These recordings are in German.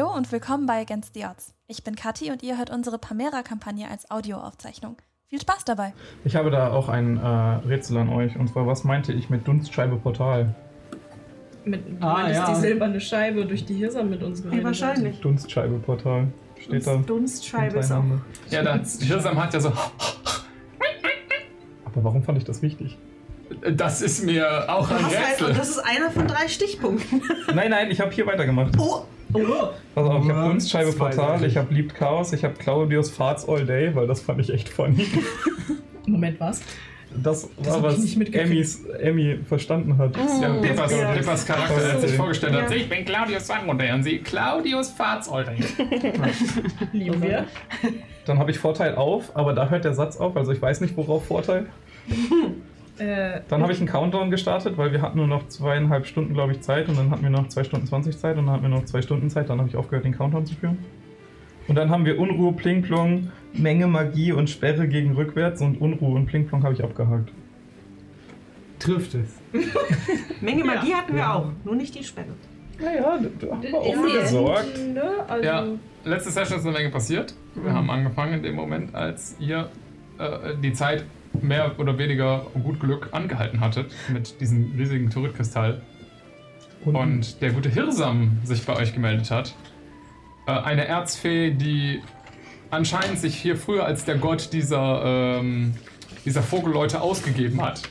Hallo und willkommen bei Against the Odds. Ich bin Kathi und ihr hört unsere Pamera-Kampagne als Audioaufzeichnung. Viel Spaß dabei. Ich habe da auch ein äh, Rätsel an euch. Und zwar, was meinte ich mit Dunstscheibe Portal? Mit, Ah, ah, ja. die silberne Scheibe, durch die Hirsam mit uns geredet Ja, wahrscheinlich. Dunstscheibe Portal. Steht da. Dunstscheibe ist auch. Ja, das Hirsam hat ja so. Aber warum fand ich das wichtig? Das ist mir auch ein halt, Rätsel. und das ist einer von drei Stichpunkten. Nein, nein, ich habe hier weitergemacht. Oh, Pass auf, ich habe Ja, Dunstscheibe Portal, ich habe Liebt Chaos, ich habe Claudius Farts All Day, weil das fand ich echt funny. Moment, was? Das Das war, was. Emmys, Emmy verstanden hat. Ja, Pippas, Ja. Pippas Charakter, als sich vorgestellt hat, Ja. ich bin Claudius Sangmodell und sie Claudius Fahrtsolder. Lieben wir? Dann habe ich Vorteil auf, aber da hört der Satz auf, also ich weiß nicht, worauf Vorteil. Äh, Dann habe ich einen Countdown gestartet, weil wir hatten nur noch zweieinhalb Stunden, glaube ich, Zeit und dann hatten wir noch zwei Stunden 20 Zeit und dann hatten wir noch zwei Stunden Zeit. Dann habe ich aufgehört, den Countdown zu führen. Und dann haben wir Unruhe, Plingplong, Menge, Magie und Sperre gegen rückwärts und Unruhe und Plingplong habe ich abgehakt. Trifft es. Menge Magie hatten wir Ja. auch, nur nicht die Sperre. Naja, da haben wir auch Ja. gesorgt. Ne? Also, Ja, letzte Session ist eine Menge passiert. Wir haben angefangen in dem Moment, als ihr äh, die Zeit mehr oder weniger gut Glück angehalten hattet mit diesem riesigen Turretkristall. Und der gute Hirsam sich bei euch gemeldet hat. Äh, eine Erzfee, die anscheinend sich hier früher als der Gott dieser, ähm, dieser Vogelleute ausgegeben hat.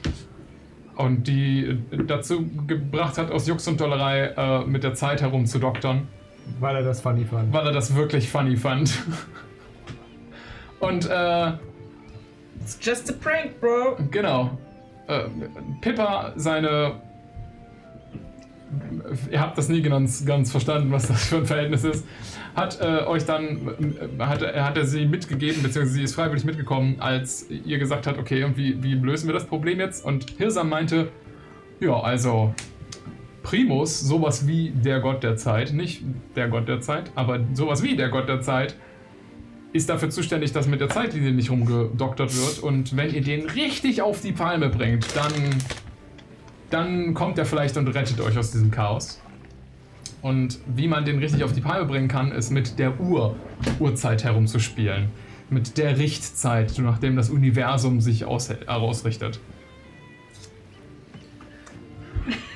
Und die äh, dazu gebracht hat, aus Jux und Dollerei äh, mit der Zeit herumzudoktern Weil er das funny fand. weil er das wirklich funny fand. Und äh, it's just a prank, bro. genau, äh, Pippa, seine. Ihr habt das nie ganz, ganz verstanden, was das für ein Verhältnis ist. Hat äh, euch dann, äh, hat, er- hat er sie mitgegeben, beziehungsweise sie ist freiwillig mitgekommen, als ihr gesagt habt, okay, und wie, wie lösen wir das Problem jetzt? Und Hirsam meinte, ja, also Primus, sowas wie der Gott der Zeit, nicht der Gott der Zeit, aber sowas wie der Gott der Zeit, ist dafür zuständig, dass mit der Zeitlinie nicht rumgedoktert wird. Und wenn ihr den richtig auf die Palme bringt, dann, dann kommt er vielleicht und rettet euch aus diesem Chaos. Und wie man den richtig auf die Palme bringen kann, ist mit der Uhr, Uhrzeit herumzuspielen. Mit der Richtzeit, nachdem das Universum sich aus, ausrichtet.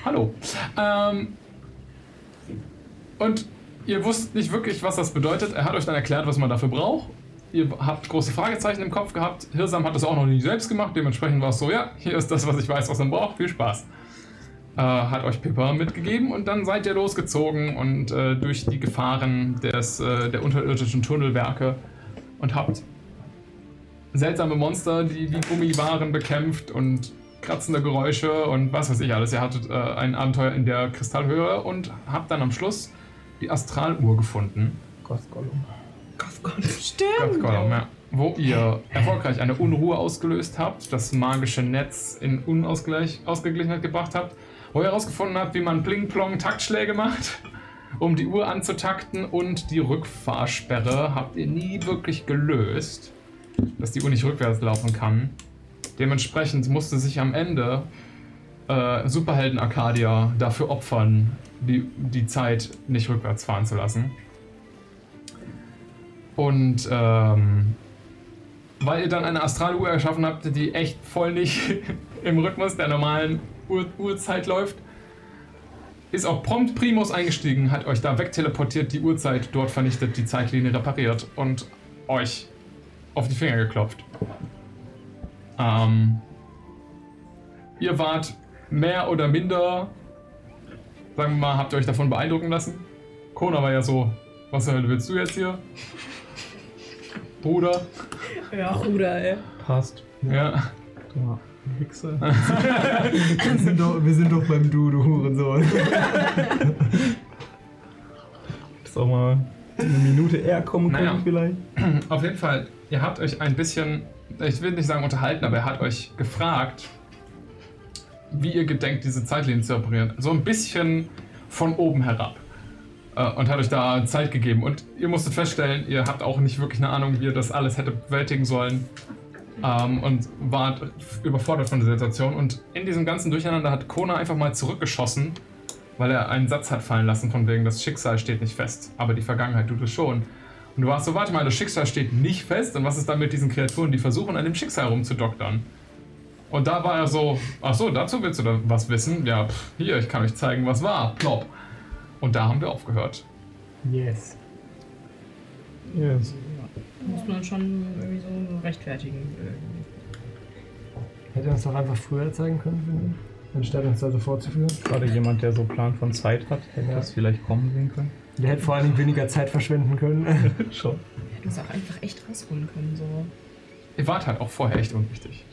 Hallo. Ähm, und ihr wusst nicht wirklich, was das bedeutet. Er hat euch dann erklärt, was man dafür braucht. Ihr habt große Fragezeichen im Kopf gehabt. Hirsam hat das auch noch nie selbst gemacht. Dementsprechend war es so, ja, hier ist das, was ich weiß, was man braucht. Viel Spaß. Äh, hat euch Pippa mitgegeben und dann seid ihr losgezogen und äh, durch die Gefahren des, äh, der unterirdischen Tunnelwerke und habt seltsame Monster, die wie Gummi waren, bekämpft und kratzende Geräusche und was weiß ich alles. Ihr hattet äh, ein Abenteuer in der Kristallhöhe und habt dann am Schluss die Astraluhr gefunden. Gothgollum. Stimmt. Gottgolom, ja. Wo ihr erfolgreich eine Unruhe ausgelöst habt, das magische Netz in Unausgleich, Ausgeglichenheit gebracht habt, wo ihr herausgefunden habt, wie man Pling-Plong-Taktschläge macht, um die Uhr anzutakten und die Rückfahrsperre habt ihr nie wirklich gelöst, dass die Uhr nicht rückwärts laufen kann. Dementsprechend musste sich am Ende äh, Superhelden Arcadia dafür opfern, die, die Zeit nicht rückwärts fahren zu lassen. Und ähm, weil ihr dann eine Astraluhr erschaffen habt, die echt voll nicht im Rhythmus der normalen Uhr Uhrzeit läuft, ist auch prompt Primus eingestiegen, hat euch da wegteleportiert, die Uhrzeit dort vernichtet, die Zeitlinie repariert und euch auf die Finger geklopft. Ähm, ihr wart mehr oder minder, sagen wir mal, habt ihr euch davon beeindrucken lassen? Kona war ja so, was zur Hölle willst du jetzt hier? Bruder? Ja, Ruder, ey. Passt. Ja. Du Hexe. Wir sind doch, wir sind doch beim Du, du Hurensohn. Ist auch mal eine Minute eher kommen können Naja. vielleicht. Auf jeden Fall, ihr habt euch ein bisschen, ich will nicht sagen unterhalten, aber er hat euch gefragt, wie ihr gedenkt, diese Zeitlinien zu operieren. So ein bisschen von oben herab. Äh, Und hat euch da Zeit gegeben. Und ihr musstet feststellen, ihr habt auch nicht wirklich eine Ahnung, wie ihr das alles hätte bewältigen sollen. Ähm, und wart überfordert von der Situation. Und in diesem ganzen Durcheinander hat Kona einfach mal zurückgeschossen weil er einen Satz hat fallen lassen von wegen, das Schicksal steht nicht fest, aber die Vergangenheit tut es schon. Und du warst so, warte mal, das Schicksal steht nicht fest und was ist dann mit diesen Kreaturen, die versuchen, an dem Schicksal rumzudoktern? Und da war er so, ach so, dazu willst du da was wissen? Ja, pff, hier, ich kann euch zeigen, was war. Plopp. Und da haben wir aufgehört. Yes. Yes. Muss man schon irgendwie so rechtfertigen. Hätte er uns doch einfach früher zeigen können, finde ich. Anstatt uns da so vorzuführen. Gerade jemand, der so Plan von Zeit hat, hätte Ja. das vielleicht kommen sehen können. Der hätte vor allen Dingen weniger Zeit verschwenden können. Schon. Hätten uns auch einfach echt rausholen können, so. Ihr wart halt auch vorher echt unwichtig.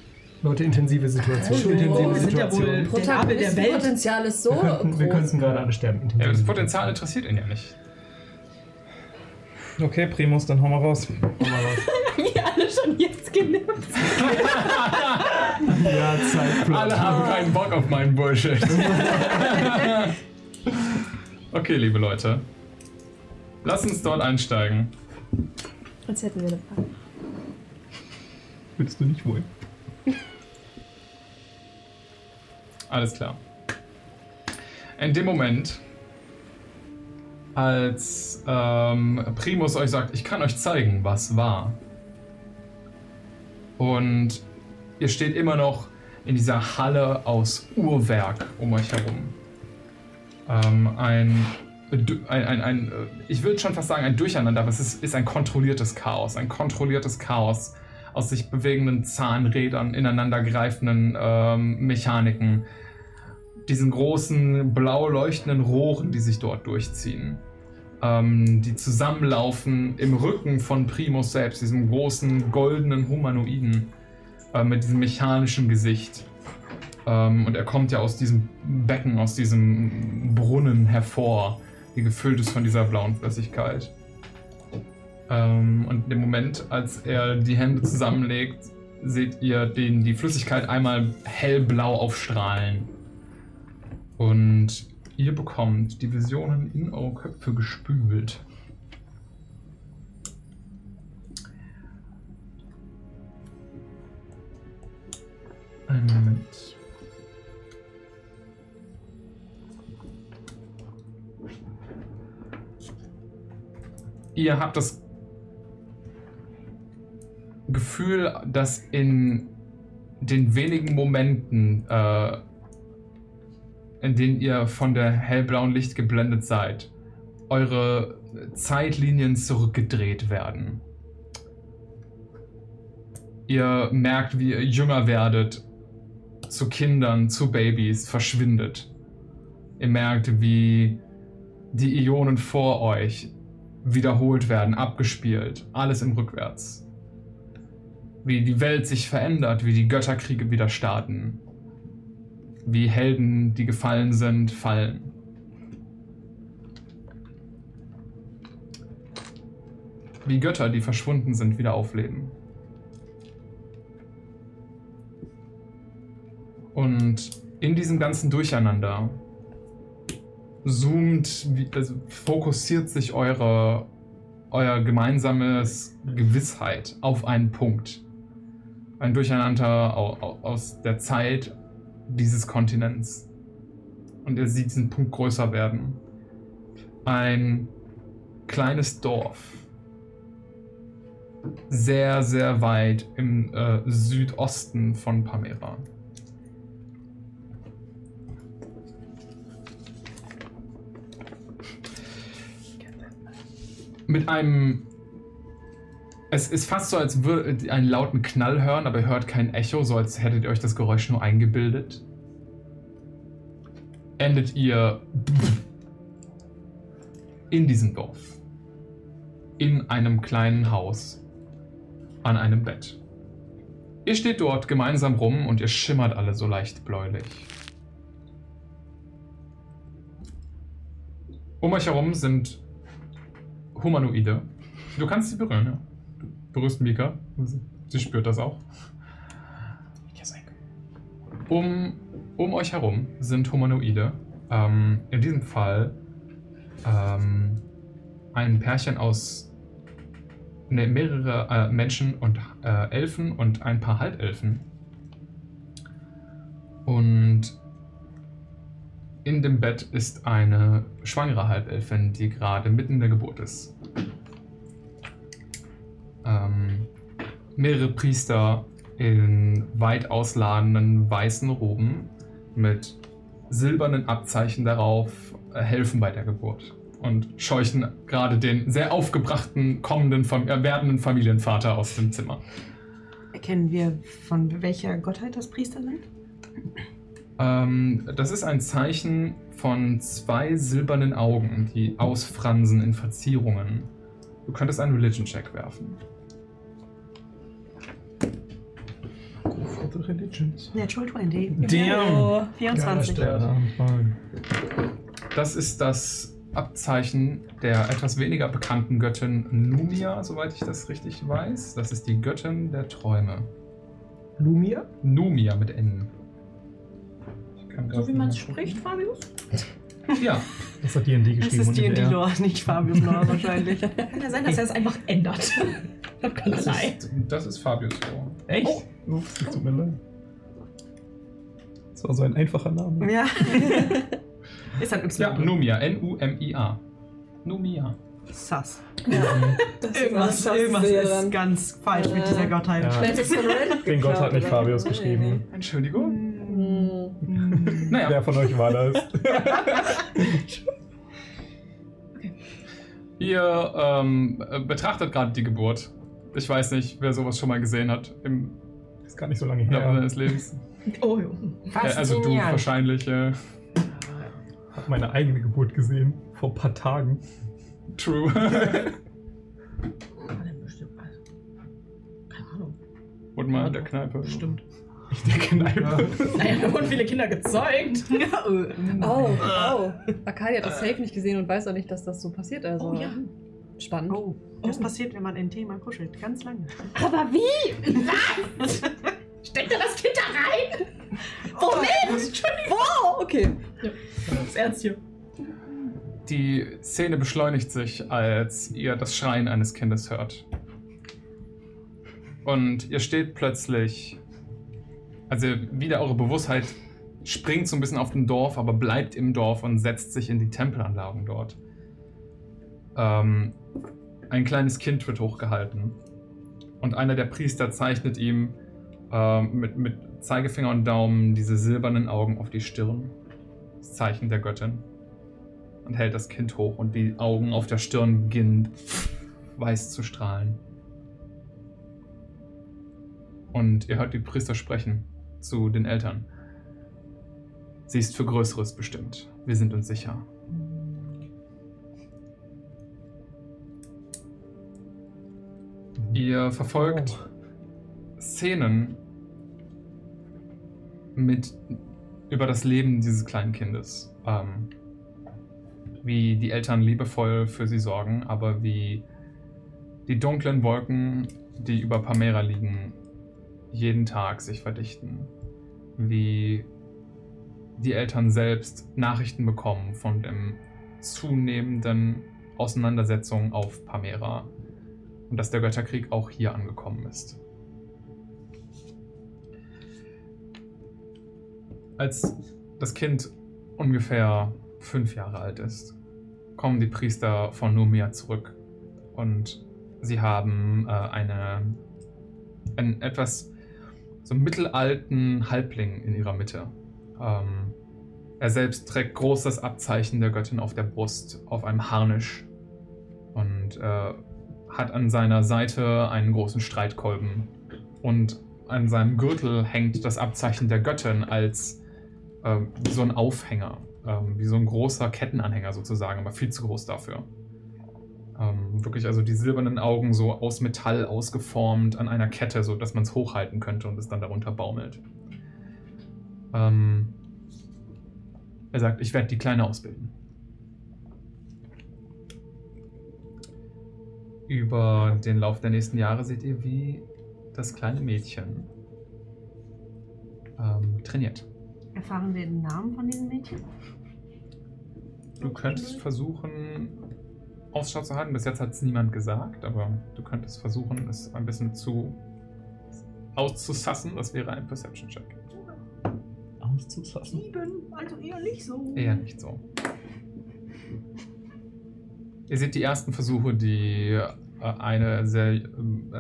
Leute, intensive Situation. Schon. Intensive Wir sind ja Situation. wohl- Der Welt. Protagonistenpotenzial ist so wir könnten, wir groß. könnten gerade alle sterben. Ja, das Potenzial interessiert ihn ja nicht. Okay, Primus, dann hau mal raus. Situation. Hau mal raus. Wie alle schon jetzt genippt. Ja, Zeitplot. Alle haben keinen Bock auf meinen Bullshit. okay, liebe Leute. Lasst uns dort einsteigen. Als hätten wir eine Frage. Willst du nicht wohl? Alles klar. In dem Moment, als ähm, Primus euch sagt, ich kann euch zeigen, was war. Und ihr steht immer noch in dieser Halle aus Uhrwerk um euch herum. Ähm, ein, ein, ein, ein, äh, ich würde schon fast sagen ein Durcheinander, aber es ist, ist ein kontrolliertes Chaos. Ein kontrolliertes Chaos aus sich bewegenden Zahnrädern, ineinandergreifenden ähm, Mechaniken, diesen großen blau leuchtenden Rohren, die sich dort durchziehen, ähm, die zusammenlaufen im Rücken von Primus selbst, diesem großen goldenen Humanoiden äh, mit diesem mechanischen Gesicht. Ähm, und er kommt ja aus diesem Becken, aus diesem Brunnen hervor, die gefüllt ist von dieser blauen Flüssigkeit. Ähm, und in dem Moment, als er die Hände zusammenlegt, seht ihr den, die Flüssigkeit einmal hellblau aufstrahlen. Und ihr bekommt die Visionen in eure Köpfe gespült. Einen Moment. Ihr habt das Gefühl, dass in den wenigen Momenten, äh, in denen ihr von der hellblauen Licht geblendet seid, eure Zeitlinien zurückgedreht werden. Ihr merkt, wie ihr jünger werdet, zu Kindern, zu Babys, verschwindet. Ihr merkt, wie die Ionen vor euch wiederholt werden, abgespielt, alles im Rückwärts. Wie die Welt sich verändert, wie die Götterkriege wieder starten, wie Helden, die gefallen sind, fallen. Wie Götter, die verschwunden sind, wieder aufleben. Und in diesem ganzen Durcheinander zoomt, also fokussiert sich eure, euer gemeinsames Gewissheit auf einen Punkt. Ein Durcheinander au- au- aus der Zeit dieses Kontinents. Und ihr seht diesen Punkt größer werden. Ein kleines Dorf. Sehr, sehr weit im äh, Südosten von Pamera. mit einem. Es ist fast so, als würdet ihr einen lauten Knall hören, aber ihr hört kein Echo, so als hättet ihr euch das Geräusch nur eingebildet. Endet ihr in diesem Dorf. In einem kleinen Haus. An einem Bett. Ihr steht dort gemeinsam rum und ihr schimmert alle so leicht bläulich. Um euch herum sind Humanoide. Du kannst sie berühren, ja. Berührst Mika. Sie spürt das auch. Um, um euch herum sind Humanoide. Ähm, in diesem Fall ähm, ein Pärchen aus ne, mehrere äh, Menschen und äh, Elfen und ein paar Halbelfen. Und In dem Bett ist eine schwangere Halbelfin, die gerade mitten in der Geburt ist. Ähm, mehrere Priester in weit ausladenden weißen Roben mit silbernen Abzeichen darauf äh, helfen bei der Geburt und scheuchen gerade den sehr aufgebrachten kommenden, Fam äh, werdenden Familienvater aus dem Zimmer. Erkennen wir, von welcher Gottheit das Priester sind? Ähm, das ist ein Zeichen von zwei silbernen Augen, die ausfransen in Verzierungen. Du könntest einen Religion-Check werfen. Go for the religions. Natural 20. Damn! 24. Ja, Mann. Das ist das Abzeichen der etwas weniger bekannten Göttin Numia, soweit ich das richtig weiß. Das ist die Göttin der Träume. Lumia? Numia mit N. So wie man es spricht, Fabius? Ja, Das hat D&D Das geschrieben ist und nicht. Lore, Fabius Lore wahrscheinlich. Kann ja sein, dass er es einfach ändert. Das kann das ist, das ist Fabius Vor. Echt? Oh, das tut mir leid. Das war so ein einfacher Name. ja. ist ein Y. Ja, Numia. N-U-M-I-A. Numia. Sass. Das Irgendwas, war irgendwas sehr ist ganz falsch mit dieser Gottheit. Ja. Den Gott hat nicht? Fabius geschrieben. Entschuldigung. nee. Naja, Wer von euch war das? Ihr ähm, äh, betrachtet gerade die Geburt. Ich weiß nicht, wer sowas schon mal gesehen hat im ist gar nicht so lange her. seines Lebens. Oh, jo. Äh, also du wahrscheinlich. Äh, Hab meine eigene Geburt gesehen. Vor ein paar Tagen. true. War denn bestimmt was? Keine Ahnung. Und mal in der Kneipe. Bestimmt. Ich denke, nein. Naja, da wurden viele Kinder gezeugt. Oh, oh. Akali hat das safe nicht gesehen und weiß auch nicht, dass das so passiert. Also Oh ja. spannend. Oh, das passiert, wenn man ein Thema kuschelt. Ganz lange. Aber wie? Was? Steckt da das Kind da rein? Womit? Oh, okay. Das ist ernst hier. Die Szene beschleunigt sich, als ihr das Schreien eines Kindes hört. Und ihr steht plötzlich, also wieder eure Bewusstheit springt so ein bisschen auf dem Dorf, aber bleibt im Dorf und setzt sich in die Tempelanlagen dort. Ähm, ein kleines Kind wird hochgehalten und einer der Priester zeichnet ihm ähm, mit, mit Zeigefinger und Daumen diese silbernen Augen auf die Stirn. Das Zeichen der Göttin und hält das Kind hoch und die Augen auf der Stirn beginnen weiß zu strahlen. Und ihr hört die Priester sprechen zu den Eltern. Sie ist für Größeres bestimmt. Wir sind uns sicher. Ihr verfolgt Szenen mit über das Leben dieses kleinen Kindes. Ähm, wie die Eltern liebevoll für sie sorgen, aber wie die dunklen Wolken, die über Pamera liegen, jeden Tag sich verdichten. Wie die Eltern selbst Nachrichten bekommen von dem zunehmenden Auseinandersetzung auf Pamera und dass der Götterkrieg auch hier angekommen ist. Als das Kind ungefähr fünf Jahre alt ist, kommen die Priester von Numia zurück und sie haben äh, eine, einen etwas so mittelalten Halbling in ihrer Mitte. Ähm, er selbst trägt groß das Abzeichen der Göttin auf der Brust, auf einem Harnisch und äh, hat an seiner Seite einen großen Streitkolben und an seinem Gürtel hängt das Abzeichen der Göttin als äh, so ein Aufhänger, ähm, wie so ein großer Kettenanhänger sozusagen, aber viel zu groß dafür. Ähm, wirklich also die silbernen Augen so aus Metall ausgeformt an einer Kette, so dass man es hochhalten könnte und es dann darunter baumelt. Ähm, er sagt, ich werde die Kleine ausbilden. Über den Lauf der nächsten Jahre seht ihr, wie das kleine Mädchen ähm, trainiert. Erfahren wir den Namen von diesem Mädchen? Du könntest versuchen, Ausschau zu halten. Bis jetzt hat es niemand gesagt, aber du könntest versuchen, es ein bisschen zu auszusassen. Das wäre ein Perception-Check. uns zulassen. Sieben, also eher nicht so. Eher nicht so. Ihr seht die ersten Versuche, die äh, eine sehr, äh,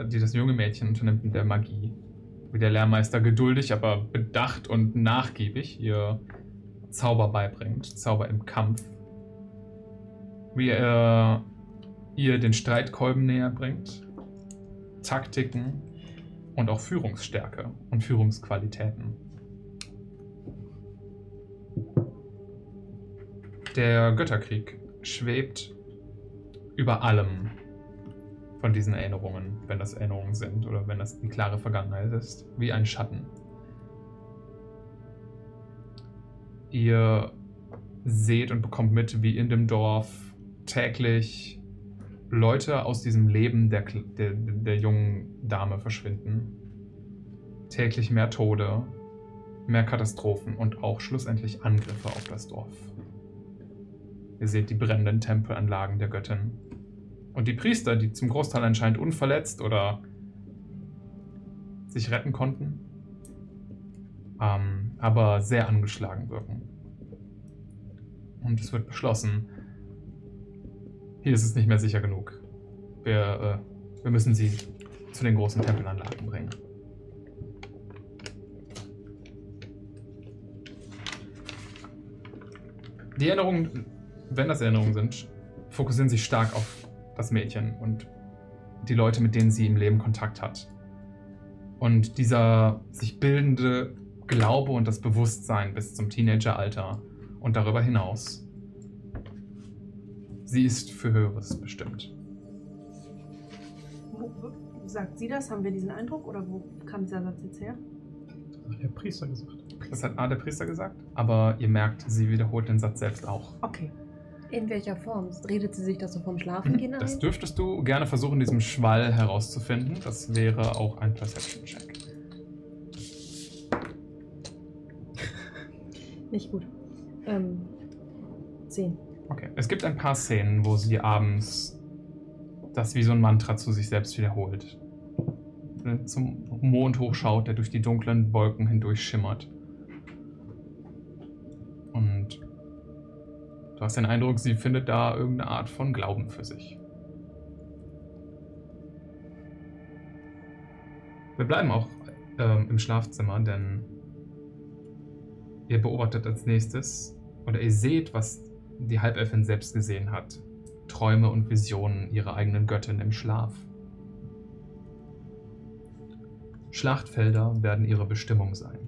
die das junge Mädchen unternimmt mit der Magie. Wie der Lehrmeister geduldig, aber bedacht und nachgiebig ihr Zauber beibringt, Zauber im Kampf. Wie er ihr den Streitkolben näher bringt, Taktiken und auch Führungsstärke und Führungsqualitäten. Der Götterkrieg schwebt über allem von diesen Erinnerungen, wenn das Erinnerungen sind oder wenn das die klare Vergangenheit ist, wie ein Schatten. Ihr seht und bekommt mit, wie in dem Dorf täglich Leute aus diesem Leben der, der, der jungen Dame verschwinden. Täglich mehr Tode, mehr Katastrophen und auch schlussendlich Angriffe auf das Dorf. Ihr seht die brennenden Tempelanlagen der Göttin. Und die Priester, die zum Großteil anscheinend unverletzt oder sich retten konnten, ähm, aber sehr angeschlagen wirken. Und es wird beschlossen, hier ist es nicht mehr sicher genug. Wir, äh, wir müssen sie zu den großen Tempelanlagen bringen. Die Erinnerungen, wenn das Erinnerungen sind, fokussieren sich stark auf das Mädchen und die Leute, mit denen sie im Leben Kontakt hat. Und dieser sich bildende Glaube und das Bewusstsein bis zum Teenageralter und darüber hinaus. Sie ist für Höheres bestimmt. Wo, wo, sagt sie das? Haben wir diesen Eindruck? Oder wo kam dieser Satz jetzt her? Das hat der Priester gesagt. Das hat A der Priester gesagt, aber ihr merkt, sie wiederholt den Satz selbst auch. Okay. In welcher Form? Redet sie sich das so vom Schlafengehen ein? Das dürftest du gerne versuchen, diesem Schwall herauszufinden. Das wäre auch ein Perception-Check. Nicht gut. Ähm, zehn. Okay. Es gibt ein paar Szenen, wo sie abends das wie so ein Mantra zu sich selbst wiederholt. Ne, Zum Mond hochschaut, der durch die dunklen Wolken hindurch schimmert. Und du hast den Eindruck, sie findet da irgendeine Art von Glauben für sich. Wir bleiben auch ähm, im Schlafzimmer, denn ihr beobachtet als nächstes oder ihr seht, was die Halbelfin selbst gesehen hat. Träume und Visionen ihrer eigenen Göttin im Schlaf. Schlachtfelder werden ihre Bestimmung sein.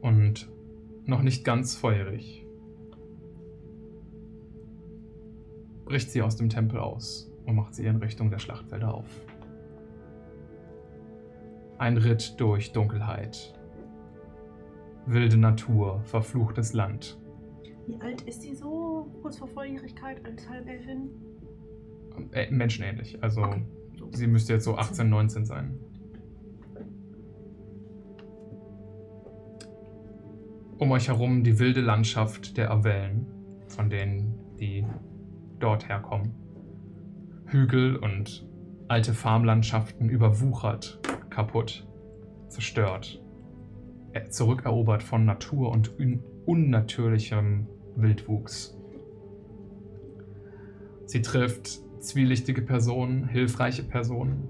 Und noch nicht ganz feurig bricht sie aus dem Tempel aus und macht sie in Richtung der Schlachtfelder auf. Ein Ritt durch Dunkelheit. Wilde Natur, verfluchtes Land. Wie alt ist sie so kurz vor Volljährigkeit als Halbelfin? Äh, menschenähnlich. Also Okay, so. sie müsste jetzt so 18, 19 sein. Um euch herum die wilde Landschaft der Avellen, von denen die dort herkommen. Hügel und alte Farmlandschaften überwuchert, kaputt, zerstört, äh, zurückerobert von Natur und un unnatürlichem Wildwuchs. Sie trifft zwielichtige Personen, hilfreiche Personen,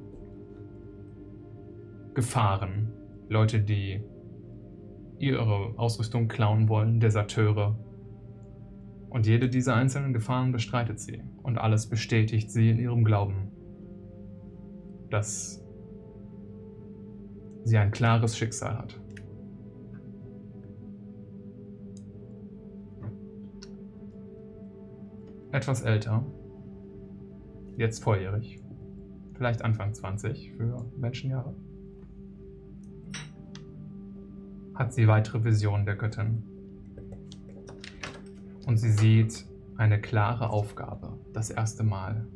Gefahren, Leute, die ihre Ausrüstung klauen wollen, Deserteure. Und jede dieser einzelnen Gefahren bestreitet sie. Und alles bestätigt sie in ihrem Glauben, dass sie ein klares Schicksal hat. Etwas älter, jetzt volljährig, vielleicht Anfang 20 für Menschenjahre, hat sie weitere Visionen der Göttin. Und sie sieht eine klare Aufgabe, das erste Mal.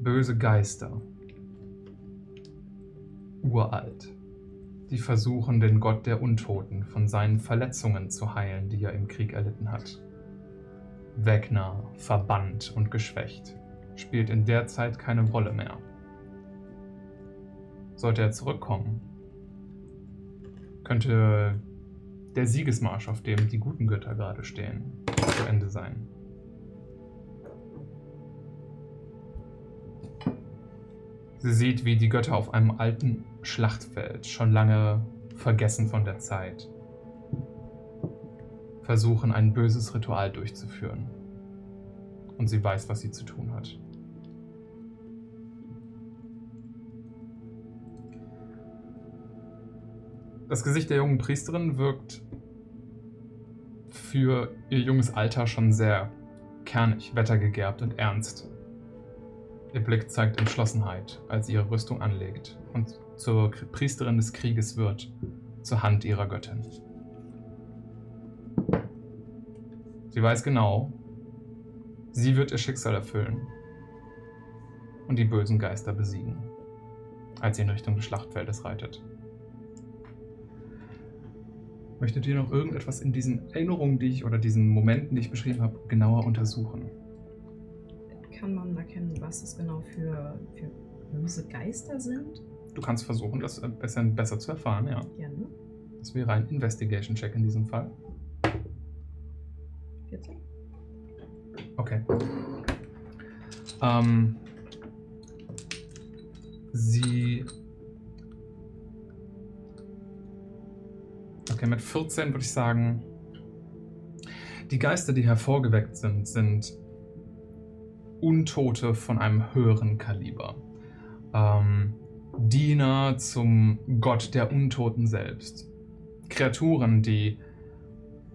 Böse Geister, uralt, die versuchen, den Gott der Untoten von seinen Verletzungen zu heilen, die er im Krieg erlitten hat. Wegner verbannt und geschwächt, spielt in der Zeit keine Rolle mehr. Sollte er zurückkommen, könnte der Siegesmarsch, auf dem die guten Götter gerade stehen, zu Ende sein. Sie sieht, wie die Götter auf einem alten Schlachtfeld, schon lange vergessen von der Zeit, versuchen, ein böses Ritual durchzuführen. Und sie weiß, was sie zu tun hat. Das Gesicht der jungen Priesterin wirkt für ihr junges Alter schon sehr kernig, wettergegerbt und ernst. Ihr Blick zeigt Entschlossenheit, als sie ihre Rüstung anlegt und zur Priesterin des Krieges wird, zur Hand ihrer Göttin. Sie weiß genau, sie wird ihr Schicksal erfüllen und die bösen Geister besiegen, als sie in Richtung des Schlachtfeldes reitet. Möchtet ihr noch irgendetwas in diesen Erinnerungen, die ich oder diesen Momenten, die ich beschrieben habe, genauer untersuchen? Kann man erkennen, was es genau für, für böse Geister sind? Du kannst versuchen, das ein bisschen besser zu erfahren, ja. Ja, ne? Das wäre ein Investigation-Check in diesem Fall. 14? Okay. Ähm, sie. Okay, mit 14 würde ich sagen, die Geister, die hervorgeweckt sind, sind Untote von einem höheren Kaliber. Ähm, Diener zum Gott der Untoten selbst. Kreaturen, die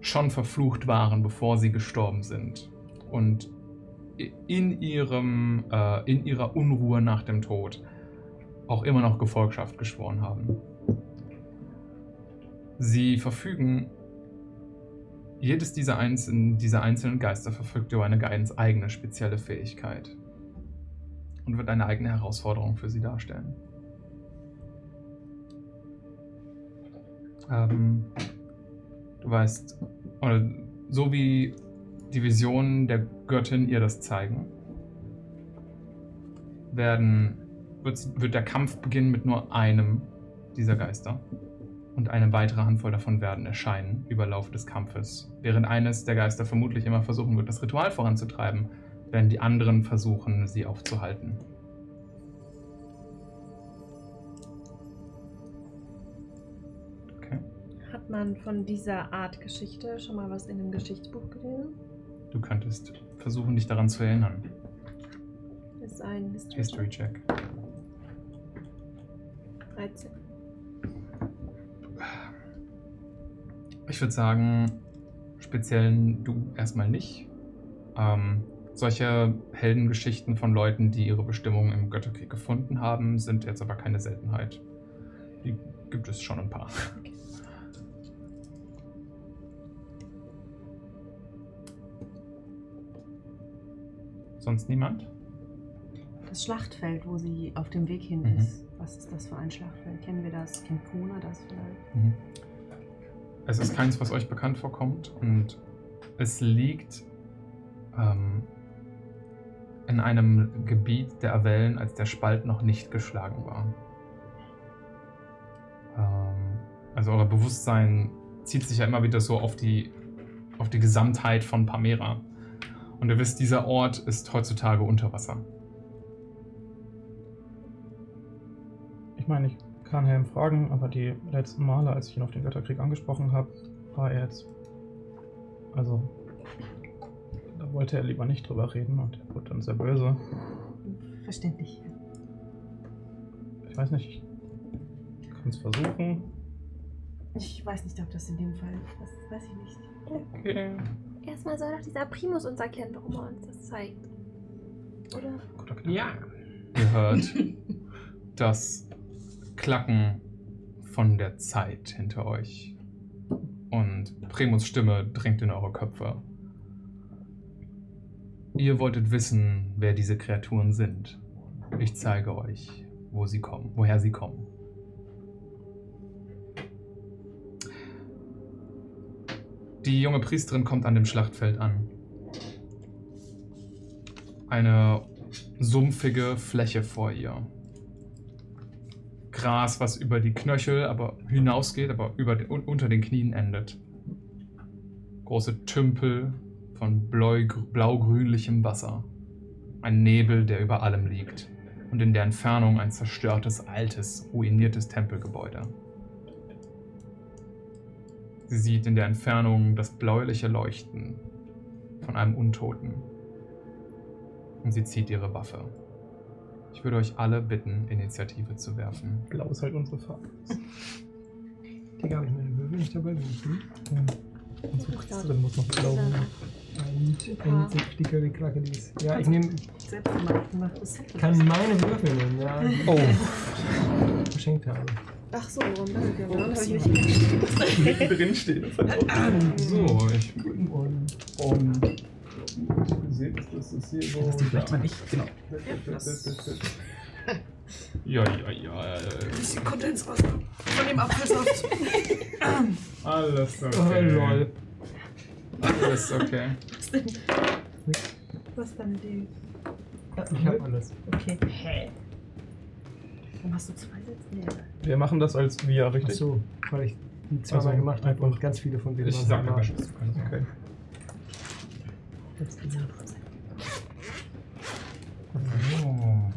schon verflucht waren, bevor sie gestorben sind. Und in, ihrem, äh, in ihrer Unruhe nach dem Tod auch immer noch Gefolgschaft geschworen haben. Sie verfügen, jedes dieser einzelnen, dieser einzelnen Geister verfügt über eine ganz eigene spezielle Fähigkeit und wird eine eigene Herausforderung für sie darstellen. Ähm, du weißt, oder so wie die Visionen der Göttin ihr das zeigen, werden, wird, wird der Kampf beginnen mit nur einem dieser Geister. Und eine weitere Handvoll davon werden erscheinen über Lauf des Kampfes. Während eines der Geister vermutlich immer versuchen wird, das Ritual voranzutreiben, werden die anderen versuchen, sie aufzuhalten. Okay. Hat man von dieser Art Geschichte schon mal was in einem Geschichtsbuch gelesen? Du könntest versuchen, dich daran zu erinnern. Ist ein History. History Check. 13. Ich würde sagen, speziell du erstmal nicht. Ähm, solche Heldengeschichten von Leuten, die ihre Bestimmung im Götterkrieg gefunden haben, sind jetzt aber keine Seltenheit. Die gibt es schon ein paar. Sonst niemand? Das Schlachtfeld, wo sie auf dem Weg hin Mhm. ist. Was ist das für ein Schlachtfeld? Kennen wir das? Kennt Kona das vielleicht? Mhm. Es ist keins, was euch bekannt vorkommt und es liegt ähm, in einem Gebiet der Avellen, als der Spalt noch nicht geschlagen war. Ähm, also euer Bewusstsein zieht sich ja immer wieder so auf die, auf die Gesamtheit von Pamera. Und ihr wisst, dieser Ort ist heutzutage unter Wasser. Ich meine, ich kann Helm fragen, aber die letzten Male, als ich ihn auf den Götterkrieg angesprochen habe, war er jetzt. Also. Da wollte er lieber nicht drüber reden und er wurde dann sehr böse. Verständlich. Ich weiß nicht, ich kann es versuchen. Ich weiß nicht, ob das in dem Fall. Das weiß ich nicht. Okay. Erstmal soll doch dieser Primus uns erklären, warum er uns das zeigt. Oder? Ja. Ihr hört Klacken von der Zeit hinter euch. Und Primus Stimme dringt in eure Köpfe. Ihr wolltet wissen, wer diese Kreaturen sind. Ich zeige euch, wo sie kommen, woher sie kommen. Die junge Priesterin kommt an dem Schlachtfeld an. eine sumpfige Fläche vor ihr. Gras, was über die Knöchel aber hinausgeht, aber über unter den Knien endet. Große Tümpel von blau-grünlichem Wasser. Ein Nebel, der über allem liegt. Und in der Entfernung ein zerstörtes, altes, ruiniertes Tempelgebäude. Sie sieht in der Entfernung das bläuliche Leuchten von einem Untoten. Und sie zieht ihre Waffe. Ich würde euch alle bitten, Initiative zu werfen. Blau ist halt unsere Farbe. Digga, habe ich meine Würfel nicht dabei? Bin ich gut? Unsere Kiste drin muss noch blau sein. Und wie Krakelis. Ja, ich nehme, kann meine Würfel nehmen, ja. Oh. Geschenkt habe. Ach so, warum danke? Warum habe ich Upsi. nicht auch So, ich. Und, und seht, das ist hier so. Das die vielleicht mal nicht, genau. Ja, ja, ja. bisschen Kondenswasser von dem Apfelsaft. Alles okay. Oh, lol. Alles okay. Was denn? Was ist deine Idee? Ich habe alles. Okay. Hä? Warum hast du zwei Sätze? Nee. Wir machen das als wir, Ach richtig? so, weil ich die zweimal Also, gemacht habe und ganz viele von denen Ich waren sag mir einmal. was du kannst. Okay. Ähm,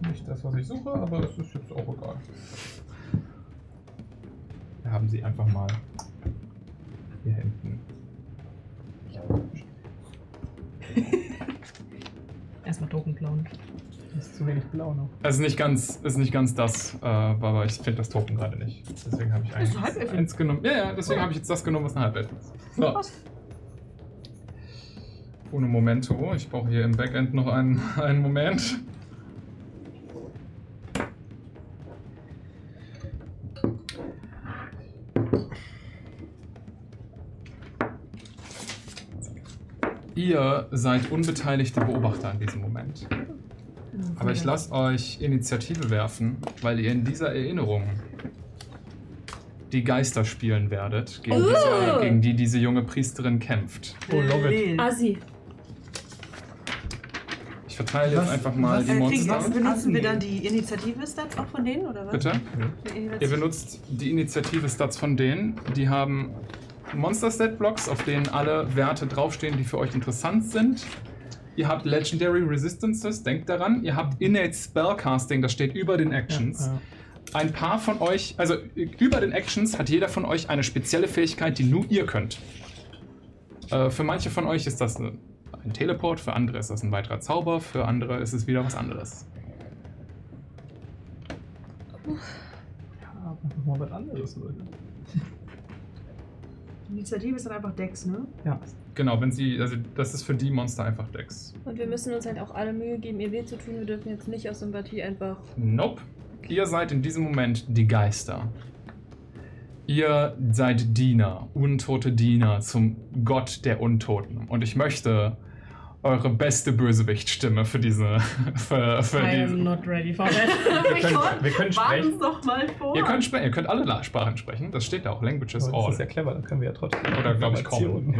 nicht das, was ich suche, aber es ist jetzt auch egal. Wir haben sie einfach mal hier hinten. Erstmal Token klauen. Das ist zu wenig blau noch. Es ist nicht ganz, ist nicht ganz das, äh, aber ich finde das Token gerade nicht. Deswegen habe ich eins, ein eins genommen. Ja, ja, deswegen habe ich jetzt das genommen, was ein Halbelfen ist. So. Ohne Momento. Ich brauche hier im Backend noch einen, einen Moment. Ihr seid unbeteiligte Beobachter in diesem Moment. Aber ich lasse euch Initiative werfen, weil ihr in dieser Erinnerung die Geister spielen werdet, gegen, diese, gegen die diese junge Priesterin kämpft. Oh, love it. Assi. Ich verteile jetzt Was- einfach mal was- die Äh, kriegen, Monster. was, benutzen wir dann die Initiative-Stats auch von denen, oder was? Bitte? Die Ihr benutzt die Initiative-Stats von denen, die haben Monster-Stat-Blocks, auf denen alle Werte draufstehen, die für euch interessant sind. Ihr habt Legendary Resistances, denkt daran. Ihr habt Innate Spellcasting, das steht über den Actions. Ja, Ein paar von euch, also über den Actions hat jeder von euch eine spezielle Fähigkeit, die nur ihr könnt. Äh, für manche von euch ist das ein Teleport, für andere ist das ein weiterer Zauber, für andere ist es wieder was anderes. Ja, einfach mal was anderes, Leute. Initiative ist dann einfach Dex, ne? Ja. Genau, wenn sie, also das ist für die Monster einfach Dex. Und wir müssen uns halt auch alle Mühe geben, ihr weh zu tun. Wir dürfen jetzt nicht aus Sympathie einfach. Nope. Ihr seid in diesem Moment die Geister. Ihr seid Diener, untote Diener zum Gott der Untoten. Und ich möchte eure beste Bösewichtstimme für diese. Für, für I am not ready for that. Wir können, wir können sprechen. doch mal vor. Ihr könnt, spre- ihr könnt alle Sprachen sprechen, das steht da auch. Languages das all. ist ja clever, da können wir ja trotzdem. Oder, glaub ich, kaum.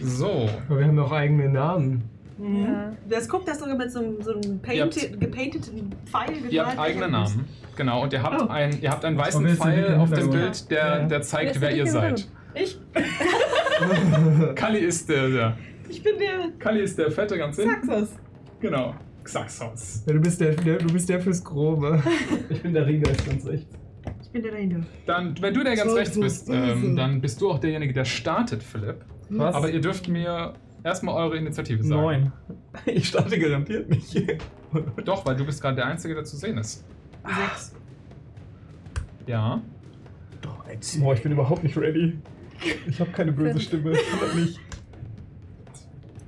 So. Aber wir haben auch eigene Namen. Mhm. Ja. Das guckt das sogar mit so einem, so einem painted, gepainteten Pfeil Ihr habt eigene Namen. Genau, und ihr habt, Oh. ein, ihr habt einen weißen Pfeil auf dem? Bild, der, Ja. der zeigt, Wer ihr seid. Ich, Kali ist der, der. ich bin der Kali ist der Fette ganz hinten. Saxos. Genau. Xaxos. Ja, du, bist der, der, du bist der fürs Grobe. Ich bin der Ringgeist ganz rechts. Ich bin der dahinter. Dann, wenn du der ganz So, rechts so, bist, so, ähm, dann bist du auch derjenige, der startet, Philipp. Was? Aber ihr dürft mir erstmal eure Initiative sagen. Neun. Ich starte garantiert nicht. Doch, weil du bist gerade der Einzige, der zu sehen ist. Sechs. Ja. Doch, Boah, ich bin überhaupt nicht ready. Ich habe keine böse Fünf. Stimme. Nicht.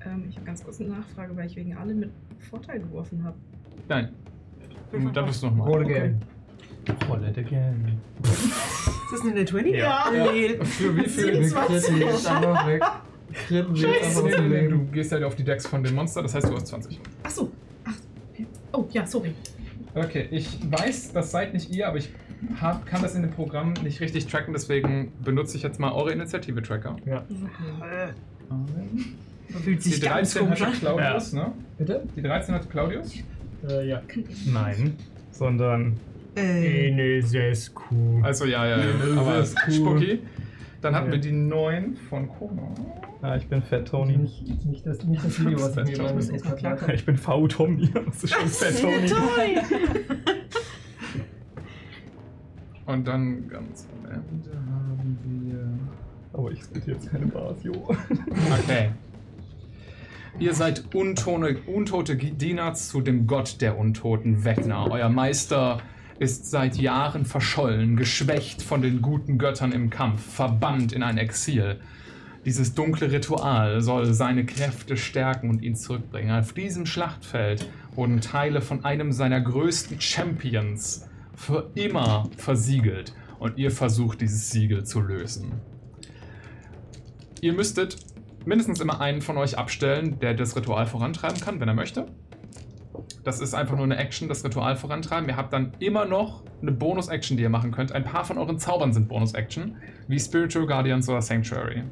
Ähm, ich habe ganz kurz eine Nachfrage, weil ich wegen alle mit Vorteil geworfen habe. Nein. Da bist du nochmal. Roll again. Roll it again. Ist das eine 20? Ja. Nee. Für wie viel? Wir kritten jetzt einfach weg. Kritten wir jetzt einfach aus dem Du gehst halt auf die Decks von dem Monster, das heißt, du hast 20. Ach so. Ach, okay. Oh, ja, sorry. Okay, ich weiß, das seid nicht ihr, aber ich hab, kann das in dem Programm nicht richtig tracken, deswegen benutze ich jetzt mal eure Initiative-Tracker. Ja. Fühlt Die sich ganz 13 komisch hatte an. Claudius, ne? Bitte? Die 13 hatte Claudius? Äh, ja. Nein, sondern Äh, Enesescu. Also ja, ja, ja. aber Das ist cool. Spucki. Dann hatten Ja. wir die 9 von Kona. ah, ich bin Fat Tony. Nicht, nicht, das, nicht das Video, was ich mir Tony. beim klar Ich bin V Tommy. Das ist schon Fat Tony. Und dann ganz am Ende haben wir. Aber ich spiele jetzt keine Bars, jo. Okay. Ihr seid untone, untote Diener zu dem Gott der Untoten, Wegner. Euer Meister ist seit Jahren verschollen, geschwächt von den guten Göttern im Kampf, verbannt in ein Exil. Dieses dunkle Ritual soll seine Kräfte stärken und ihn zurückbringen. Auf diesem Schlachtfeld wurden Teile von einem seiner größten Champions für immer versiegelt. Und ihr versucht, dieses Siegel zu lösen. Ihr müsstet mindestens immer einen von euch abstellen, der das Ritual vorantreiben kann, wenn er möchte. Das ist einfach nur eine Action, das Ritual vorantreiben. Ihr habt dann immer noch eine Bonus-Action, die ihr machen könnt. Ein paar von euren Zaubern sind Bonus-Action, wie Spiritual Guardians oder Sanctuary.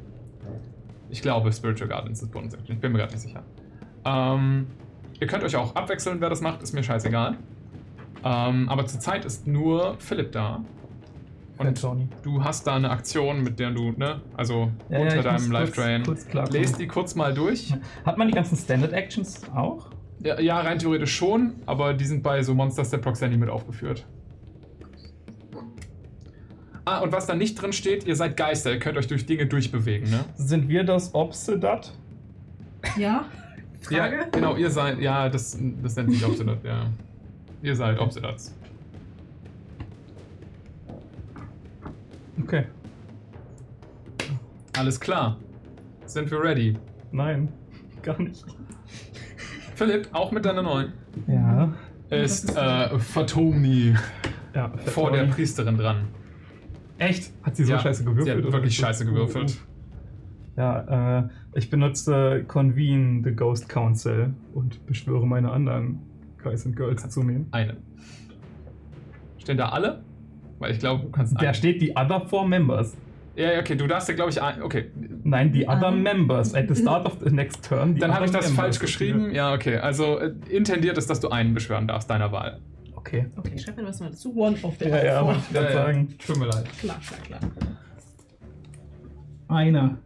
Ich glaube, Spiritual Guardians ist Bonus-Action. Ich bin mir gerade nicht sicher. Ähm, ihr könnt euch auch abwechseln, wer das macht, ist mir scheißegal. Ähm, aber zurzeit ist nur Philipp da. Und Tony. du hast da eine Aktion, mit der du, ne, also Ja, ja, unter ich deinem kurz- Drain. Lest die kurz mal durch. Hat man die ganzen Standard Actions auch? Ja, ja, rein theoretisch schon, aber die sind bei so Monsters der Proxy mit aufgeführt. Ah, und was da nicht drin steht, ihr seid Geister, ihr könnt euch durch Dinge durchbewegen, ne? Sind wir das Obsedat? ja? Ja, Frage? genau, ihr seid, ja, das, das nennt sich Obsidat, ja. Ihr seid Obsidats. Okay. Alles klar. Sind wir ready? Nein, gar nicht. Philipp, auch mit deiner neuen, Ja. ist äh, Fatomi ja vor der. Priesterin dran. Echt? Hat sie so Ja, scheiße gewürfelt? Sie hat wirklich scheiße gewürfelt. Ja, äh, ich benutze Convene the Ghost Council und beschwöre meine anderen Guys and Girls zu nehmen. Eine. Stehen da alle? Weil ich glaube, du kannst Da einen. steht die Other Four Members. Ja, ja, okay, du darfst ja, glaube ich, ein. Okay, Nein, die Other Ah. Members. At the start of the next turn. dann habe ich das members. falsch geschrieben. Ja, okay. Also äh, intendiert ist, dass du einen beschwören darfst, deiner Wahl. Okay. Okay, schreib mir was mal dazu. One of the Ja, ja, four. wollte ich gerade Ja, ja. sagen. Tut mir leid. Klar, klar, klar. Einer.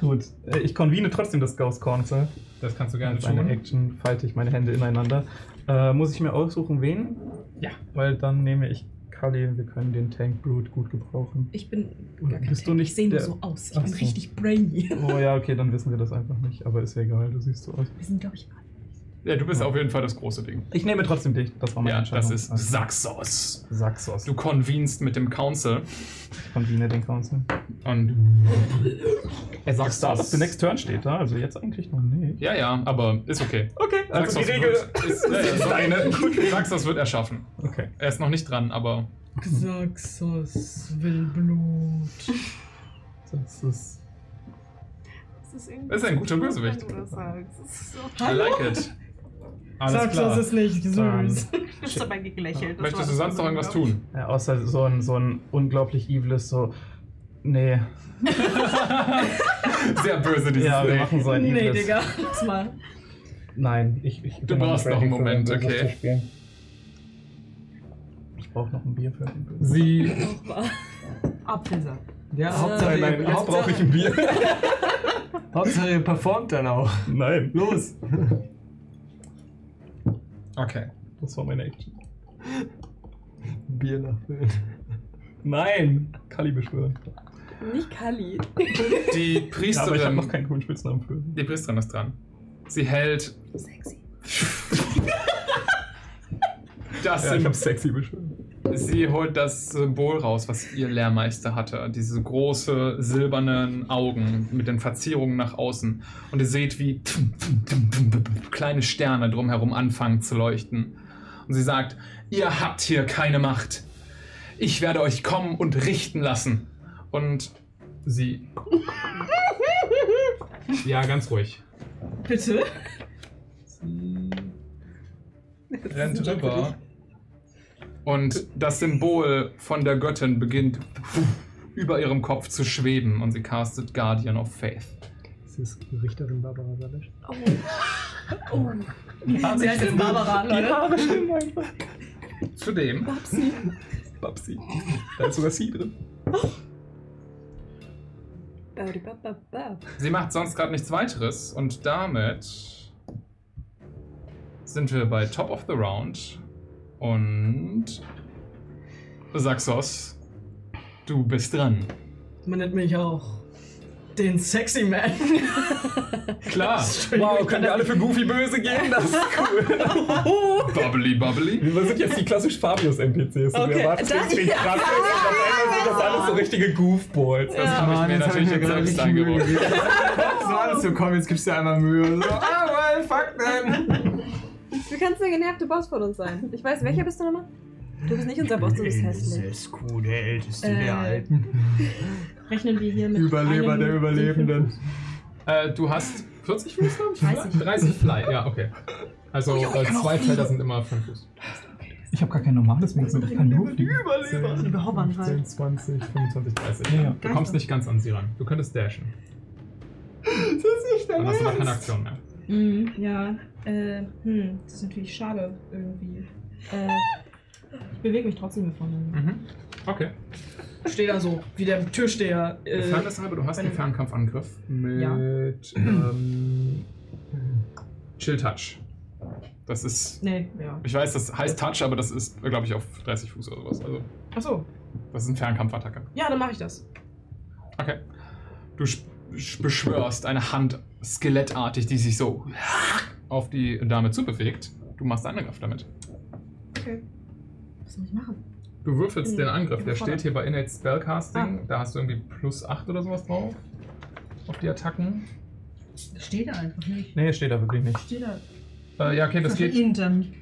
Gut. Äh, Ich convene trotzdem das Ghost Council. Das kannst du gerne Als eine tun. Action falte ich meine Hände ineinander. Äh, muss ich mir aussuchen, wen? Ja. Weil dann nehme ich Kali. Wir können den Tank Brute gut gebrauchen. Ich bin gar kein bist du Tank. nicht Ich sehe nur der- so aus. Ich Ach bin so. richtig brainy. Oh ja, okay, dann wissen wir das einfach nicht. Aber ist ja egal, du siehst so aus. Wir sind, glaube ich, alle. Ja, du bist auf jeden Fall das große Ding. Ich nehme trotzdem dich. Das war meine Ja, Entscheidung. das ist Also, Saxos. Saxos. Du convenst mit dem Council Convene den Council. und. Er sagt Start of the next turn steht da, also jetzt eigentlich noch nicht. Ja, ja, aber ist okay. Okay, also die Saxos Regel wird, ist, ja, ja, ist so, deine. Saxos wird erschaffen. Okay. Er ist noch nicht dran, aber. Xaxos will Blut. Das ist. Das ist, Das ist ein guter Bösewicht. Wenn du das sagst. Das ist so. I like it. Alles Xaxos klar. ist nicht süß. Du hast dabei gelächelt. Das Möchtest du das, sonst noch irgendwas tun? Ja, außer so ein, so ein unglaublich eviles, so. Nee. Sehr böse, dieses Ja, wir Ding. machen so ein Nee, eviles. Digga. Lass mal. Nein, ich. ich Du bin noch brauchst nicht noch einen ready für Moment, ein böses okay. zu spielen. Ich brauche noch ein Bier für den Bösen. Sie. Apfelsaft. Ja, Hauptsache, Nein, jetzt Hauptsache, brauche ich ein Bier. Hauptsache, ihr performt dann auch. Nein. Los! Okay. Das war meine Action. Bier nachfüllen. Nein! Kali beschwören. Nicht Kali. Die Ja, aber ich habe Priesterin. noch keinen coolen Spitznamen für. die Priesterin ist dran. Sie hält Sexy. das Ja, ich habe sexy beschwören. Sie holt das Symbol raus, was ihr Lehrmeister hatte. Diese große silbernen Augen mit den Verzierungen nach außen. Und ihr seht, wie kleine Sterne drumherum anfangen zu leuchten. Und sie sagt, ihr habt hier keine Macht. Ich werde euch kommen und richten lassen. Und sie... Ja, ganz ruhig. Bitte? rennt rüber Und das Symbol von der Göttin beginnt über ihrem Kopf zu schweben und sie castet Guardian of Faith. Das ist Richterin Barbara Salisch. Oh. oh. Sie heißt jetzt Barbara, Die Leute. Haare stimmen einfach. Zudem Babsi. Babsi. Da ist sogar Sie drin. Sie macht sonst gerade nichts weiteres und damit sind wir bei Top of the Round und Saxos, du bist dran. Man nennt mich auch den Sexy Man. Klar. Wow, können wir alle für Goofy böse gehen? Das ist cool. Bubbly, bubbly. Wir sind jetzt die klassisch Fabius-NPCs. Und Okay, wir erwarten das- jetzt, ja. krass Ende sind das alles so richtige Goofballs. Das habe ich mir natürlich jetzt selbst eingebaut. So alles so, komm, jetzt gibst du dir einmal Mühe. So, ah, well, fuck then. Wie kannst du der genervte Boss von uns sein? Ich weiß, welcher bist du nochmal? Du bist nicht unser Boss, du bist hässlich. Sesku, der Älteste Äh, der Alten. Rechnen wir hier mit Überleber einem der Überlebenden. Äh, du hast 40 Fuß, glaube ich? 30. 30 Fly, ja, okay. Also äh, zwei Felder sind immer 5 Fuß. Ich habe gar kein normales Movement. Ich kann nur fliegen. Liebe Hobbern halt. 10, 20, 25, 30. Ja, ja. Du kommst nicht ganz an sie ran. Du könntest dashen. Das ist nicht Dann dein hast du noch keine. Aktion mehr. Mhm, ja, äh, hm, das ist natürlich schade irgendwie. Äh, ich bewege mich trotzdem hier vorne. Mhm. Okay. Stehe da so, wie der Türsteher. Äh, Äh, Fairness halber, du hast einen Fernkampfangriff mit Ja. ähm, Chill Touch. Das ist. nee, ja. Ich weiß, das heißt Touch, aber das ist, glaube ich, auf 30 Fuß oder sowas. Also, Achso, das ist eine Fernkampfattacke. ja, dann mache ich das. Okay. Du beschwörst eine Hand skelettartig, die sich so auf die Dame zubewegt. Du machst einen Angriff damit. Okay. Was soll ich machen? Du würfelst Hm, den Angriff. Der steht hier bei Innate Spellcasting. Ah. Da hast du irgendwie plus 8 oder sowas drauf. Auf die Attacken. Das steht da einfach nicht. Nee, steht da wirklich nicht. Steht da. Äh, ja, okay, das Also geht. Intern.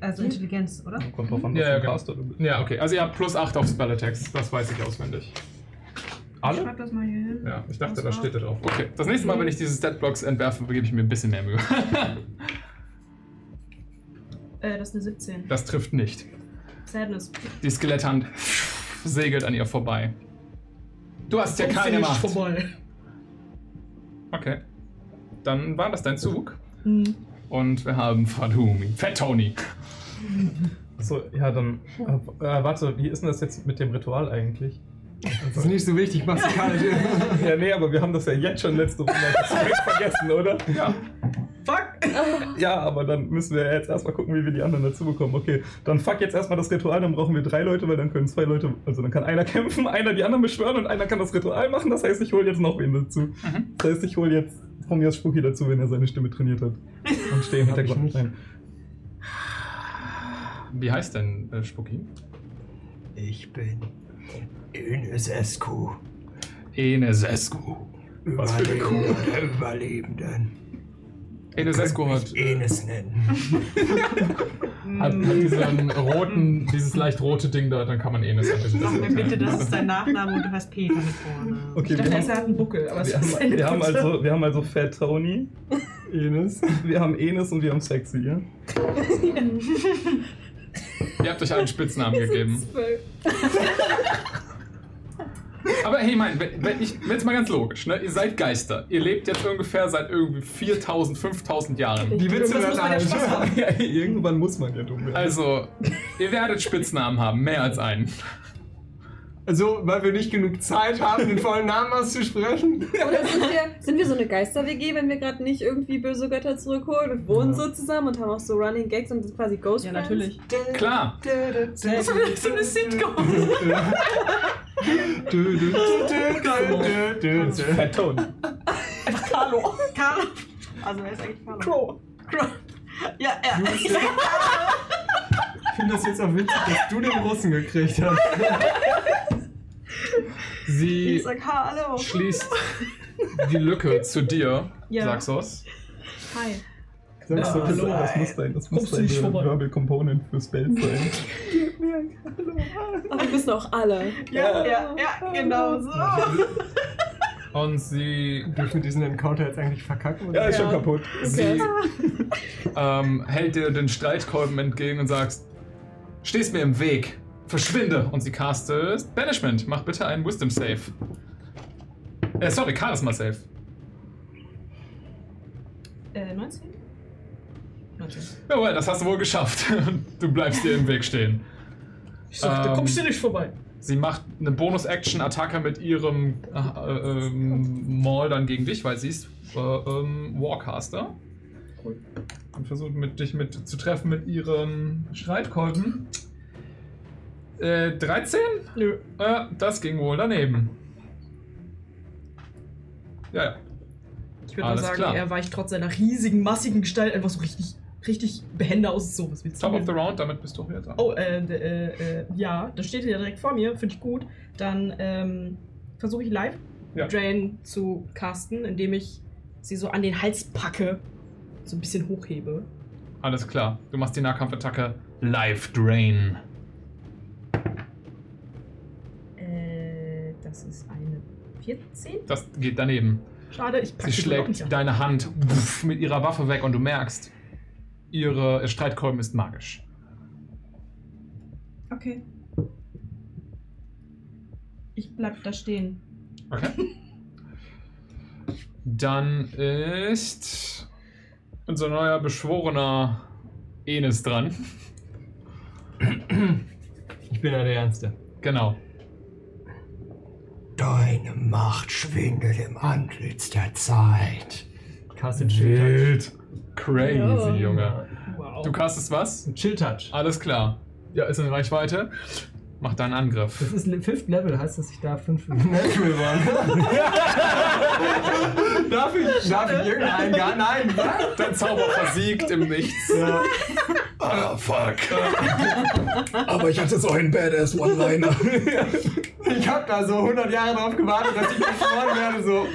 Also Intelligenz, oder? Kommt drauf an, Ja, was ja, du genau. Ja, okay. Also ihr habt plus 8 auf Spell Attacks. Das weiß ich auswendig. Ich Alle? schreib das mal hier hin. Ja, ich dachte, da steht da drauf. Okay, das nächste Mal, wenn ich diese Statblocks entwerfe, gebe ich mir ein bisschen mehr Mühe. Äh, das ist eine 17. das trifft nicht. Sadness. Die Skeletthand segelt an ihr vorbei. Du hast ja keine nicht Macht. Vorbei. Okay. Dann war das dein Zug. Mhm. Und wir haben Fatumi. Fat Tony. Achso, ja, dann. Äh, warte, wie ist denn das jetzt mit dem Ritual eigentlich? Das ist nicht so wichtig, musikalisch. Ja, nee, aber wir haben das ja jetzt schon letzte Runde vergessen, oder? Ja. Fuck! Ja, aber dann müssen wir jetzt erstmal gucken, wie wir die anderen dazu bekommen. Okay, dann fuck jetzt erstmal das Ritual, dann brauchen wir drei Leute, weil dann können zwei Leute, also dann kann einer kämpfen, einer die anderen beschwören und einer kann das Ritual machen. Das heißt, ich hole jetzt noch wen dazu. Mhm. Das heißt, ich hole jetzt von mir Spooky dazu, wenn er seine Stimme trainiert hat. Und stehe im Hintergrund. nicht. Nein. Wie heißt denn äh, Spuki? Ich bin Ines Escu. Enesescu. Was für eine Überlebender der Überlebenden. Enesescu hat, Enes nennen. hat, hat diesen roten, dieses leicht rote Ding da, dann kann man Enes ein bisschen Sag mir bitte, das ist dein Nachname und du heißt Peter mit Vornamen. Okay, Ich dachte er haben, hat einen Buckel, aber es ist haben, wir, haben also, wir haben also Fat Tony, Enes. wir haben Enes und wir haben Sexy, ja? Ihr habt euch einen Spitznamen gegeben. Aber hey, mein, wenn, wenn ich, jetzt mal ganz logisch, ne? Ihr seid Geister. Ihr lebt jetzt ungefähr seit irgendwie 4000, 5000 Jahren. Die Witze muss man ja werden Spaß haben. ja. Irgendwann muss man ja dumm werden. Also, ihr werdet Spitznamen haben, mehr als einen. Also, weil wir nicht genug Zeit haben, den vollen Namen auszusprechen. Oder sind wir, sind wir so eine Geister-WG, wenn wir gerade nicht irgendwie böse Götter zurückholen und wohnen so zusammen und haben auch so Running Gags und sind quasi Ghost Ja, Friends? natürlich. Klar. Das ist so eine Sitcom. Tony. Einfach Carlo. Carlo. Also er ist eigentlich Carlo. Crow. Crow. Ja, ja. Ich finde das jetzt auch witzig, dass du den Russen gekriegt hast. Sie sag Hallo. schließt die Lücke zu dir, Ja. Saxos. Hi. Sagst du, hallo. das muss dein, das muss vorbei? Verbal Component für Spells sein. Aber wir wissen auch alle. Ja, ja, ja, genau so. Und sie Dürfen wir diesen Encounter jetzt eigentlich verkacken? oder? Ja, ist schon Ja. kaputt. Sie ähm, hält dir den Streitkolben entgegen und sagst, stehst mir im Weg. Verschwinde. Und sie castet Banishment. Mach bitte einen Wisdom Save. Äh, sorry, Charisma Save. Äh, 19? 19. Jawohl, das hast du wohl geschafft. Du bleibst dir im Weg stehen. Ich sagte, Ähm, kommst du nicht vorbei. Sie macht eine Bonus-Action-Attacke mit ihrem äh, äh, ähm, Maul dann gegen dich, weil sie ist äh, ähm, Warcaster. Und versucht mit dich mit zu treffen mit ihren Streitkolben. Äh, 13? Nö. Äh, das ging wohl daneben. Ja, ja. Ich würde mal sagen, klar. er weicht trotz seiner riesigen, massigen Gestalt einfach so richtig, richtig behende aus. So, was willst du Top of the round, damit bist du wieder dran. Oh, äh, äh, äh, ja, das steht hier direkt vor mir, finde ich gut. Dann ähm, versuche ich live Ja. Drain zu casten, indem ich sie so an den Hals packe, so ein bisschen hochhebe. Alles klar. Du machst die Nahkampfattacke Life Drain. Äh, das ist eine 14. Das geht daneben. Schade, ich packe Sie schlägt deine Hand wuff, mit ihrer Waffe weg und du merkst, ihre Streitkolben ist magisch. Okay. Ich bleib da stehen. Okay. Dann ist unser neuer beschworener Enes dran. Ich bin ja der Ernste. Genau. Deine Macht schwindet im Antlitz der Zeit. Castet Chill Wild. Crazy, Ja. Junge. Wow. Du castest was? Touch. Chill Touch. Alles klar. Ja, ist in Reichweite. Mach deinen Angriff. Das ist Fifth Level, heißt, dass ich da fünf Natural waren. darf ich, darf ich irgendeinen gar? Nein. Dein Zauber versiegt im Nichts. Ja. Ah, fuck. Aber ich hatte so einen Badass One-Liner. Ich hab da so 100 Jahre drauf gewartet, dass ich geschworen werde, so.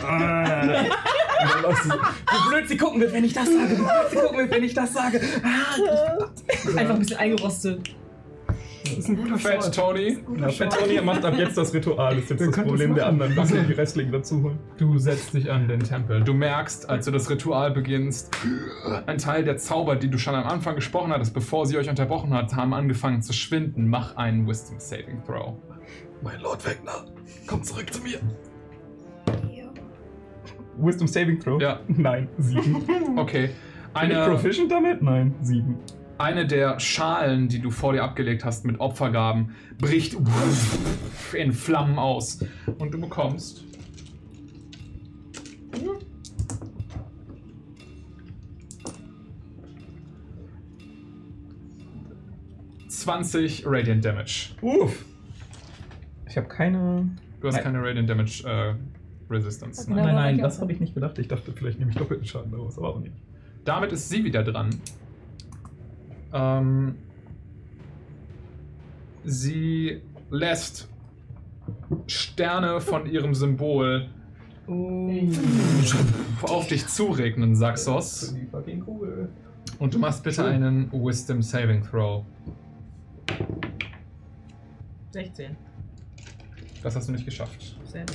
so, Wie blöd sie gucken wird, wenn ich das sage. Wie blöd sie gucken wird, wenn ich das sage. Ah, Einfach ein bisschen eingerostet. Das ist ein guter Fat. Tony. Na, Fettonia macht ab jetzt das Ritual. Das ist jetzt Dann das Problem der anderen, dass wir die Restlichen dazu holen. Du setzt dich an den Tempel. Du merkst, als du das Ritual beginnst, ein Teil der Zauber, die du schon am Anfang gesprochen hattest, bevor sie euch unterbrochen hat, haben angefangen zu schwinden. Mach einen Wisdom Saving Throw. Mein Lord Wegner, komm zurück zu mir. Wisdom Saving Throw? Ja. Nein, sieben. Okay. Bin ich Eine, proficient damit? Nein, sieben. Eine der Schalen, die du vor dir abgelegt hast mit Opfergaben, bricht in Flammen aus. Und du bekommst. ...20 Radiant Damage. Uff. Ich habe keine. Du hast Nein. keine Radiant Damage äh, Resistance. Okay. Nein. Nein, nein, ich das habe ich nicht gedacht. Ich dachte, vielleicht nehme ich doppelten Schaden daraus, aber auch nicht. Damit ist sie wieder dran. Ähm, sie lässt Sterne von ihrem Symbol auf dich zuregnen, Saxos. Cool. Und du machst bitte einen Wisdom Saving Throw. 16. Das hast du nicht geschafft. Sehr.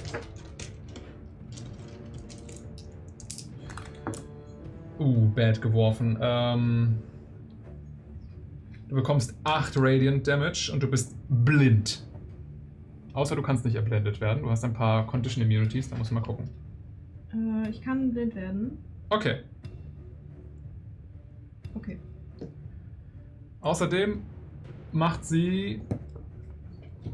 Uh, bad geworfen. Ähm, du bekommst 8 Radiant Damage und du bist blind. Außer du kannst nicht erblendet werden. Du hast ein paar Condition Immunities, da musst du mal gucken. Äh, ich kann blind werden. Okay. Okay. Außerdem macht sie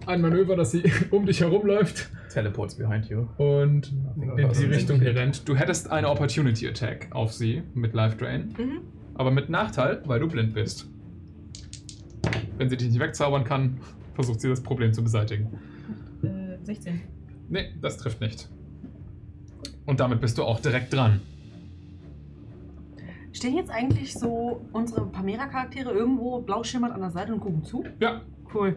ein Manöver, dass sie um dich herumläuft Teleports behind you. und in die Richtung rennt. Du hättest eine Opportunity Attack auf sie mit Life Drain, Mhm. aber mit Nachteil, weil du blind bist. Wenn sie dich nicht wegzaubern kann, versucht sie das Problem zu beseitigen. Äh, 16. Nee, das trifft nicht. Und damit bist du auch direkt dran. Stehen jetzt eigentlich so unsere Pamera-Charaktere irgendwo blau schimmernd an der Seite und gucken zu? Ja, Cool.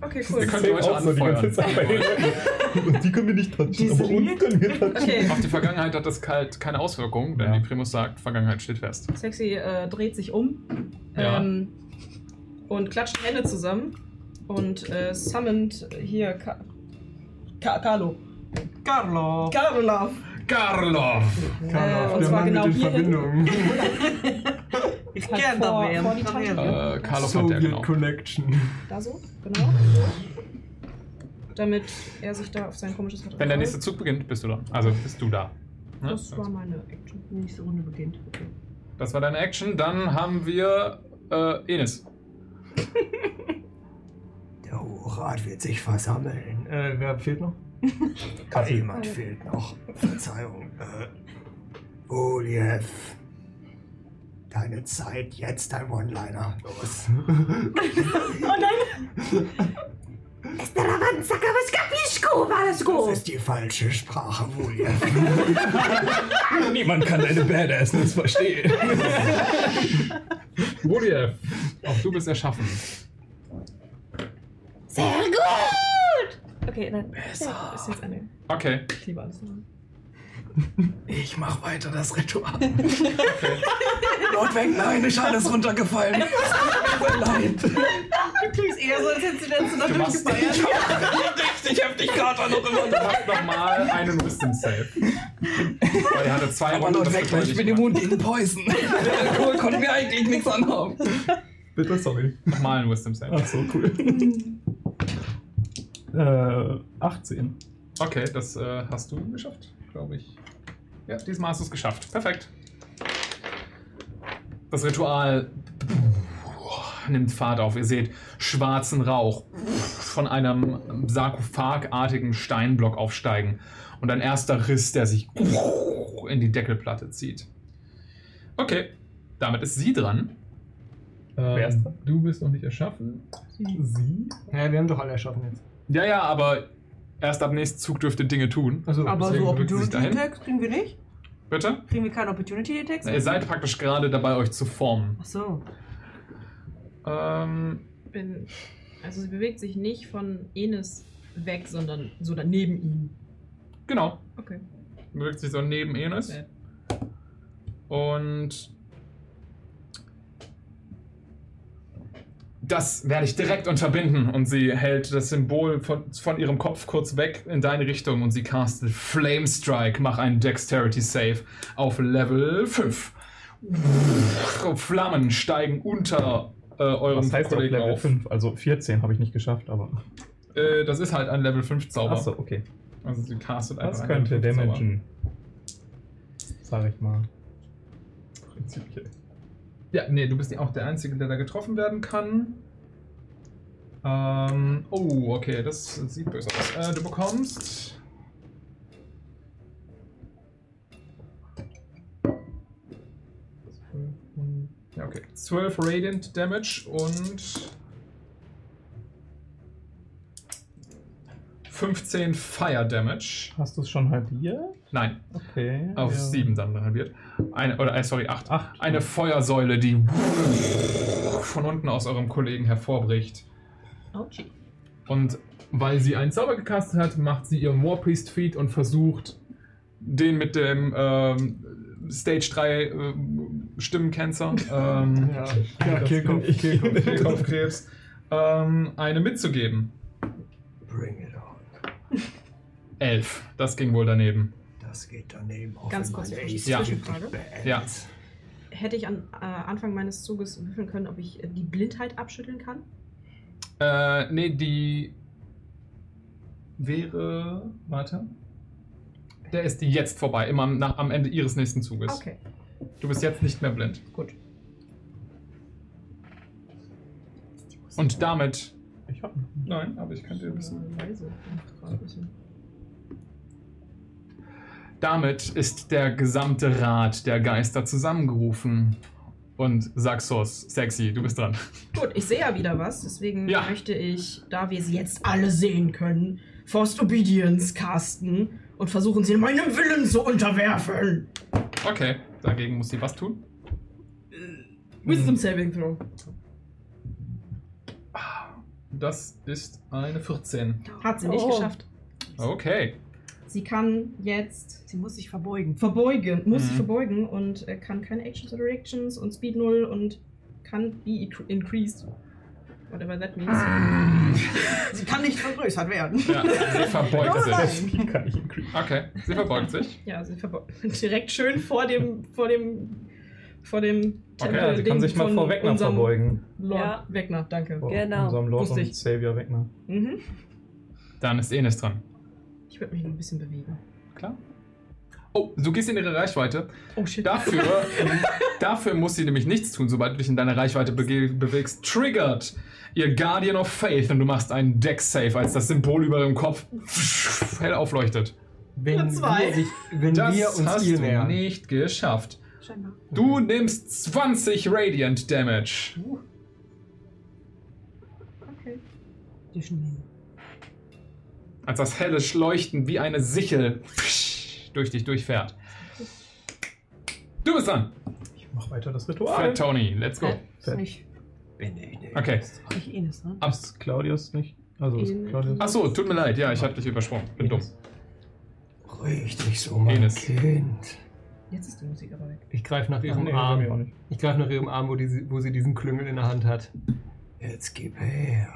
Okay, cool. könnt euch auch so die ganze anfeuern. Zeit Und die können wir nicht touchen, Die aber uns können wir touchen. Okay. auf die Vergangenheit hat das kalt keine Auswirkung, denn Ja. die Primus sagt, Vergangenheit steht fest. Sexy äh, dreht sich um Ja. ähm, und klatscht Hände zusammen und äh, summont hier Ka Ka Carlo. Carlo. Karlov. Karlov! Äh, Carlo, und der zwar Mann genau mit den. Verbindungen. Ich halt kenn da wen. Äh, Karloff hat der, Soviet genau. Connection. Da so, genau. Damit er sich da auf sein komisches Vertrauen. Wenn der nächste Zug beginnt, bist du da. Also bist du da. Ne? Das war meine Action. Die nächste Runde beginnt. Okay. Das war deine Action. Dann haben wir äh, Enis. Der Hohe Rat wird sich versammeln. Äh, wer fehlt noch? Ah, jemand fehlt noch. Verzeihung. Äh, Oliev. Deine Zeit, jetzt ein One-Liner. Los. Das ist die falsche Sprache, Oliev. Niemand kann deine Badassness verstehen. Woliev, auch du bist erschaffen. Okay, nein. Besser. Ist jetzt eine. Okay. Ich liebe alles. Ich mach weiter das Ritual. Notwendig, nein, ist alles runtergefallen. Tut mir leid. Du klingst eher so, als hättest du letzte Nacht Du machst- durchgefeiert. Richtig heftig gerade noch immer. Du hast nochmal einen Wisdom Save. Weil er hatte zwei Aber weil ich bin immun gegen Poison. Der Alkohol konnte mir eigentlich nichts anhaben. Bitte, sorry. Nochmal ein Wisdom Save. Ach so, cool. äh, 18. Okay, das äh, hast du geschafft, glaube ich. Ja, diesmal hast du es geschafft. Perfekt. Das Ritual nimmt Fahrt auf. Ihr seht schwarzen Rauch von einem sarkophagartigen Steinblock aufsteigen und ein erster Riss, der sich in die Deckelplatte zieht. Okay, damit ist sie dran. Wer ist Ähm, dran? du bist noch nicht erschaffen. Sie? Ja, wir haben doch alle erschaffen jetzt. Ja, ja, aber erst ab nächsten Zug dürft ihr Dinge tun. Also, Aber so bewegt sie sich Opportunity dahin. Attacks kriegen wir nicht? Bitte? Kriegen wir keine Opportunity Attacks? Na, ihr seid praktisch gerade dabei, euch zu formen. Ach so. Ähm, Bin, also sie bewegt sich nicht von Enes weg, sondern so daneben ihm. genau. Okay. Bewegt sich so neben Enes. Bad. Und das werde ich direkt unterbinden. Und sie hält das Symbol von, von ihrem Kopf kurz weg in deine Richtung und sie castet Flame Strike. Mach einen Dexterity Save auf Level 5. Flammen steigen unter äh, eurem Was heißt auf Kollegen Level auf. 5? Also 14 habe ich nicht geschafft, aber. Äh, das ist halt ein Level 5 Zauber. Achso, okay. Also sie castet einfach Das könnte Level 5 Zauber. damagen. Sag ich mal. Prinzipiell. Ja, nee, du bist auch der Einzige, der da getroffen werden kann. Ähm, oh, okay, das sieht böse aus. Äh, du bekommst. Ja, okay. 12 Radiant Damage und 15 Fire Damage. Hast du es schon halbiert? Nein, Okay. auf ja. 7 dann halbiert. Eine, oder, äh, sorry, 8. Acht. Eine Feuersäule, die von unten aus eurem Kollegen hervorbricht. Ouchie. Und weil sie einen Zauber gecastet hat, macht sie ihren Warpriest Feed und versucht, den mit dem ähm, Stage 3 äh, Stimmencancer, ähm, Ja, ja Kehlkopf. Kehlkopf- Kehlkopfkrebs, ähm, eine mitzugeben. Bring it. Elf. Das ging wohl daneben. Das geht daneben. Auch Ganz kurz Ja. Zwischenfrage. Ja. Hätte ich an äh, Anfang meines Zuges würfeln können, ob ich äh, die Blindheit abschütteln kann? Äh, nee, die wäre. Warte. Der ist die jetzt vorbei, immer am, nach, am Ende ihres nächsten Zuges. Okay, Du bist jetzt nicht mehr blind. gut. Und damit. Ich hab. Nein, aber ich kann dir ein bisschen. Leise. Gerade ein bisschen. Damit ist der gesamte Rat der Geister zusammengerufen. Und Saxos, sexy, du bist dran. Gut, ich sehe ja wieder was, deswegen Ja. möchte ich, da wir sie jetzt alle sehen können, Forced Obedience casten und versuchen sie meinem Willen zu unterwerfen. Okay, dagegen muss sie was tun? Wisdom Saving Throw. Das ist eine 14. Hat sie nicht Oh. geschafft. Okay. Sie kann jetzt Sie muss sich verbeugen. verbeugen, muss sich Mhm. verbeugen und äh, kann keine Actions oder Reactions und Speed 0 und kann be incre- increased. Whatever that means. Sie kann nicht vergrößert werden. Ja, sie verbeugt nein. sich. Speed kann ich increase. Okay, sie verbeugt sich. Ja, sie verbeugt direkt schön vor dem, vor dem vor dem Okay, Tempel. sie kann sich mal vor Wegner verbeugen. Lord Ja. Wegner, danke. Vor Genau. Unserem Lord und. Savior Wegner. Mhm. Dann ist Enes dran. Ich würde mich ein bisschen bewegen. Klar. Oh, du gehst in ihre Reichweite. Oh shit. Dafür, dafür muss sie nämlich nichts tun, sobald du dich in deine Reichweite bege- bewegst. Triggert ihr Guardian of Faith und du machst einen Deck-Save, als das Symbol über ihrem Kopf hell aufleuchtet. Wenn, Zwei. wir, sich, wenn das wir uns hast ihr du nicht geschafft. Scheinbar. Du nimmst 20 Radiant Damage. Okay. Die schnell. Als das helle Leuchten wie eine Sichel durch dich durchfährt. Du bist dran. Ich mach weiter das Ritual. Fat Tony, let's go. Fett. nicht, Bin ich nicht. Okay. nicht Ines, ne? Ist Claudius nicht? Also ist Ines. Claudius. Achso, tut mir leid, ja, ich habe dich übersprungen. Bin dumm. Richtig so, mein Ines. Kind. Jetzt ist die Musik aber weg. Ich greife nach Ach, ihrem nee, Arm. Ich greife nach ihrem Arm, wo, die, wo sie diesen Klüngel in der Hand hat. Jetzt gib her.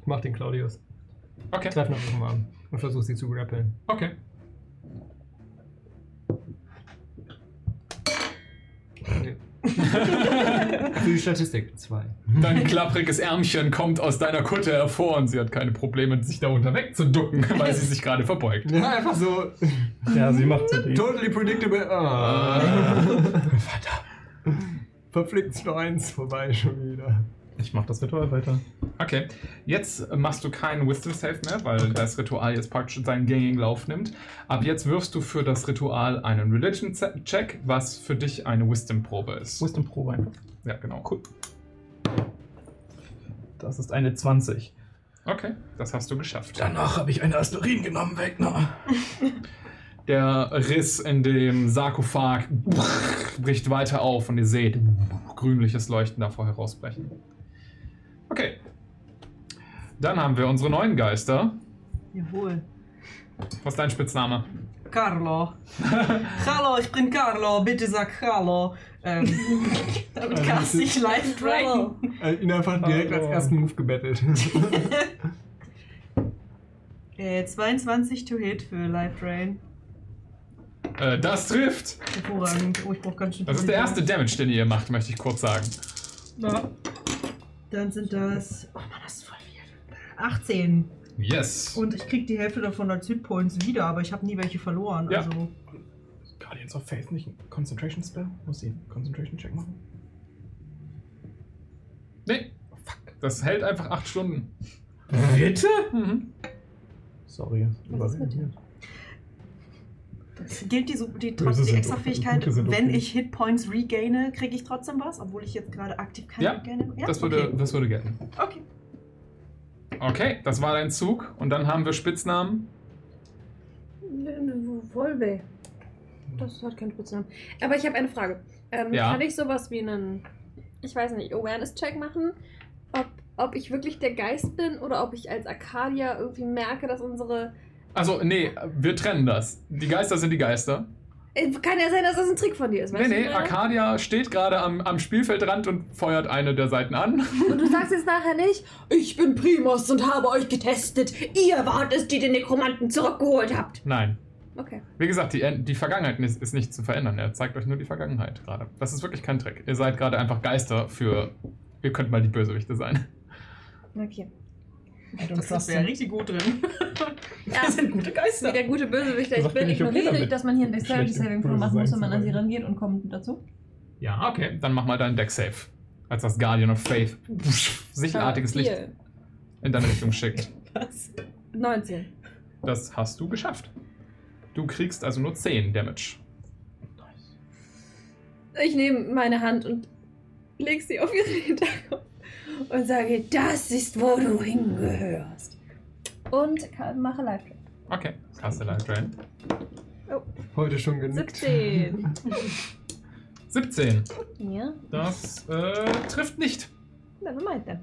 Ich mach den Claudius. Okay, Ich greife nach ihrem Arm und versuche sie zu grappeln. okay. Nee. Für die Statistik. Zwei. Dein klappriges Ärmchen kommt aus deiner Kutte hervor und sie hat keine Probleme, sich darunter wegzuducken, weil sie sich gerade verbeugt. Ja, einfach so. Ja, sie macht so. Totally predictable. Ah. Verdammt. Verflixt nur eins vorbei schon wieder. Ich mach das Ritual weiter. Okay, jetzt machst du keinen Wisdom Save mehr, weil das Ritual jetzt praktisch seinen gängigen Lauf nimmt. Ab jetzt wirfst du für das Ritual einen Religion Check, was für dich eine Wisdom Probe ist. Wisdom Probe einfach. Ja, genau. Cool. Das ist eine 20. Okay, das hast du geschafft. Danach habe ich eine Aspirin genommen, Wegner. Der Riss in dem Sarkophag bricht weiter auf und ihr seht grünliches Leuchten davor herausbrechen. Okay. Dann haben wir unsere neuen Geister. Jawohl. Was ist dein Spitzname? Carlo. Hallo, ich bin Carlo. Bitte sag Hallo. Ähm, damit cast ich Live Dragon. Äh, ihn einfach direkt als ersten Move gebettelt. Äh, 22 to hit für Live Drain. Äh, das trifft. Hervorragend. Oh, ich brauch ganz schön Das ist der erste Damage. Den ihr macht, möchte ich kurz sagen. Ja. Dann sind das. Oh Mann, das ist voll. 18. Yes. Und ich krieg die Hälfte davon als Hitpoints wieder, aber ich habe nie welche verloren. Ja. Also. Guardians of Faith nicht ein Concentration Spell? Muss sie einen Concentration Check machen? Nee. Fuck. Das hält einfach acht Stunden. Bitte? Mhm. Sorry. Was ist mit dir? Gilt die, so- die, die sind extra okay. Fähigkeit, sind wenn okay. ich Hitpoints regaine, kriege ich trotzdem was, obwohl ich jetzt gerade aktiv keine Ja, regaine? Das würde, okay. das würde gelten. okay. Okay, das war dein Zug. Und dann haben wir Spitznamen. Volve. Das hat keinen Spitznamen. Aber ich habe eine Frage. Ähm, Ja. Kann ich sowas wie einen, ich weiß nicht, Awareness-Check machen? Ob, ob ich wirklich der Geist bin oder ob ich als Arcadia irgendwie merke, dass unsere. Also, nee, wir trennen das. Die Geister sind die Geister. Äh, Kann ja sein, dass das ein Trick von dir ist. Nee, weißt nee, meine? Arcadia steht gerade am, am Spielfeldrand und feuert eine der Seiten an. Und du sagst jetzt nachher nicht, ich bin Primus und habe euch getestet. Ihr wart es, die den Nekromanten zurückgeholt habt. Nein. Okay. Wie gesagt, die, die Vergangenheit ist, ist nicht zu verändern. Er zeigt euch nur die Vergangenheit gerade. Das ist wirklich kein Trick. Ihr seid gerade einfach Geister für. Ihr könnt mal die Bösewichte sein. Okay. Das wäre richtig gut drin. Ja, sind gute Geister. wie der gute Bösewichter ich bin, nicht, okay ignoriere ich, dass man hier ein Dexterity Saving Throw machen muss, wenn man an sie rangeht und kommt dazu. Ja, okay. Dann mach mal deinen Deck Save. Als das Guardian of Faith sichelartiges Licht Vier. in deine Richtung schickt. Was? 19. Das hast du geschafft. Du kriegst also nur 10 Damage. Ich nehme meine Hand und leg sie auf ihren Hinterkopf und sage, das ist, wo du hingehörst. Und mache live -Track. Okay, hast du Life Drain. Heute schon genickt. 17. 17. ja, Das äh, trifft nicht. never mind then.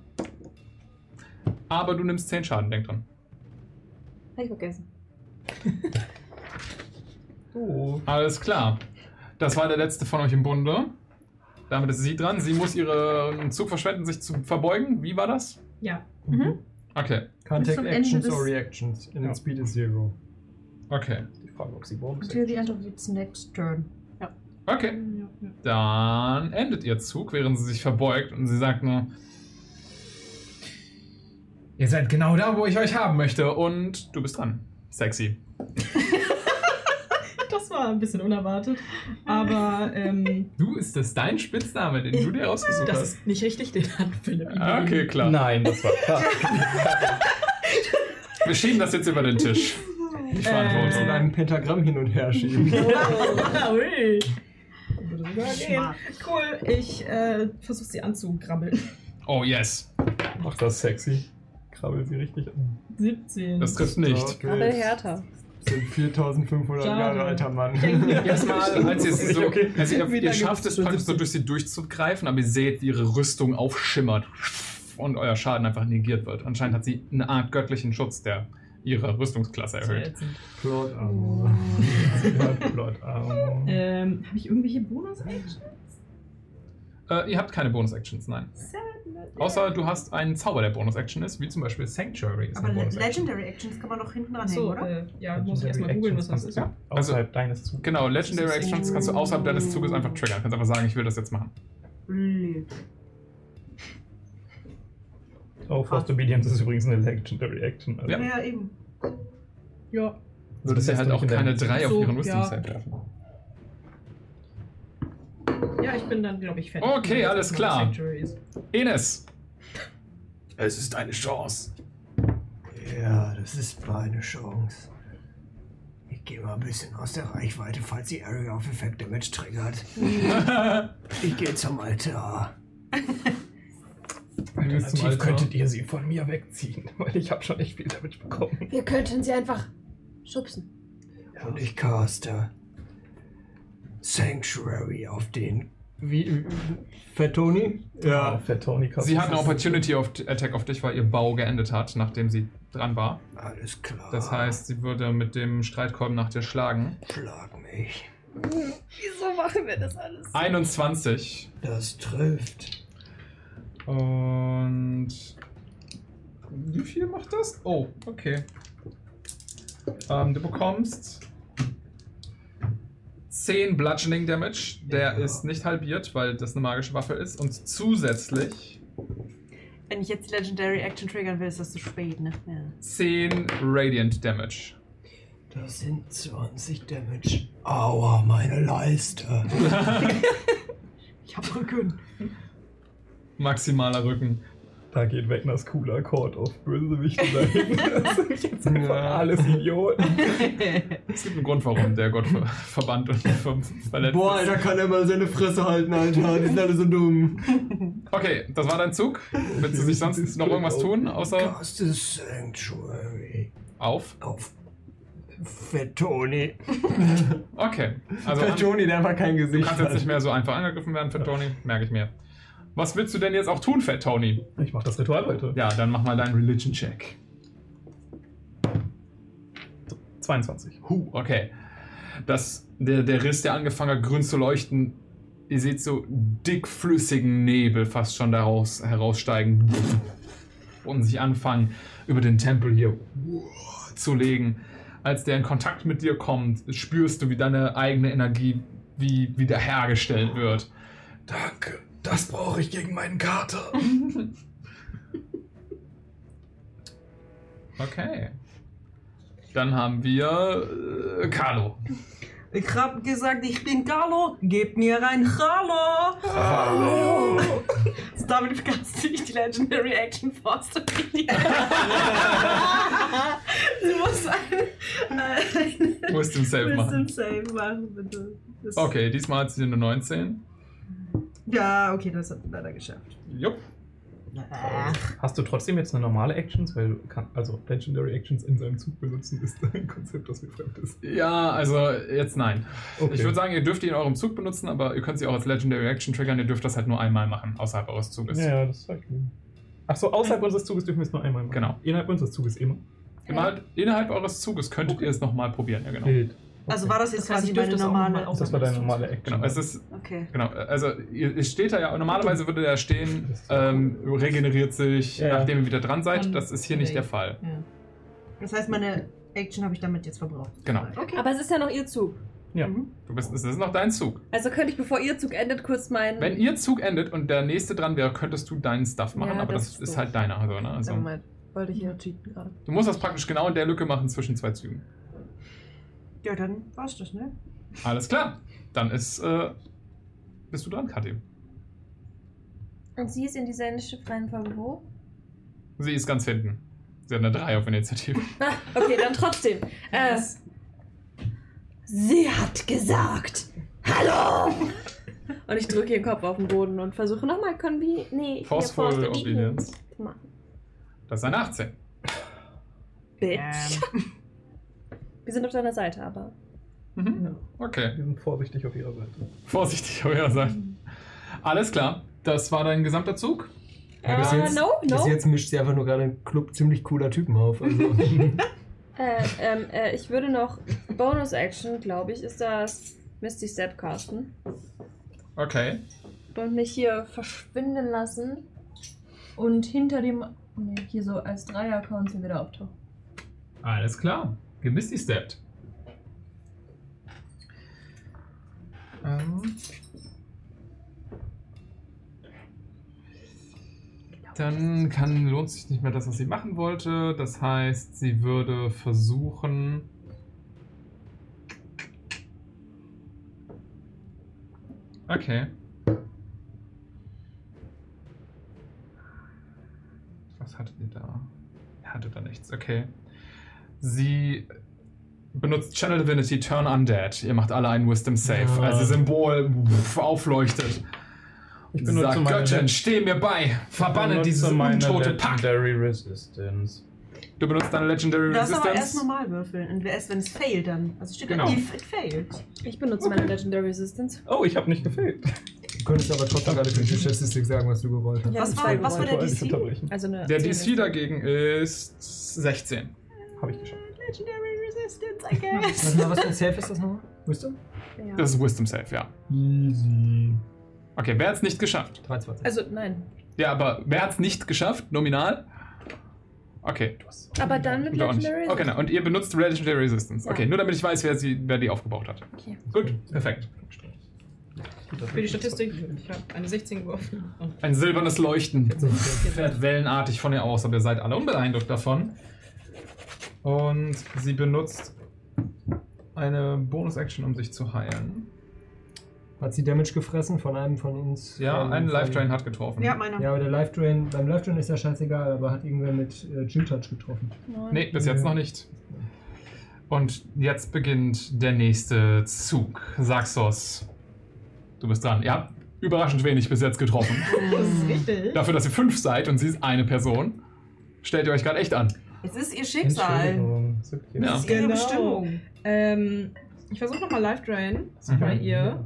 Aber du nimmst 10 Schaden, denk dran. Hab ich vergessen. Oh. Alles klar. Das war der letzte von euch im Bunde. Damit ist sie dran. Sie muss ihren Zug verschwenden, sich zu verbeugen. Wie war das? Ja. Okay. Can't Bis take zum Ende actions des- or reactions. And Ja. its speed is zero. Okay. Die Frage, ob sie Bogen Until the end of its next turn. Ja. Okay. Dann endet ihr Zug, während sie sich verbeugt und sie sagt nur: Ihr seid genau da, wo ich euch haben möchte. Und du bist dran. Sexy. Das war ein bisschen unerwartet. Aber ähm, Du ist das dein Spitzname, den du dir ausgesucht das hast. ist nicht richtig, den hat Philipp. Ah, Okay, klar. Nein, das war klar. Wir schieben das jetzt über den Tisch. Die Und Verantwortung. ein Pentagramm hin und her schieben. Ui. Sogar gehen. Schmack. Cool, ich äh, versuche sie anzugrabbeln. Oh, yes. Mach das sexy. Krabbel sie richtig an. 17. Das trifft nicht. Aber härter. Das sind 4500 Schade. Jahre alter Mann. Erstmal, als ihr sie so, Okay. also ihr, ihr schafft es praktisch so durch sie durchzugreifen, aber ihr seht, wie ihre Rüstung aufschimmert und euer Schaden einfach negiert wird. Anscheinend hat sie eine Art göttlichen Schutz, der ihre Rüstungsklasse erhöht. Plot Armor. Plot Armor. Ähm, habe ich irgendwelche Bonus-Actions? Äh, ihr habt keine Bonus-Actions, nein. Außer du hast einen Zauber, der Bonus-Action ist, wie zum Beispiel Sanctuary ist Aber. Legendary Actions kann man doch hinten dran hängen, So, oder? äh, ja, muss ich erstmal googeln, was das ist. Ja. Außerhalb deines Zuges. Genau, Legendary Actions kannst du außerhalb deines Zuges einfach triggern. Kannst einfach sagen, ich will das jetzt machen. Blöd. Oh, Forced Obedience ist übrigens eine Legendary Action. Also Ja. Ja, eben. Ja. Würdest du das halt auch keine deinem- 3 auf So, ihren ja. Rüstungssave werfen. Ja, ich bin dann, glaube ich, fertig. Okay, alles klar. Enes! Es ist eine Chance. Ja, das ist meine Chance. Ich gehe mal ein bisschen aus der Reichweite, falls die Area of Effect Damage triggert. Ich gehe zum Altar. Alternativ könntet ihr sie von mir wegziehen, weil ich habe schon echt viel Damage bekommen. Wir könnten sie einfach schubsen. Und ich caste Sanctuary auf den. Wie? Fettoni? Ja, Fat Tony Sie hat eine Opportunity auf Attack auf dich, weil ihr Bau geendet hat, nachdem sie dran war. Alles klar. Das heißt, sie würde mit dem Streitkolben nach dir schlagen. Schlag mich. Wieso machen wir das alles? 21. Das trifft. Und. Wie viel macht das? Oh, okay. Ähm, du bekommst 10 Bludgeoning Damage. Der ist nicht halbiert, weil das eine magische Waffe ist. Und zusätzlich Wenn ich jetzt Legendary Action triggern will, ist das zu spät, ne? Ja. 10 Radiant Damage. Das sind 20 Damage. Aua, meine Leiste. Ich hab Rücken. Maximaler Rücken. Da geht Wegners cooler Akkord auf Bösewichte dahin. Das sind jetzt einfach alles Idioten. Es gibt einen Grund, warum der Gott ver verbannt und ver verletzt Boah. Alter, kann er mal seine Fresse halten, Alter. Die sind alle so dumm. Okay, das war dein Zug. Willst du sich sonst noch irgendwas tun, außer Caste Sanctuary auf? auf Fettoni. Okay. Also Fettoni, der einfach kein du Gesicht kannst jetzt nicht mehr so einfach angegriffen werden, Fat Tony. Merke ich mir. Was willst du denn jetzt auch tun, Fat Tony? Ich mach das Ritual weiter. Ja, dann mach mal deinen Religion-Check. 22. Huh, okay. Das, der, der Riss, der angefangen hat, grün zu leuchten, ihr seht so dickflüssigen Nebel fast schon daraus heraussteigen und sich anfangen, über den Tempel hier zu legen. Als der in Kontakt mit dir kommt, spürst du, wie deine eigene Energie wie wiederhergestellt wird. Danke. Das brauche ich gegen meinen Kater. Okay. Dann haben wir äh, Carlo. Ich hab gesagt, ich bin Carlo. Gebt mir ein Hallo. Hallo. Damit kannst du nicht die Legendary Action Force. Du musst ein, ein Wisdom Save machen. Wisdom Save machen, bitte. Das- Okay, diesmal hat sie eine 19. Ja, okay, das hat leider geschafft. Jupp. Hast du trotzdem jetzt eine normale Actions? Weil, kann, also Legendary Actions in seinem Zug benutzen, ist ein Konzept, das mir fremd ist. Ja, also jetzt nein. Okay. Ich würde sagen, ihr dürft die in eurem Zug benutzen, aber ihr könnt sie auch als Legendary Action triggern. Ihr dürft das halt nur einmal machen, außerhalb eures Zuges. Ja, das zeigt mir. Achso, außerhalb unseres Zuges dürfen wir es nur einmal machen. Genau. Innerhalb unseres Zuges immer. Innerhalb, innerhalb eures Zuges könntet ihr es nochmal probieren, ja genau. Wild. Also war das jetzt Das heißt, quasi es noch normale. mal aus- Das war deine normale Action. Genau, es ist, Okay. genau, also ihr steht da ja, normalerweise würde da stehen, ähm, regeneriert sich, Ja, ja. nachdem ihr wieder dran seid. Das ist hier nicht der Fall. Ja. Das heißt, meine Action habe ich damit jetzt verbraucht. Genau. Okay. Aber es ist ja noch ihr Zug. Ja. Du bist, das ist noch dein Zug. Also könnte ich, bevor ihr Zug endet, kurz meinen. Wenn ihr Zug endet und der nächste dran wäre, könntest du deinen Stuff machen, Ja, aber das das, ist ist halt deiner. Also, ne? also, Moment, wollte ich hier cheaten gerade. du musst das praktisch genau in der Lücke machen zwischen zwei Zügen. Ja, dann war's das, ne? Alles klar. Dann ist, äh, bist du dran, Kathi. Und sie ist in dieser Initiative Reihenfolge wo? Sie ist ganz hinten. Sie hat eine 3 auf Initiative. Ah, okay, dann trotzdem. Äh, sie hat gesagt, hallo! Und ich drücke ihren Kopf auf den Boden und versuche nochmal Convi... Nee, hier Forceful Forced Obedience. zu machen. Das ist eine 18. Bitch. Ähm, Wir sind auf deiner Seite, aber... Mhm. Okay. Wir sind vorsichtig auf ihrer Seite. Vorsichtig, euer Seite. Alles klar. Das war dein gesamter Zug. Ja, bis, Ah, jetzt, no, bis no. jetzt mischt sie einfach nur gerade einen Club ziemlich cooler Typen auf. Also. Äh, ähm, äh, ich würde noch Bonus-Action, glaube ich, ist das Misty Step casten. Okay. Und mich hier verschwinden lassen. Und hinter dem... Nee, hier so als Dreier-Account hier wieder auftauchen. Alles klar. Gemisty steppt. Ähm. Dann kann, lohnt sich nicht mehr das, was sie machen wollte. Das heißt, sie würde versuchen. Okay. Was hattet ihr da? Er hatte da nichts. Okay. Sie benutzt Channel Divinity Turn Undead. Ihr macht alle einen Wisdom Save. Ja. Als ihr Symbol pff, aufleuchtet. Ich benutze Sagt meine- Göttin, steh mir bei. Verbanne meine untote Pack. Legendary Resistance. Du benutzt deine Legendary Du darfst aber erst Resistance. normal würfeln. Und erst wenn es failt dann. Also steht Genau. da, if it failed. Ich benutze meine Legendary Resistance. Oh, ich habe nicht gefehlt. Du könntest aber trotzdem gerade für die Statistik sagen, was du gewollt hast. Ja, Was war, was war der DC? Also Der 10 DC dagegen ist 16. Habe ich geschafft. Legendary Resistance, I guess. Was, was für ein Safe ist das nochmal? Wisdom? Ja. Das ist Wisdom Save, ja. Easy. Okay, wer hat es nicht geschafft? 23. Also nein. Ja, aber wer hat es nicht geschafft? Nominal? Okay. Aber dann mit. Legendary Okay, na, und ihr benutzt Legendary Resistance. Ja. Okay, nur damit ich weiß, wer, sie, wer die aufgebaut hat. Okay. Gut, perfekt. Für die Statistik, ich habe eine 16 geworfen. Ein silbernes Leuchten fährt wellenartig von ihr aus, aber ihr seid alle unbeeindruckt davon. Und sie benutzt eine Bonus-Action, um sich zu heilen. Hat sie Damage gefressen von einem von uns? Ja, von, ein Life Drain hat getroffen. Ja, meiner. Ja, aber der Life Drain, beim Life Drain ist ja scheißegal, aber hat irgendwer mit äh, Chill Touch getroffen. Nee, bis jetzt noch nicht. Und jetzt beginnt der nächste Zug. Saxos, du bist dran. Ihr habt überraschend wenig bis jetzt getroffen. Das ist richtig. Dafür, dass ihr fünf seid und sie ist eine Person, stellt ihr euch gerade echt an. Es ist ihr Schicksal. Ist okay. Ja. Es ist ihre Genau. Bestimmung. Ähm, ich versuche nochmal Life Drain Mhm. bei ihr.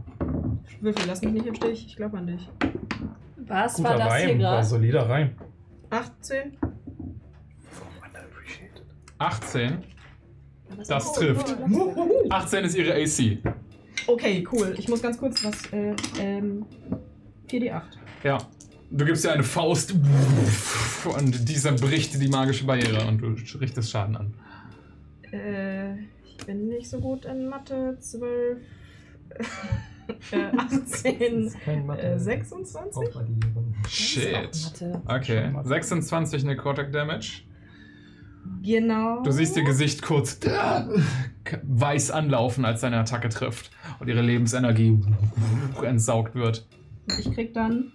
Würfel, lass mich nicht im Stich. Ich glaube an dich. Was Guter war das hier Reim, war gerade? solider Reim. 18. 18, das trifft. 18 ist ihre AC. Okay, cool. Ich muss ganz kurz was. Äh, ähm, 4d8. Ja. Du gibst ihr eine Faust und dieser bricht die magische Barriere und du richtest Schaden an. Äh, ich bin nicht so gut in Mathe. 12. äh, 18. Das ist kein Mathe. Äh, 26? Aufaddieren. Shit. Mathe. Okay, 26 Necrotic Damage. Genau. Du siehst ihr Gesicht kurz weiß anlaufen, als deine Attacke trifft und ihre Lebensenergie entsaugt wird. Ich krieg dann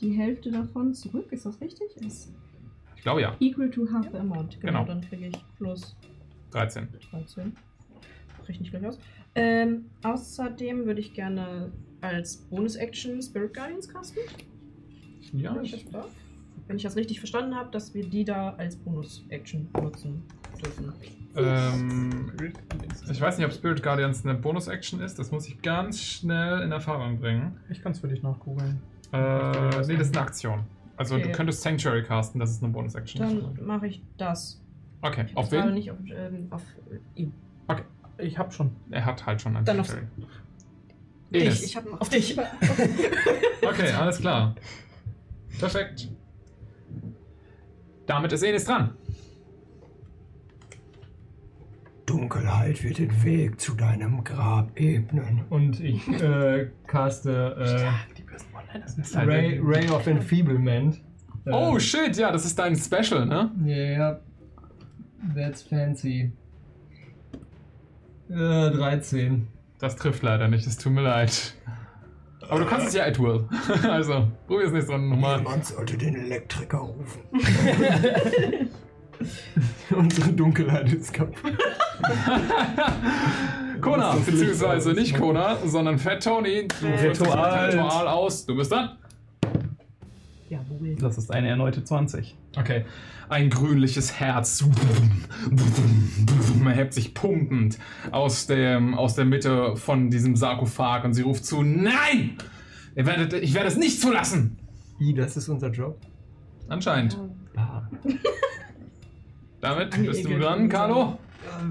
die Hälfte davon zurück. Ist das richtig? Ist Ich glaube ja. equal to half the amount. Genau, Genau. dann kriege ich plus 13. 13. Rechne ich gleich aus. Ähm, außerdem würde ich gerne als Bonus-Action Spirit Guardians casten. Ja, wenn ich ich, das darf. Wenn ich das richtig verstanden habe, dass wir die da als Bonus-Action nutzen dürfen. ähm, ich weiß nicht, ob Spirit Guardians eine Bonus-Action ist. Das muss ich ganz schnell in Erfahrung bringen. Ich kann es für dich nachgoogeln. Äh, nee, das ist eine Aktion. Also Okay. du könntest Sanctuary casten, das ist eine Bonus-Action. Dann mache ich das. Okay, Ich auf wen? nicht auf, ähm, auf äh, ihn. Ich hab schon. Er hat halt schon ein Dann auf- Sanctuary. Ich, Enes. ich habe noch. Auf dich. Okay, alles klar. Perfekt. Damit ist Enis dran. Du Dunkelheit wird den Weg zu deinem Grab ebnen. Und ich äh, caste äh, Ray, Ray of Enfeeblement. Oh shit, ja, das ist dein Special, ne? Yeah, that's fancy. Äh, 13. Das trifft leider nicht, es tut mir leid. Aber du kannst es ja at will. Also, probier es nächstes Mal nochmal. Niemand sollte den Elektriker rufen. Unsere Dunkelheit ist kaputt. Kona, beziehungsweise nicht Kona, sondern Fat Tony. Du führst das Ritual. Ritual aus. Du bist dran. Jawohl. Das ist eine erneute 20. Okay. Ein grünliches Herz erhebt sich pumpend aus, dem, aus der Mitte von diesem Sarkophag und sie ruft zu: Nein! Ihr werdet, ich werde es nicht zulassen! I, das ist unser Job. Anscheinend. Ah. Damit bist du dran, Carlo.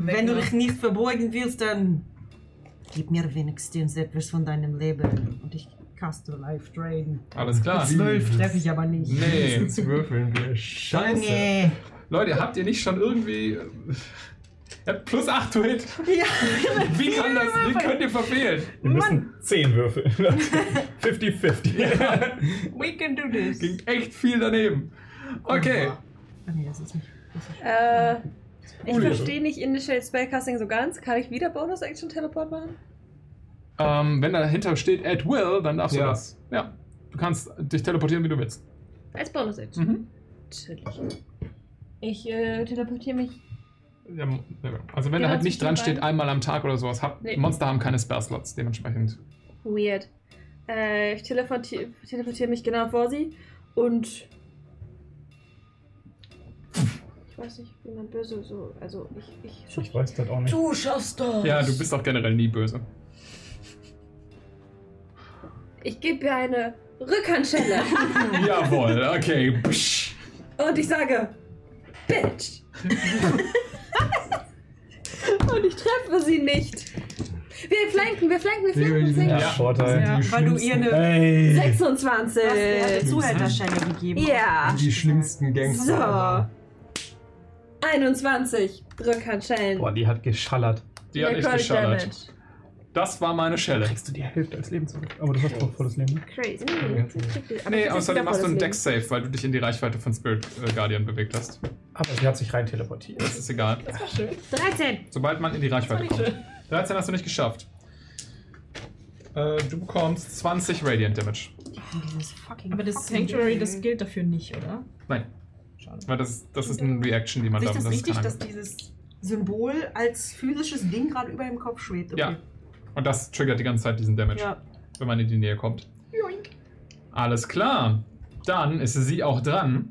Wenn du dich nicht verbeugen willst, dann gib mir wenigstens etwas von deinem Leben. Und ich caste Life Drain. Alles klar. Zwölf treffe ich aber nicht. Nee. Jetzt würfeln wir. Scheiße. Nee. Leute, habt ihr nicht schon irgendwie. äh, habt plus 8 to hit. Ja. Wie kann das? Wie könnt ihr verfehlen? Wir müssen 10 würfeln. 50-50. We can do this. Ging echt viel daneben. Okay. Ah, nee, das ist nicht. Das ist Äh, ich verstehe nicht Initial Spellcasting so ganz. Kann ich wieder Bonus Action Teleport machen? Ähm, wenn dahinter steht at will, dann darfst du Ja. das. Ja. Du kannst dich teleportieren, wie du willst. Als Bonus Action. Mhm. Natürlich. Ich äh, teleportiere mich. Ja, also wenn Ja, da halt nicht zwischen dran steht, beiden. einmal am Tag oder sowas, hab, Nee. Monster haben keine Spell-Slots, dementsprechend. Weird. Äh, ich teleportiere teleportier mich genau vor sie und. Ich weiß nicht, wie man böse so. Also, ich. Ich, Ich weiß das auch nicht. Du schaffst das. Ja, du bist auch generell nie böse. ich gebe ihr eine Rückhandschelle Jawohl, okay. Psch. und ich sage: Bitch! und ich treffe sie nicht. Wir flanken, wir flanken, wir Wir flanken. Wir Ja, flanken. Vorteil. Ja, weil du ihr eine Ey. 26. Er hat eine Zuhälterschelle gegeben. Ja. Die schlimmsten Gangster. So. 21 Rückhandschellen. Boah, die hat geschallert. Die hat echt Necrotic geschallert. Damage. Das war meine Schelle. Kriegst du die Hälfte als Leben zurück. Aber du hast doch volles Leben. ne? Crazy. Aber Nee, ich außerdem machst du einen Deck Safe, weil du dich in die Reichweite von Spirit äh, Guardian bewegt hast. Aber sie hat sich rein teleportiert. Das ist egal. volles Leben. 13. Sobald man in die Reichweite kommt. 13 hast du nicht geschafft. Äh, du bekommst 20 Radiant Damage. Dieses fucking Aber das Sanctuary, das gilt dafür nicht, oder? Nein, Schade. weil das, das ist eine Reaction, die man Ist damit das wichtig, kann dass dieses Symbol als physisches Ding gerade über dem Kopf schwebt? Okay. Ja. Und das triggert die ganze Zeit diesen Damage, Ja. wenn man in die Nähe kommt. Joink. Alles klar. Dann ist sie auch dran.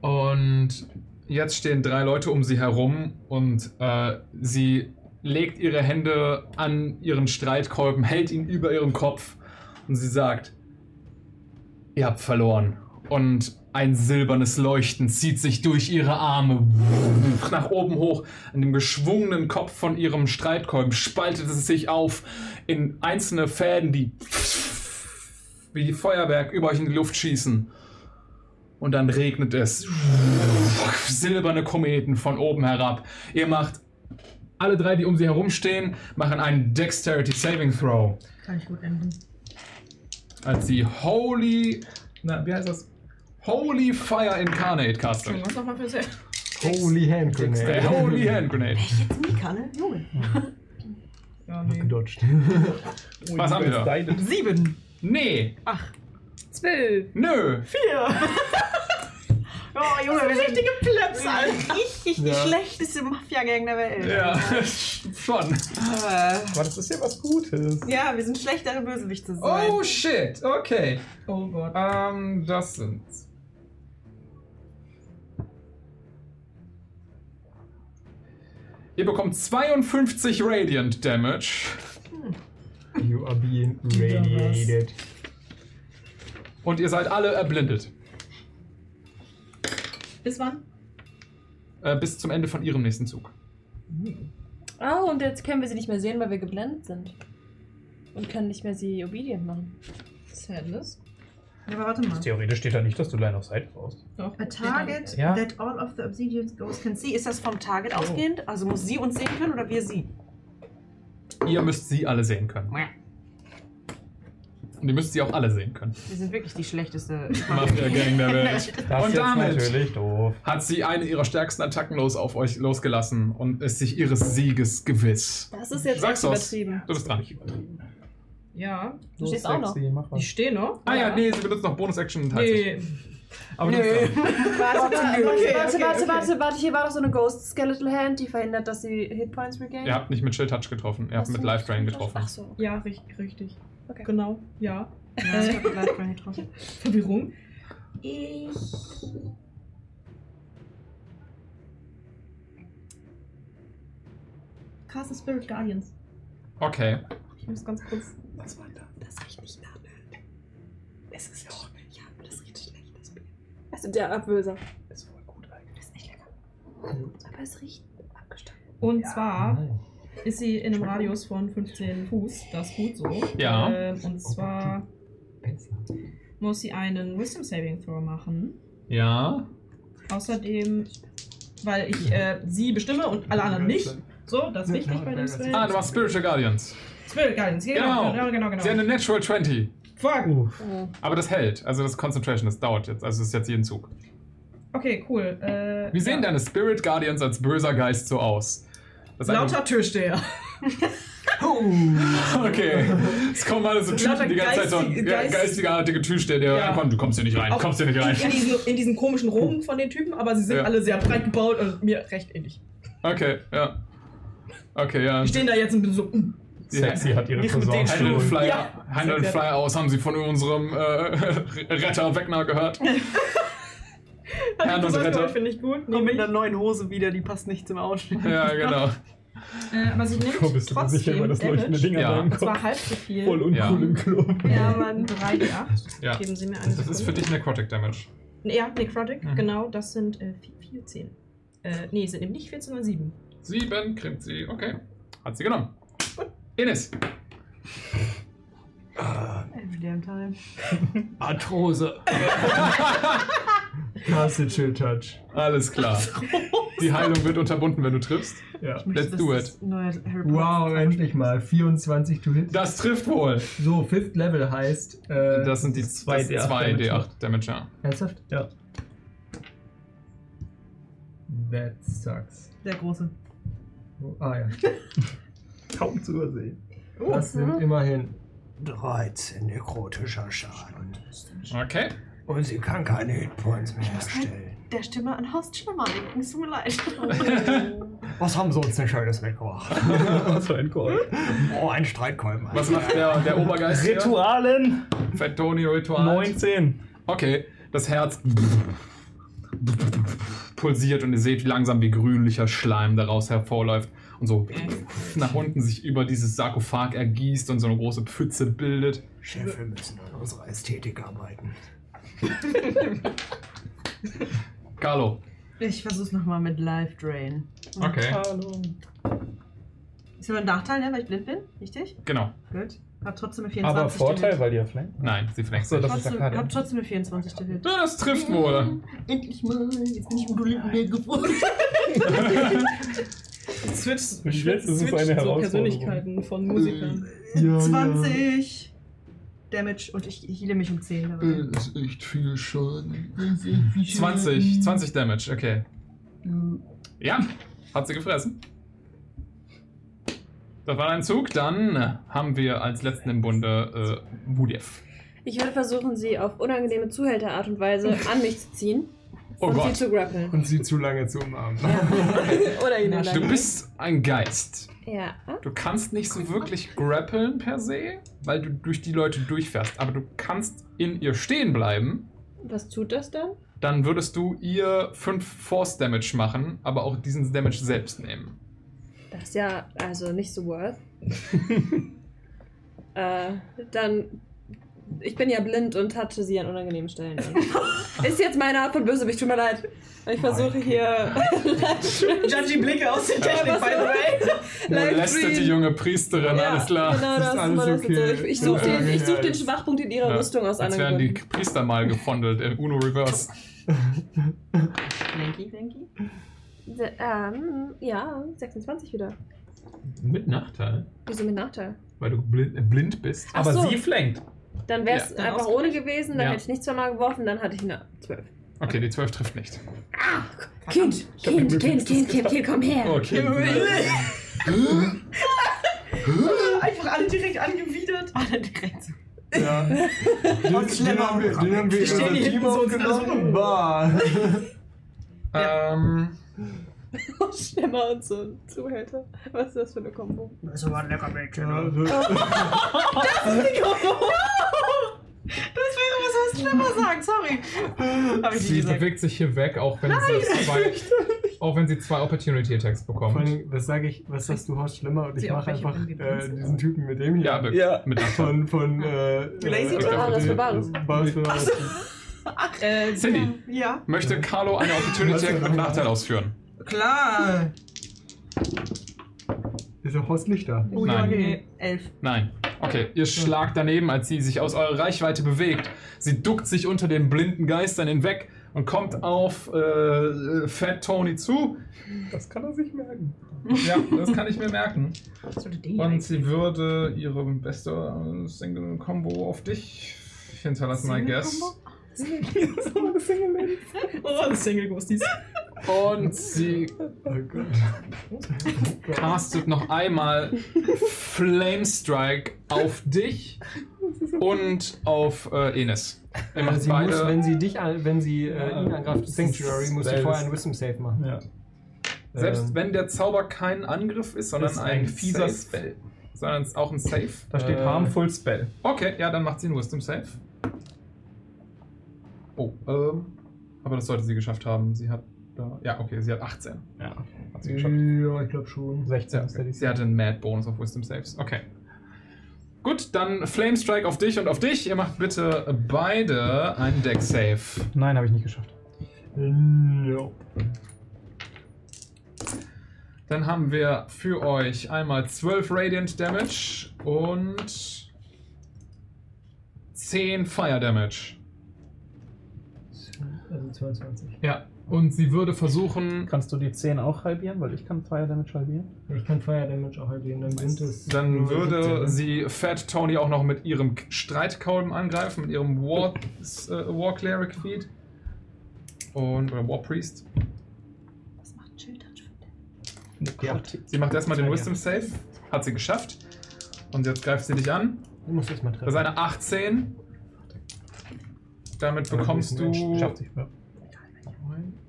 Und jetzt stehen drei Leute um sie herum und äh, sie legt ihre Hände an ihren Streitkolben, hält ihn über ihren Kopf und sie sagt, ihr habt verloren. Und ein silbernes Leuchten zieht sich durch ihre Arme nach oben hoch. An dem geschwungenen Kopf von ihrem Streitkolben spaltet es sich auf in einzelne Fäden, die wie Feuerwerk über euch in die Luft schießen. Und dann regnet es silberne Kometen von oben herab. Ihr macht, alle drei, die um sie herumstehen, machen einen Dexterity Saving Throw. Kann ich gut enden. Als sie Holy, na, wie heißt das? Holy Fire Incarnate castet. Was nochmal für Set? Holy Hand Grenade. Holy Hand Grenade. Jetzt Mika, ne? Junge. Ja, nee. Gedodged. Was haben wir da? Sieben. Nee, 12. nö. Vier. oh, Junge, wir sind richtige Plebs, Alter. Richtig die Ja. schlechteste Mafia-Gang der Welt. Ja, schon. Äh, Aber das ist ja was Gutes. ja, wir sind schlechtere Bösewichte sein. Oh shit, okay. Oh Gott. Ähm, das sind. Ihr bekommt 52 Radiant Damage. You are being radiated. Und ihr seid alle erblindet. Bis wann? Äh, bis zum Ende von ihrem nächsten Zug. Oh, und jetzt können wir sie nicht mehr sehen, weil wir geblendet sind. Und können nicht mehr sie obedient machen. Sadness. Ja, aber warte mal. Theoretisch steht da nicht, dass du Line of Sight brauchst. Doch. A target Ja. that all of the obsidian ghosts can see. Ist das vom Target ausgehend? Also muss sie uns sehen können oder wir sie? Ihr müsst sie alle sehen können. Und ihr müsst sie auch alle sehen können. Wir sind wirklich die schlechteste Mafia-Gang der Welt. Das und ist damit natürlich doof. hat sie eine ihrer stärksten Attacken los auf euch losgelassen und ist sich ihres Sieges gewiss. Das ist jetzt Sag's übertrieben. Du bist dran. Ja. Du stehst auch noch. Mach was. Ich stehe noch. Ah ja, nee, sie benutzt noch Bonus-Action. und. Nee. Aber Nee. Warte, warte, Okay, warte, okay, warte, okay. warte, warte, warte, hier war doch so eine Ghost Skeletal Hand, die verhindert, dass sie Hitpoints regain. Ihr habt nicht mit Shield Touch getroffen, ihr habt mit Life Drain getroffen. Ach so. Ja, richtig. richtig. Okay. Genau, ja. Ja, ich hab mit Life Drain getroffen. Verwirrung. Ich. Caster Spirit Guardians. Okay. Ich muss ganz kurz. Was war da? Das riecht nicht nach. Es ist doch. Ja, aber das riecht schlecht, das Bier. Also der Abwöser. Ist voll gut eigentlich. Das ist echt lecker. Aber es riecht abgestanden. Und zwar Nein. ist sie in einem Radius von 15 Fuß. Das ist gut so. Ja. Ähm, und zwar muss sie einen Wisdom Saving Throw machen. Ja. Außerdem, weil ich äh, sie bestimme und alle anderen nicht. So, das ist wichtig bei dem Spell. Ah, du machst Spiritual Guardians. Spirit Guardians, genau. Genau, genau, genau. Sie hat eine Natural 20. Fuck. Uff. Aber das hält. Also das Concentration, das dauert jetzt. Also das ist jetzt jeden Zug. Okay, cool. Äh, Wie sehen ja. deine Spirit Guardians als böser Geist so aus? Das eine- Lauter Türsteher. Okay. Es kommen alle so Typen Lauter die ganze Zeit so geistige- ja, Geist- geistigartige Türsteher, der Ja. reinkommt. Du kommst hier nicht rein, Auch kommst hier nicht rein. In, in, diesen, in diesen komischen Roben von den Typen, aber sie sind Ja. alle sehr breit gebaut und mir recht ähnlich. Okay, ja. Okay, ja. Die stehen da jetzt ein bisschen so. mm. Sexy hat ihre Cousin. Handle Fly, Ja. Handle Fly aus, haben Sie von unserem äh, Retter Wegner gehört? Herrn die und Retter. Finde ich gut. Komm Nehme mit einer neuen Hose wieder, die passt nicht zum Ausschnitt. Ja, genau. Äh, aber sie nimmt Oh, bist trotzdem sicher, weil das leuchtende Damage. Ding Ja. an zwar Kopf halb so viel. voll uncool Ja. im Club. Ja, Mann. 3d8. Ja. Geben Sie mir eine Das ist für dich Necrotic Damage. Ja, Necrotic, Mhm. genau. Das sind äh, 4, 10. Äh, nee, sind eben nicht 14, sondern 7. Sieben kriegt sie. Okay. Hat sie genommen. Ines. Time. Arthrose. Castle Chill Touch. Alles klar. Die Heilung wird unterbunden, wenn du triffst. Ja. Let's do it. Wow, endlich mal. 24 to hit. Das trifft wohl. So, Fifth Level heißt. Äh, Das sind die Zwei zwei D8 2 Damage. D8 Damage, ja. Ernsthaft? Ja. That sucks. Der große. Oh, ah ja. Kaum zu übersehen. Das sind immerhin. 13 nekrotischer Schaden. Okay. Und sie kann keine Hitpoints mehr herstellen. Der Stimme an Horst Schlimmerling. Es tut mir leid. Was haben sie uns denn Schönes mitgebracht? Was für ein Call. Oh, ein Streitkolben. Was macht der, der Obergeist hier? Ritualen Fat Tony Ritual. 19. Okay, das Herz pulsiert und ihr seht langsam, wie grünlicher Schleim daraus hervorläuft und so nach unten sich über dieses Sarkophag ergießt und so eine große Pfütze bildet. Chef, wir müssen an unserer Ästhetik arbeiten. Carlo. Ich versuch's nochmal mit Life Drain. Okay. Hallo. Ist aber ein Nachteil, ne, weil ich blind bin? Richtig? Genau. Gut. Hab trotzdem eine 24 Aber Vorteil, Hit. weil die ja flanken. Nein, sie flankt So, das ist Trotzdem, Arcade. hab trotzdem eine 24 der Hit. Ja, das trifft wohl. Endlich mal. Jetzt bin ich Modulinär geworden. Switch, Switch, jetzt ist es Switch eine so Herausforderung. Persönlichkeiten von Musikern. Ja, 20 Damage und ich heale mich um 10. dabei. Das ist echt viel Schaden. 20, 20 Damage, okay. Ja, hat sie gefressen. Das war ein Zug. Dann haben wir als letzten im Bunde äh, Wudjew. Ich würde versuchen, sie auf unangenehme Zuhälterart und Weise an mich zu ziehen Oh und sie Gott. zu grappeln. Und sie zu lange zu umarmen. Oder ihn. Du bist ein Geist. Ja. Du kannst nicht so wirklich grappeln per se, weil du durch die Leute durchfährst. Aber du kannst in ihr stehen bleiben. Was tut das dann? Dann würdest du ihr 5 Force Damage machen, aber auch diesen Damage selbst nehmen. Das ist ja also nicht so worth. äh, dann ich bin ja blind und touche sie an unangenehmen Stellen. an. ist jetzt meine Art von Bösewicht, tut mir leid. Ich versuche hier. Judgy Blicke aus der Technik, by the way. Lästert die junge Priesterin, Ja, alles klar. Genau, das ist alles okay. Ich, ich suche den, ich such den Schwachpunkt in ihrer Ja. Rüstung aus Als wären die. Priester mal gefondelt in Uno Reverse. Lenky. Se- Ähm, ja, 26 wieder. Mit Nachteil, Wieso mit Nachteil? weil du blind, äh, blind bist. Ach Aber so. sie flankt. Dann wäre es Ja. Einfach ohne gewesen, dann Ja. hätte ich nicht zweimal geworfen, dann hatte ich eine 12. Okay, die 12 trifft nicht. Kind, Kind, Kind, Kind, Kind, Kind, komm her. Okay. Einfach alle direkt angewidert. Alle direkt. Ja. Den, den haben wir, den haben wir in stehen unser hier Team so so, aufgenommen. Bah. Ähm, Schlimmer und so ein Zuhälter. Was ist das für eine Kombo? Das war ein lecker Mädchen. Ne? Das wäre was, was schlimmer sagen, sorry. Hab ich sie gesagt. bewegt sich hier weg, auch wenn sie zwei, auch wenn sie zwei Opportunity Attacks Vor bekommt. allem, das sage ich, was sagst du, Horst, schlimmer? Und ich mache einfach äh, diesen Typen mit dem hier. Ja, be- Ja. mit. Von, von, äh, Lazy äh? Ah, das für Barus. Barus für Barus. Ach, äh, Cindy. Ja. Möchte Carlo eine Opportunity Attack mit Nachteil ausführen? Klar. Ist der Horst nicht da? Oh ja, Nein. nee. Elf. Nein. Okay, ihr schlagt daneben, als sie sich aus eurer Reichweite bewegt. Sie duckt sich unter den blinden Geistern hinweg und kommt auf äh, Fat Tony zu. Das kann er sich merken. Ja, das kann ich mir merken. Und sie würde ihre beste Single-Combo auf dich hinterlassen, I guess. Oh, Single Ghosties. Und sie Oh castet noch einmal Flame Strike auf dich und auf äh, Enes. Er macht sie beide. muss, wenn sie dich, an, wenn sie äh, ihn angreift, Sanctuary, muss sie vorher einen Wisdom Save machen. Ja. Selbst Ähm, wenn der Zauber kein Angriff ist, sondern Ist ein, ein fieser Safe. Spell. Sondern es ist auch ein Safe. Da steht Äh, Harmful Spell. Okay, ja, dann macht sie einen Wisdom Save. Oh, ähm. Aber das sollte sie geschafft haben. Sie hat da. Ja, okay, sie hat 18. Ja. Hat sie geschafft. Ja, ich glaube schon. 16 Ja, ist der okay. Sie hatte einen Mad-Bonus auf Wisdom Saves. Okay. Gut, dann Flame Strike auf dich und auf dich. Ihr macht bitte beide einen Deck Save. Nein, habe ich nicht geschafft. Ja. Dann haben wir für euch einmal 12 Radiant Damage und 10 Fire Damage. Also 22. Ja, und sie würde versuchen, Kannst du die 10 auch halbieren? Weil ich kann Fire Damage halbieren. Ich kann Fire Damage auch halbieren, dann sind es. dann würde 17, ne? sie Fat Tony auch noch mit ihrem Streitkolben angreifen, mit ihrem War, äh, War Cleric Feed. Und, oder War Priest. Was macht Chill-Touch Ja. Sie macht erstmal den. Wisdom Save. Hat sie geschafft. Und jetzt greift sie dich an. Du musst jetzt mal treffen. Das ist eine 18. Damit bekommst du. Ja.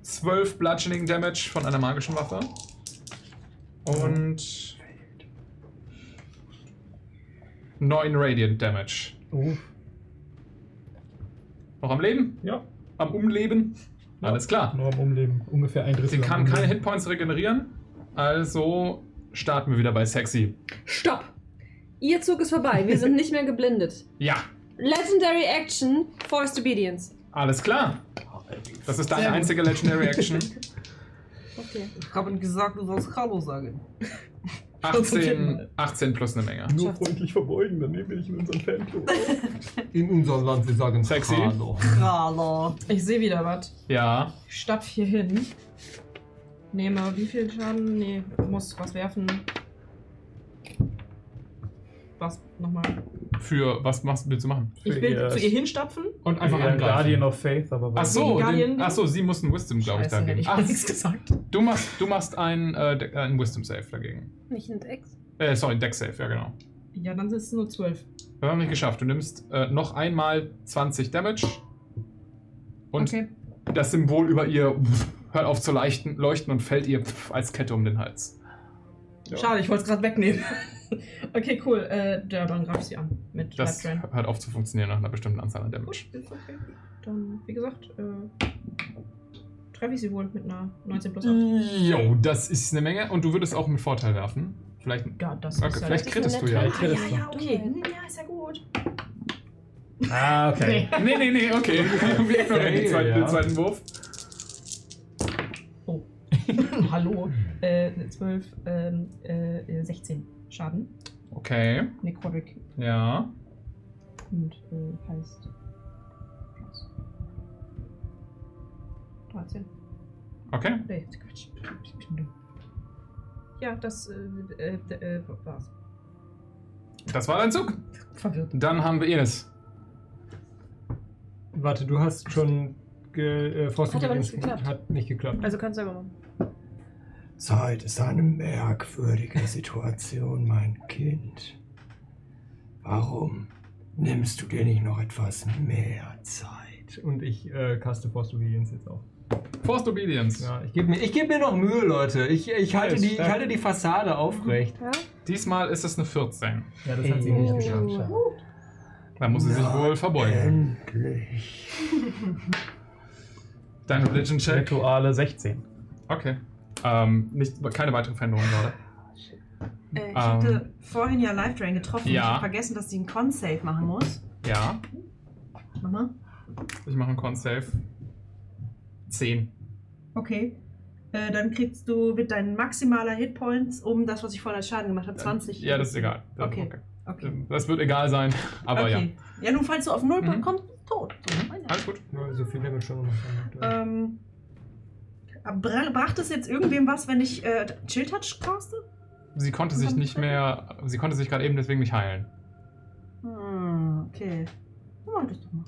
12 Bludgeoning Damage von einer magischen Waffe. Und 9 Radiant Damage. Noch am Leben? Ja. Am Umleben? Alles klar. Nur am Umleben. Ungefähr ein Drittel. Sie kann keine Hitpoints regenerieren. Also starten wir wieder bei Sexy. Stopp! Ihr Zug ist vorbei. Wir sind nicht mehr geblindet. Ja, Legendary Action, Forced Obedience. alles klar. Das ist deine Sehr gut. einzige Legendary Action. Okay. Ich habe gesagt, du sollst Hallo sagen. 18, 18 plus eine Menge. Nur freundlich verbeugen, dann nehmen wir dich in unseren Fanclub. In unserem Land, wir sagen Sexy. Hallo. Hallo. Ich sehe wieder was. Ja, Ich stapf hier hin. Nehme wie viel Schaden? Nee, muss was werfen. Was? Nochmal. Für was machst, willst du machen? Ich will zu ihr hinstapfen. Und einfach ja, angreifen. Guardian of Faith, aber Ach so, den, ach so, sie muss einen Wisdom, glaube ich, Scheiße, hätte dagegen. ich Ach, nichts gesagt. du machst, du machst einen, äh, äh, einen Wisdom Save dagegen. Nicht ein Dex. Äh, sorry, Deck Save, ja genau. Ja, dann sind es nur zwölf. Wir haben nicht geschafft. Du nimmst äh, noch einmal 20 Damage. Und Okay. das Symbol über ihr hört auf zu leuchten, leuchten und fällt ihr als Kette um den Hals. Schade, ich wollte es gerade wegnehmen. okay, cool. Äh, ja, dann greif ich sie an. Mit Das Life Drain. hört auf zu funktionieren nach einer bestimmten Anzahl an Damage. Ist okay. Dann, wie gesagt, äh, treffe ich sie wohl mit einer 19 plus 8. Jo, das ist eine Menge. Und du würdest auch mit Vorteil werfen. Vielleicht. Ja, das Okay, ist ja vielleicht krittest du ja. Ah, ja, ja, okay. Hm, Ja, ist ja gut. Ah, okay. Nee, nee, nee, okay. Wir ignorieren den zweiten, Ja. den zweiten Wurf. Hallo. Äh, 12, ähm, äh, 16 Schaden. Okay. Necrotic. Ja. Und äh, heißt. plus 13. Okay. Nee, Quatsch. Ich bin dumm. Ja, das äh, äh, äh, war's. Das war dein Zug. Verwirrt. Dann haben wir Ines. Warte, du hast schon ge, äh, Hat aber nicht geklappt. Hat nicht geklappt. Also kannst du selber machen. Zeit ist eine merkwürdige Situation, mein Kind. Warum nimmst du dir nicht noch etwas mehr Zeit? Und ich äh, caste Force Obedience jetzt auch. Forced Obedience. Ja, ich gebe mir, ich geb mir noch Mühe, Leute. Ich, ich, halte die, ich halte die Fassade aufrecht. Ja? Diesmal ist es eine 14. Ja, das hat sie nicht geschafft. Da muss sie sich wohl verbeugen. Endlich. Dein Religion-Check. Rituale 16. Okay. Ähm, nicht, keine weitere Veränderung gerade. Äh, ich Ähm. hatte vorhin ja Live Drain getroffen. Ja. Ich habe vergessen, dass sie einen Con-Save machen muss. Ja. Mama. Ich mache einen Con-Save. 10. Okay. Äh, dann kriegst du mit deinen maximaler Hitpoints um das, was ich vorhin als Schaden gemacht habe, 20. Ja, das ist egal. Das Okay. ist Okay. Das wird egal sein, aber ja. okay. Ja, nun, falls du auf Null Mhm. kommst, tot. Meine. Alles gut. Ja, so viel Damage schon gemacht. Ähm, brachte es jetzt irgendwem was, wenn ich äh, Chill Touch caste? Sie konnte sich nicht mehr, sie konnte sich gerade eben deswegen nicht heilen. Hm, okay. Mach das doch mal.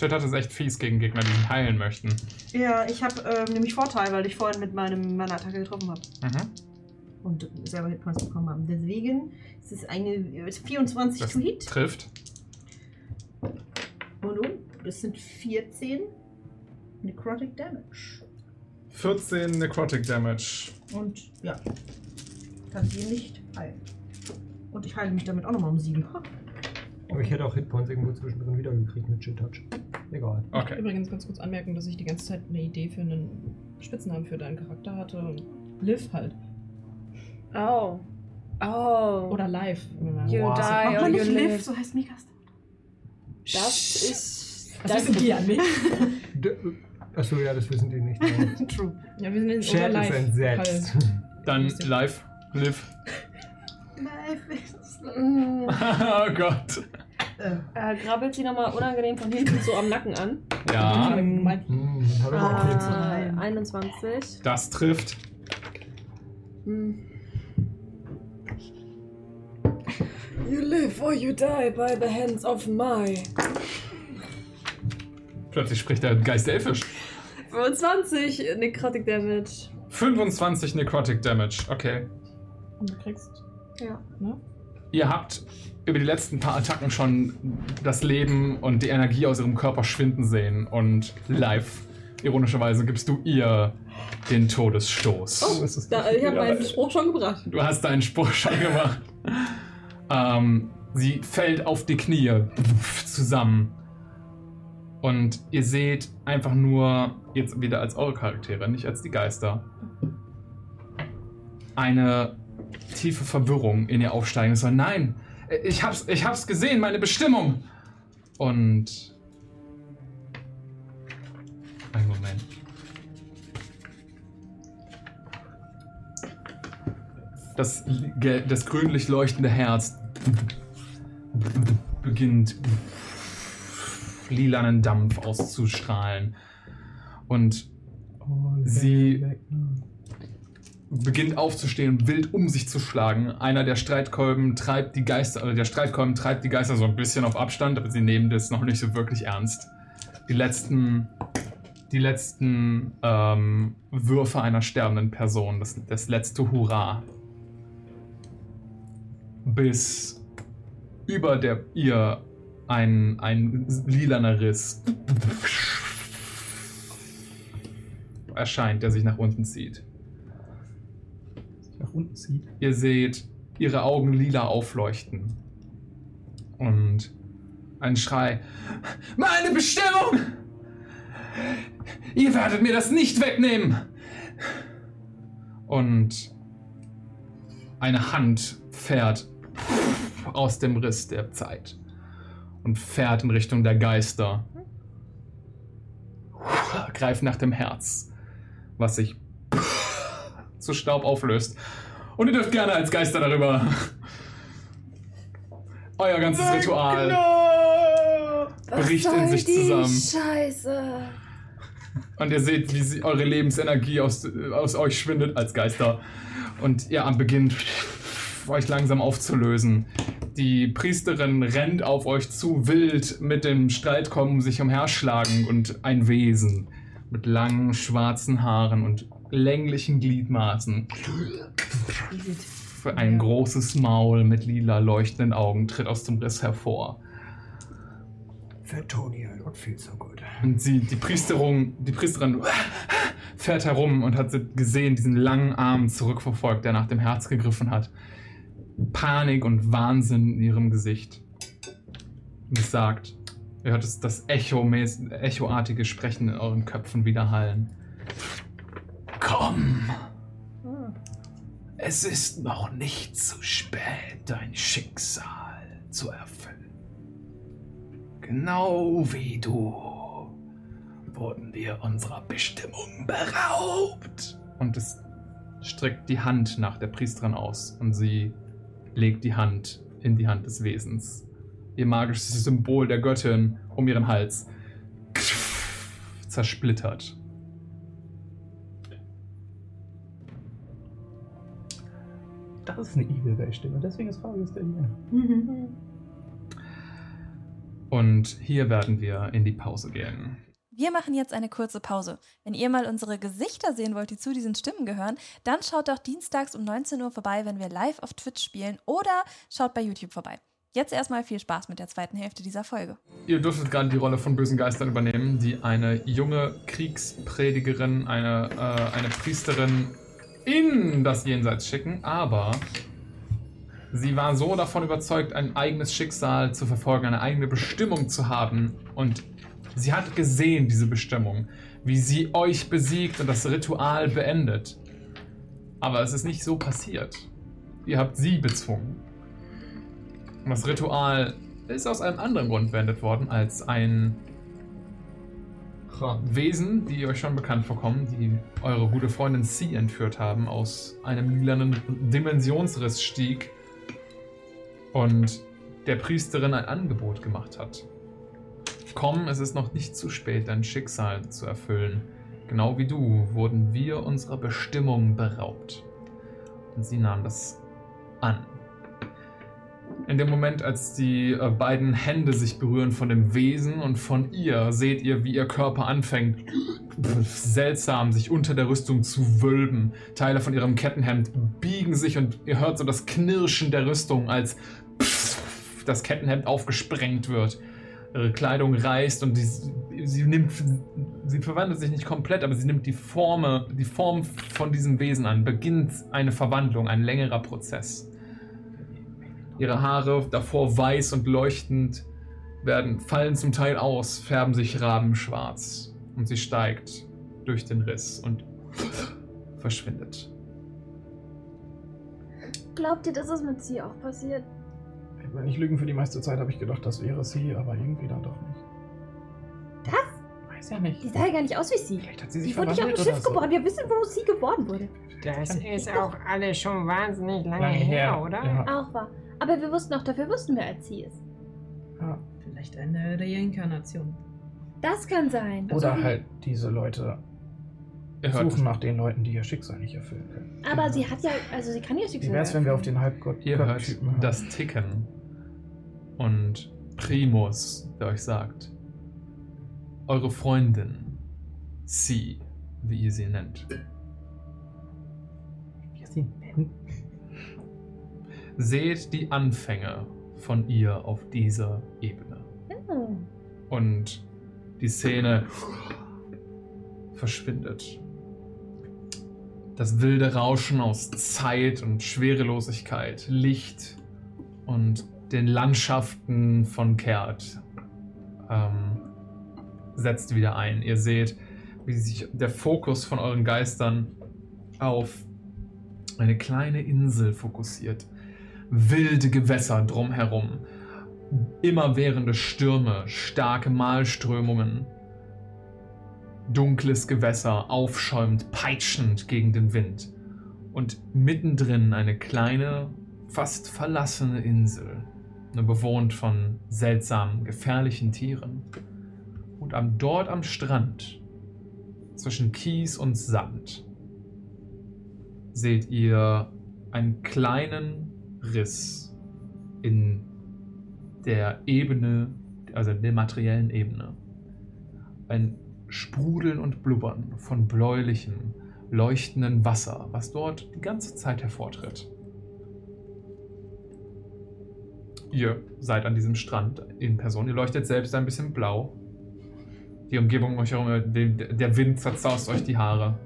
Hat es echt fies gegen Gegner, die sich heilen möchten. Ja, ich habe ähm, nämlich Vorteil, weil ich vorhin mit meinem, meiner Attacke getroffen habe. Mhm. Und selber Hitpoints bekommen habe. Deswegen ist es eine äh, 24 Das to Hit. trifft. Und nun, das sind 14 Necrotic Damage. 14 Necrotic Damage. Und ja, kann sie nicht heilen. Und ich heile mich damit auch nochmal um 7. Aber ich hätte auch Hitpoints irgendwo zwischendrin wiedergekriegt mit Chill Touch. Egal. Okay. Übrigens ganz kurz anmerken, dass ich die ganze Zeit eine Idee für einen Spitznamen für deinen Charakter hatte. Und Liv halt. Oh. Oh. Oder Live. You Wow. die Mach or you live. so heißt Mikas. Das ist. Das wissen die ja nicht. Achso, ja, das wissen die nicht. True. Ja, wir sind in Chat unser ist entsetzt. Dann live, live. Live ist. Oh Gott. Er grabbelt sie nochmal unangenehm von hinten so am Nacken an. Ja, Hm, hat aber auch kurz. Äh, 21. das trifft. Hm. You live or you die by the hands of my. Plötzlich spricht der Geist Elfisch. 25 Necrotic Damage. 25 Necrotic Damage. Okay. Und du kriegst. Ja. Ne? Ihr habt über die letzten paar Attacken schon das Leben und die Energie aus ihrem Körper schwinden sehen. Und live, ironischerweise, gibst du ihr den Todesstoß. Oh, da, ich habe meinen Spruch schon gebracht. Du hast deinen Spruch schon gemacht. ähm, sie fällt auf die Knie zusammen. Und ihr seht einfach nur, jetzt wieder als eure Charaktere, nicht als die Geister, eine tiefe Verwirrung in ihr aufsteigen. So, nein, ich hab's, ich hab's gesehen, meine Bestimmung. Und. Einen Moment. Das, das grünlich leuchtende Herz beginnt lilanen Dampf auszustrahlen. Und sie beginnt aufzustehen, wild um sich zu schlagen. Einer der Streitkolben treibt die Geister, oder der Streitkolben treibt die Geister so ein bisschen auf Abstand, aber sie nehmen das noch nicht so wirklich ernst. Die letzten, die letzten ähm, Würfe einer sterbenden Person, das, das letzte Hurra. Bis über der, ihr ein, ein lilaner Riss erscheint, der sich nach unten zieht. Nach unten zieht. Ihr seht ihre Augen lila aufleuchten. Und ein Schrei. Meine Bestimmung! Ihr werdet mir das nicht wegnehmen! Und eine Hand fährt aus dem Riss der Zeit. Und fährt in Richtung der Geister. Greift nach dem Herz, was sich zu Staub auflöst. Und ihr dürft gerne als Geister darüber euer ganzes Ritual Was bricht soll in sich die zusammen. Scheiße. Und ihr seht, wie sie, eure Lebensenergie aus, aus euch schwindet als Geister. Und ihr beginnt euch langsam aufzulösen. Die Priesterin rennt auf euch zu, wild mit dem Streitkolben sich umherschlagen und ein Wesen mit langen schwarzen Haaren und länglichen Gliedmaßen. Für ein großes Maul mit lila leuchtenden Augen tritt aus dem Riss hervor. Fatonia, not feel so good. Und sie, die Priesterung, die Priesterin fährt herum und hat gesehen, diesen langen Arm zurückverfolgt, der nach dem Herz gegriffen hat. Panik und Wahnsinn in ihrem Gesicht. Und es sagt, ihr hört es, das Echo, echoartige Sprechen in euren Köpfen widerhallen. Komm! Es ist noch nicht zu spät, dein Schicksal zu erfüllen. Genau wie du wurden wir unserer Bestimmung beraubt. Und es streckt die Hand nach der Priesterin aus und sie legt die Hand in die Hand des Wesens. Ihr magisches Symbol der Göttin um ihren Hals zersplittert. Das ist eine Evil-Stimme, deswegen ist Fabius der hier. Und hier werden wir in die Pause gehen. Wir machen jetzt eine kurze Pause. Wenn ihr mal unsere Gesichter sehen wollt, die zu diesen Stimmen gehören, dann schaut doch dienstags um 19 Uhr vorbei, wenn wir live auf Twitch spielen oder schaut bei YouTube vorbei. Jetzt erstmal viel Spaß mit der zweiten Hälfte dieser Folge. Ihr dürftet gerade die Rolle von bösen Geistern übernehmen, die eine junge Kriegspredigerin, eine, äh, eine Priesterin in das Jenseits schicken, aber sie war so davon überzeugt, ein eigenes Schicksal zu verfolgen, eine eigene Bestimmung zu haben und sie hat gesehen, diese Bestimmung, wie sie euch besiegt und das Ritual beendet. Aber es ist nicht so passiert. Ihr habt sie bezwungen. Und das Ritual ist aus einem anderen Grund beendet worden, als ein Wesen, die euch schon bekannt vorkommen, die eure gute Freundin Sie entführt haben, aus einem lilanen Dimensionsriss stieg und der Priesterin ein Angebot gemacht hat. Komm, es ist noch nicht zu spät, dein Schicksal zu erfüllen. Genau wie du wurden wir unserer Bestimmung beraubt. Und sie nahm das an. In dem Moment, als die äh, beiden Hände sich berühren von dem Wesen und von ihr, seht ihr, wie ihr Körper anfängt, seltsam sich unter der Rüstung zu wölben. Teile von ihrem Kettenhemd biegen sich und ihr hört so das Knirschen der Rüstung, als das Kettenhemd aufgesprengt wird. Ihre Kleidung reißt und die, sie nimmt, sie verwandelt sich nicht komplett, aber sie nimmt die Form, die Form von diesem Wesen an, beginnt eine Verwandlung, ein längerer Prozess. Ihre Haare, davor weiß und leuchtend, werden, fallen zum Teil aus, färben sich rabenschwarz. Und sie steigt durch den Riss und verschwindet. Glaubt ihr, dass das mit sie auch passiert? Wenn ich lügen für die meiste Zeit, habe ich gedacht, das wäre sie, aber irgendwie dann doch nicht. Das? Weiß ja nicht. Die sah ja gar nicht aus wie sie. Vielleicht hat sie sich Die wurde nicht auf dem Schiff so. geboren. Wir wissen, wo sie geboren wurde. Das ist auch alles schon wahnsinnig lange, Lange her, her, oder? ja. Auch wahr. Aber wir wussten auch, dafür wussten wir, als sie ist. Ja. Vielleicht eine Reinkarnation. Das kann sein. Oder So wie- halt diese Leute Ihr suchen nach den Leuten, die ihr Schicksal nicht erfüllen können. Aber sie hat ja, also sie kann ja Wie Schicksal wäre es, wenn wir auf erfüllen. den Halbgott ihr hört Typen hören? das Ticken und Primus, der euch sagt, eure Freundin, sie, wie ihr sie nennt, Wie ihr sie nennt? seht die Anfänge von ihr auf dieser Ebene. Oh. Und die Szene verschwindet. Das wilde Rauschen aus Zeit und Schwerelosigkeit, Licht und den Landschaften von Kehrt ähm, setzt wieder ein. Ihr seht, wie sich der Fokus von euren Geistern auf eine kleine Insel fokussiert. Wilde Gewässer drumherum. immerwährende Stürme, starke Malströmungen, dunkles Gewässer, aufschäumend, peitschend gegen den Wind. Und mittendrin eine kleine, fast verlassene Insel, nur bewohnt von seltsamen, gefährlichen Tieren. Und am, dort am Strand, zwischen Kies und Sand, seht ihr einen kleinen Riss in der Ebene, also der materiellen Ebene. Ein Sprudeln und Blubbern von bläulichem, leuchtendem Wasser, was dort die ganze Zeit hervortritt. Ihr seid an diesem Strand in Person. Ihr leuchtet selbst ein bisschen blau. Die Umgebung um euch herum, äh, der der Wind zerzaust euch die Haare.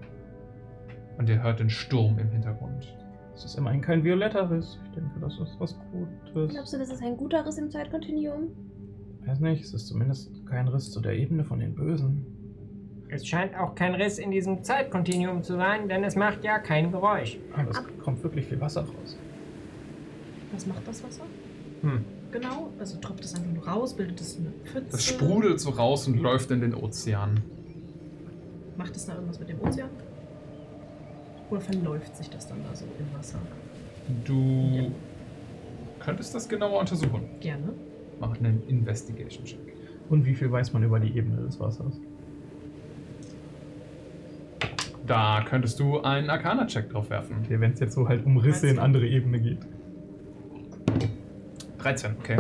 Und ihr hört den Sturm im Hintergrund. Es ist immerhin kein violetter Riss. Ich denke, das ist was Gutes. Glaubst du, das ist ein guter Riss im Zeitkontinuum? Weiß nicht, es ist zumindest kein Riss zu der Ebene von den Bösen. Es scheint auch kein Riss in diesem Zeitkontinuum zu sein, denn es macht ja kein Geräusch. Aber es kommt wirklich viel Wasser raus. Was macht das Wasser? Hm. Genau, also tropft es einfach nur raus, bildet es eine Pfütze? Das sprudelt so raus und läuft in den Ozean. Macht es da irgendwas mit dem Ozean? Oder verläuft sich das dann da so im Wasser? Du könntest das genauer untersuchen. Gerne. Mach einen Investigation-Check. Und wie viel weiß man über die Ebene des Wassers? Da könntest du einen Arcana-Check drauf werfen. Okay, wenn es jetzt so halt um Risse in andere Ebene geht. 13, okay.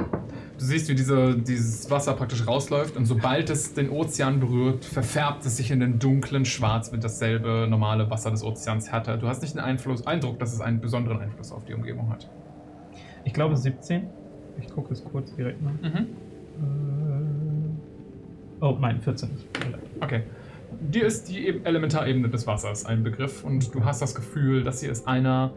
Du siehst, wie diese, dieses Wasser praktisch rausläuft und sobald es den Ozean berührt, verfärbt es sich in den dunklen Schwarz mit dasselbe normale Wasser des Ozeans härter. Du hast nicht den Einfluss, Eindruck, dass es einen besonderen Einfluss auf die Umgebung hat. Ich glaube 17. Ich gucke es kurz direkt nach. Mhm. Äh, oh, nein, 14. Okay. Dir ist die Eb- Elementarebene des Wassers ein Begriff und du hast das Gefühl, dass sie ist einer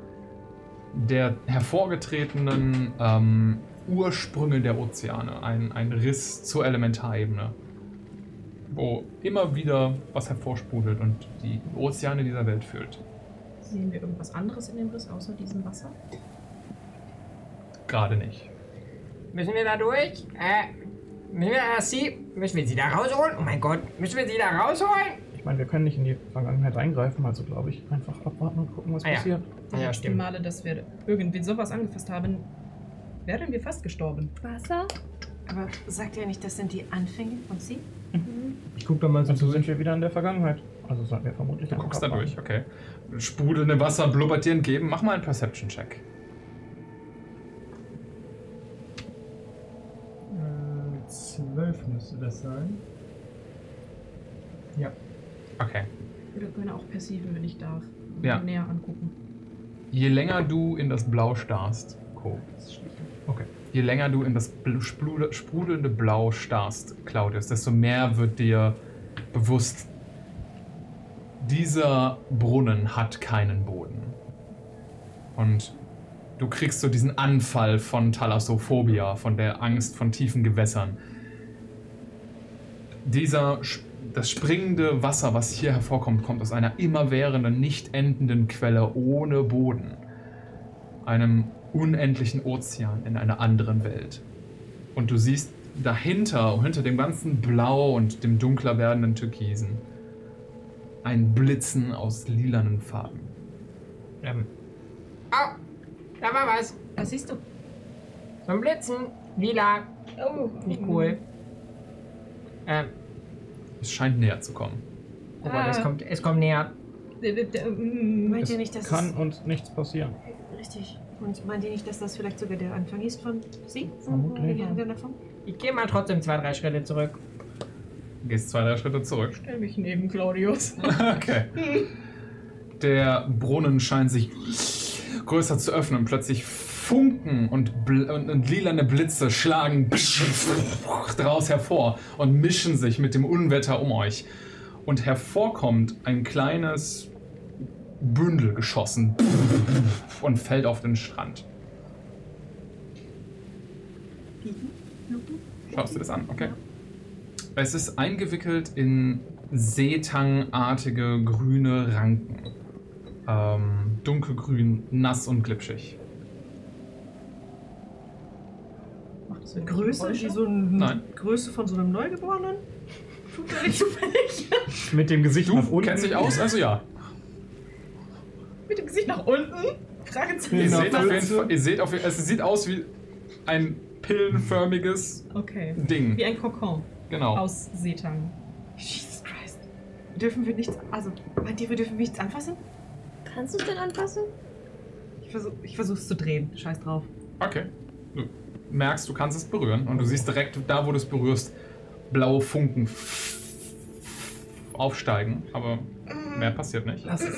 der hervorgetretenen ähm, Ursprünge der Ozeane, ein, ein Riss zur Elementarebene, wo immer wieder was hervorsprudelt und die Ozeane dieser Welt füllt. Sehen wir irgendwas anderes in dem Riss außer diesem Wasser? Gerade nicht. Müssen wir da durch? Äh, müssen wir äh, sie? Müssen wir sie da rausholen? Oh mein Gott, müssen wir sie da rausholen? Ich meine, wir können nicht in die Vergangenheit eingreifen, also glaube ich, einfach abwarten und gucken, was Ah ja. passiert. Ja, Die stimmt. Male, dass wir irgendwie sowas angefasst haben, wären wir fast gestorben. Wasser? Aber sagt ihr nicht, das sind die Anfänge von sie? Ich guck da mal so Also durch. sind wir wieder in der Vergangenheit. Also sollten wir vermutlich Du guckst da durch, okay. Sprudelnde Wasser blubbert dir entgegen. Mach mal einen Perception-Check. Äh, Zwölf müsste das sein. Ja. Okay. Wir können auch passiven, wenn ich darf, Ja. näher angucken. Je länger du in das Blau starrst, Co. Okay. Je länger du in das sprudelnde Blau starrst, Claudius, desto mehr wird dir bewusst, dieser Brunnen hat keinen Boden. Und du kriegst so diesen Anfall von Thalassophobia, von der Angst von tiefen Gewässern. Dieser, das springende Wasser, was hier hervorkommt, kommt aus einer immerwährenden, nicht endenden Quelle ohne Boden. Einem unendlichen Ozean in einer anderen Welt. Und du siehst dahinter, hinter dem ganzen Blau und dem dunkler werdenden Türkisen, ein Blitzen aus lilanen Farben. Ähm, Oh, da war was. Was siehst du? So ein Blitzen. Lila. Oh, Nicht cool. Ähm, Es scheint näher zu kommen. oh Gott, es Ah. kommt, es kommt näher. Meint es ihr nicht, dass kann es... uns nichts passieren. Richtig. Und meint ihr nicht, dass das vielleicht sogar der Anfang ist von sie? Vermutlich. Davon? Ich gehe mal trotzdem zwei, drei Schritte zurück. Du gehst zwei, drei Schritte zurück. Stell mich neben Claudius. Okay. Der Brunnen scheint sich größer zu öffnen und plötzlich Funken und, bl und, und lilane Blitze schlagen draus hervor und mischen sich mit dem Unwetter um euch. Und hervorkommt ein kleines Bündel geschossen und fällt auf den Strand. Schaust du das an? Okay. Es ist eingewickelt in seetangartige grüne Ranken. Ähm, dunkelgrün, nass und glitschig. Macht So eine Größe, wie so eine Nein. Größe von so einem Neugeborenen? Zufällig, zufällig. Mit dem Gesicht Du nach unten. kennst dich aus, also ja. Mit dem Gesicht nach unten? Ihr Fragezeichen. seht auf jeden Fall, ihr seht auf jeden es sieht aus wie ein pillenförmiges Okay. Ding. Wie ein Kokon Genau. aus Seetang. Jesus Christ. Dürfen wir nichts, also, meint ihr, wir dürfen nichts anfassen? Kannst du es denn anfassen? Ich versuch, ich versuch's zu drehen. Scheiß drauf. Okay. Du merkst, du kannst es berühren und du siehst direkt da, wo du es berührst, blaue Funken aufsteigen, aber mehr passiert nicht. Lass es.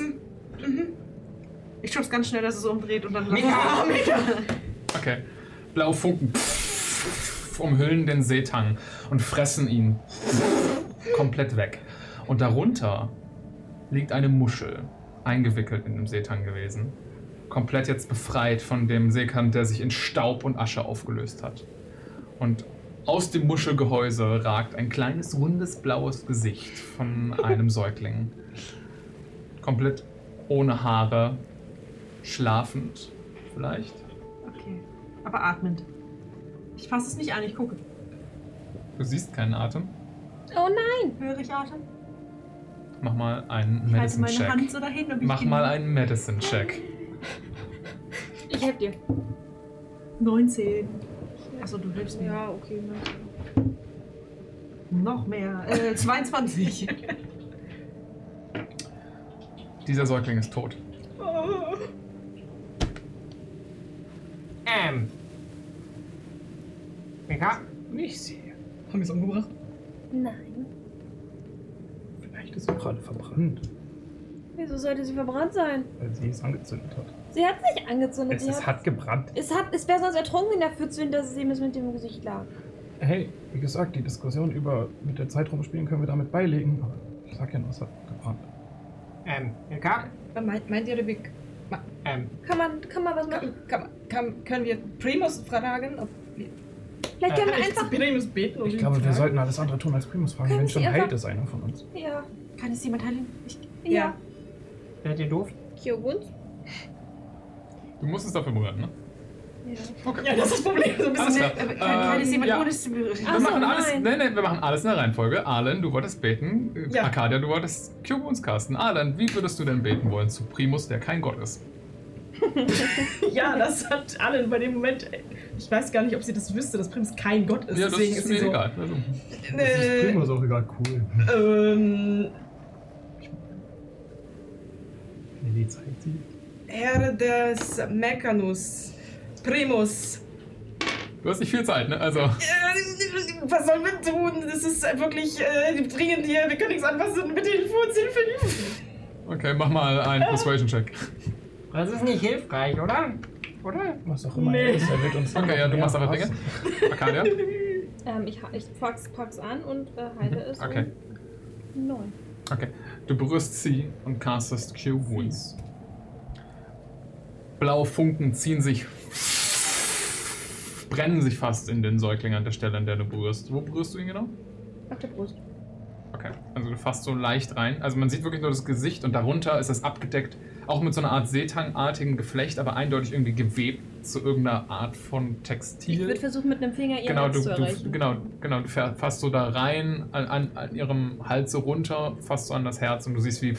Ich schub's ganz schnell, dass es umdreht und dann. Ah, Mika! Okay. Blaue Funken umhüllen den Seetang und fressen ihn komplett weg. Und darunter liegt eine Muschel, eingewickelt in dem Seetang gewesen. Komplett jetzt befreit von dem Seekant, der sich in Staub und Asche aufgelöst hat. Und aus dem Muschelgehäuse ragt ein kleines, rundes, blaues Gesicht von einem Säugling. Komplett ohne Haare, schlafend vielleicht. Okay. Aber atmend. Ich fasse es nicht an, ich gucke. Du siehst keinen Atem. Oh nein! Höre ich Atem? Mach mal einen Ich halte meine Medicine-Check. Hand so dahin und ich Mach mal einen Medicine-Check. Ich helf dir. 19. Achso, du hilfst mir. Ja, okay. Noch mehr. Äh, 22. Dieser Säugling ist tot. Ähm. Mika? Nicht sie. Haben wir es umgebracht? Nein. Vielleicht ist sie gerade verbrannt, Wieso sollte sie verbrannt sein? weil sie es angezündet hat. Sie hat sich angezündet. Es, sie es hat gebrannt. es, hat, es wäre sonst ertrunken in der Pfütze, dass es ihm ist mit dem Gesicht lag. Hey, wie gesagt, die Diskussion über mit der Zeit rumspielen können wir damit beilegen. Aber ich sag ja nur, es hat gebrannt. Ähm, Mika? Meint, meint ihr, wir. Ähm, Kann man, kann man was machen? Kann, kann, kann, können wir Primus fragen? Ob wir Vielleicht können wir Kann ich einfach. Primus beten? und Ich glaube, wir fragen? sollten alles andere tun als Primus fragen. Können Wenn schon heilt ist einer von uns. Ja. Kann es jemand heilen? Ich, Ja. seid ihr doof? Kyoguns? Du musst es dafür berühren, ne? Ja. Ja, das ist das Problem. So ein Alles bisschen. klar. Äh, kann, Ähm, jemand ja. ohne zu berühren? Wir Ach so, machen alles. nein. Nein, nein, wir machen alles in der Reihenfolge. Arlen, du wolltest beten. Äh, Ja. Arcadia, du wolltest Cuboons casten. Arlen, wie würdest du denn beten wollen zu Primus, der kein Gott ist? Ja, das hat Allen bei dem Moment. Ich weiß gar nicht, ob sie das wüsste, dass Primus kein Gott ist. ja, das deswegen ist mir so. egal. Also, Das ist Äh, Primus auch egal, cool. ähm, Nee, die zeigt sie. Herr des Mechanus. Primus. du hast nicht viel Zeit, ne? Also, Äh, was sollen wir tun? Das ist wirklich äh, dringend hier. Wir können nichts anfassen. Bitte Hilfe uns, Hilfe. okay, mach mal einen Persuasion-Check. Das ist nicht hilfreich, oder? Oder? Was auch immer Nee. er ist, er wird uns. Okay, ja, du machst einfach Dinge. Arcadia? Ähm, ich, ich pack's, pack's an und äh, halte es. Okay. um Neun. Okay. Du berührst sie und castest Cure Wounds. Blaue Funken ziehen sich, brennen sich fast in den Säugling an der Stelle, an der du berührst. Wo berührst du ihn genau? Auf der Brust. Okay, also du fasst so leicht rein. Also man sieht wirklich nur das Gesicht und darunter ist es abgedeckt, auch mit so einer Art Seetangartigen Geflecht, aber eindeutig irgendwie gewebt zu irgendeiner Art von Ich Textil. würde versuchen, mit einem Finger ihren Genau, Hals du, zu du, erreichen. genau, genau, du fasst so da rein, an, an, an ihrem Hals so runter, fasst so an das Herz und du siehst, wie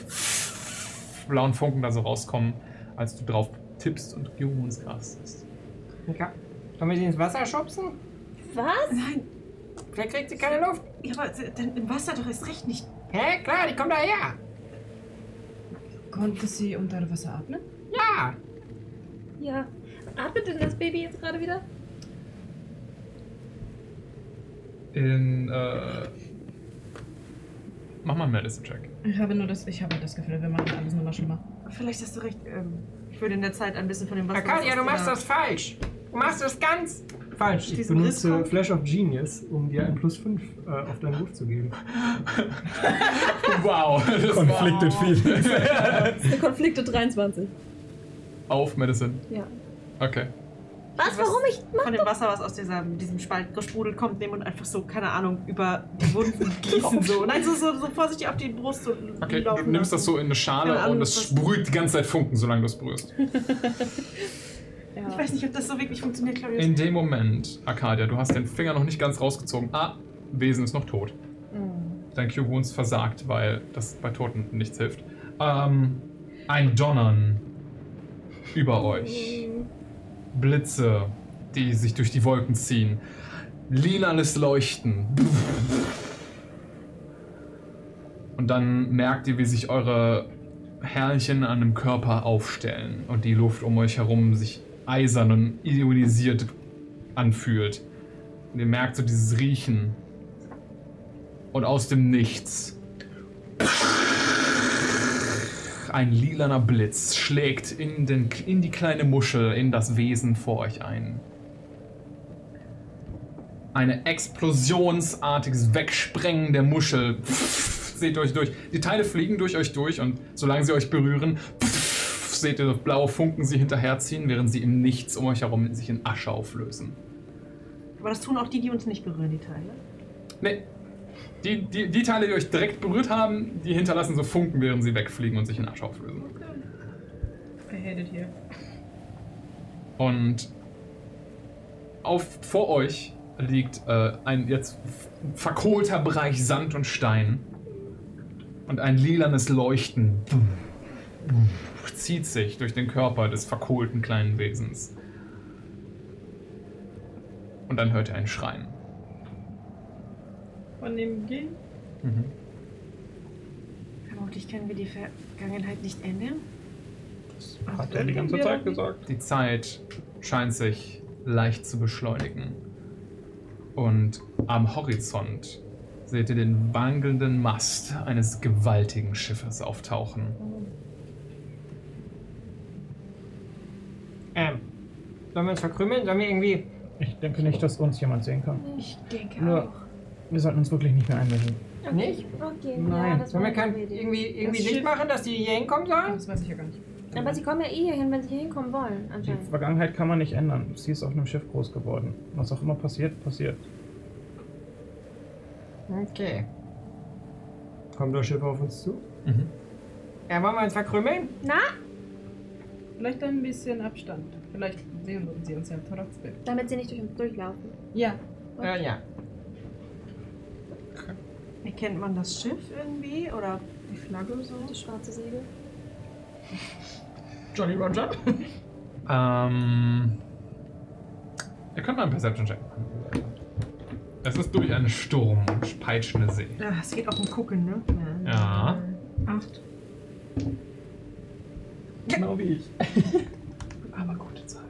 blauen Funken da so rauskommen, als du drauf tippst und Geomoons castest. Mika? Sollen wir sie ins Wasser schubsen? Was? Nein, Vielleicht kriegt sie keine Luft. ja, aber denn im Wasser doch erst recht nicht. Hä? Klar, die kommt daher. Konnte sie unter Wasser atmen? Ja. Ja. Atmet denn das Baby jetzt gerade wieder? In, äh, mach mal einen Medicine-Check. Ich habe nur das, ich habe das Gefühl, wir machen alles nochmal schlimmer. Vielleicht hast du recht. Ähm, ich würde in der Zeit ein bisschen von dem Wasser. Arcadia, du machst das falsch. Du machst das ganz falsch. Ich benutze. Flash of Genius, um dir ein plus 5 äh, auf deinen Ruf zu geben. Wow, das Conflicted Feelings. Der Konflikte 23. war auf Medicine. Ja. Okay. Was? Warum ich. Von dem Wasser, was aus dieser, diesem Spalt gesprudelt kommt, nehmen und einfach so, keine Ahnung, über die Wunden gießen. so. Nein, so, so, so vorsichtig auf die Brust und Okay, du nimmst das so in eine Schale Keine Ahnung, und es sprüht die ganze Zeit Funken, solange du es berührst. Ja. Ich weiß nicht, ob das so wirklich funktioniert, Claudius. In dem Moment, Arcadia, du hast den Finger noch nicht ganz rausgezogen. Ah, Wesen ist noch tot. Dein Cure Wounds versagt, weil das bei Toten nichts hilft. Ähm, ein Donnern über euch. Blitze, die sich durch die Wolken ziehen. Lilanes Leuchten. Und dann merkt ihr, wie sich eure Härchen an dem Körper aufstellen und die Luft um euch herum sich eisern und ionisiert anfühlt. Und ihr merkt so dieses Riechen. Und aus dem Nichts. Ein lilaner Blitz schlägt in, den, in die kleine Muschel, in das Wesen vor euch ein. Eine explosionsartiges Wegsprengen der Muschel. Seht euch durch. Die Teile fliegen durch euch durch und solange sie euch berühren, seht ihr blaue Funken sie hinterherziehen, während sie im Nichts um euch herum sich in Asche auflösen. Aber das tun auch die, die uns nicht berühren, die Teile. Nee. Die, die, die Teile, die euch direkt berührt haben, die hinterlassen so Funken, während sie wegfliegen und sich in Asche auflösen. I hate it here. Und auf, vor euch liegt äh, ein jetzt verkohlter Bereich Sand und Stein. Und ein lilanes Leuchten zieht sich durch den Körper des verkohlten kleinen Wesens. Und dann hört ihr ein Schreien. Von dem Gehen? Mhm. Vermutlich können wir die Vergangenheit nicht ändern. Hat er die ganze Zeit gesagt. Die Zeit scheint sich leicht zu beschleunigen. Und am Horizont seht ihr den wankelnden Mast eines gewaltigen Schiffes auftauchen. Ähm, sollen wir uns verkrümmeln? Sollen wir irgendwie. Ich denke nicht, dass uns jemand sehen kann. Ich denke Nur, auch. wir sollten uns wirklich nicht mehr einmischen. Nicht? Okay, Nein. ja, das Sollen wir kein, irgendwie, irgendwie Das Licht Schiff- machen, dass die hier hinkommen sollen? Das weiß ich ja gar nicht. Aber sie kommen ja eh hier hin, wenn sie hier hinkommen wollen, Die anscheinend. Vergangenheit kann man nicht ändern. Sie ist auf einem Schiff groß geworden. Was auch immer passiert, passiert. Okay. Kommt das Schiff auf uns zu? Mhm. Ja, wollen wir uns verkrümmeln? Na, Vielleicht ein bisschen Abstand. Vielleicht sehen sie uns ja trotzdem. damit sie nicht durch uns durchlaufen. Ja. Ja, ja. Erkennt man das Schiff irgendwie? Oder die Flagge so? Das schwarze Segel. Jolly Roger? Ähm, ihr könnt mal einen Perception-Check machen. Es ist durch einen Sturm und peitschende See. Ja, es geht auch um Gucken, ne? Ja. Acht. Genau wie ich. Aber gute Zahl.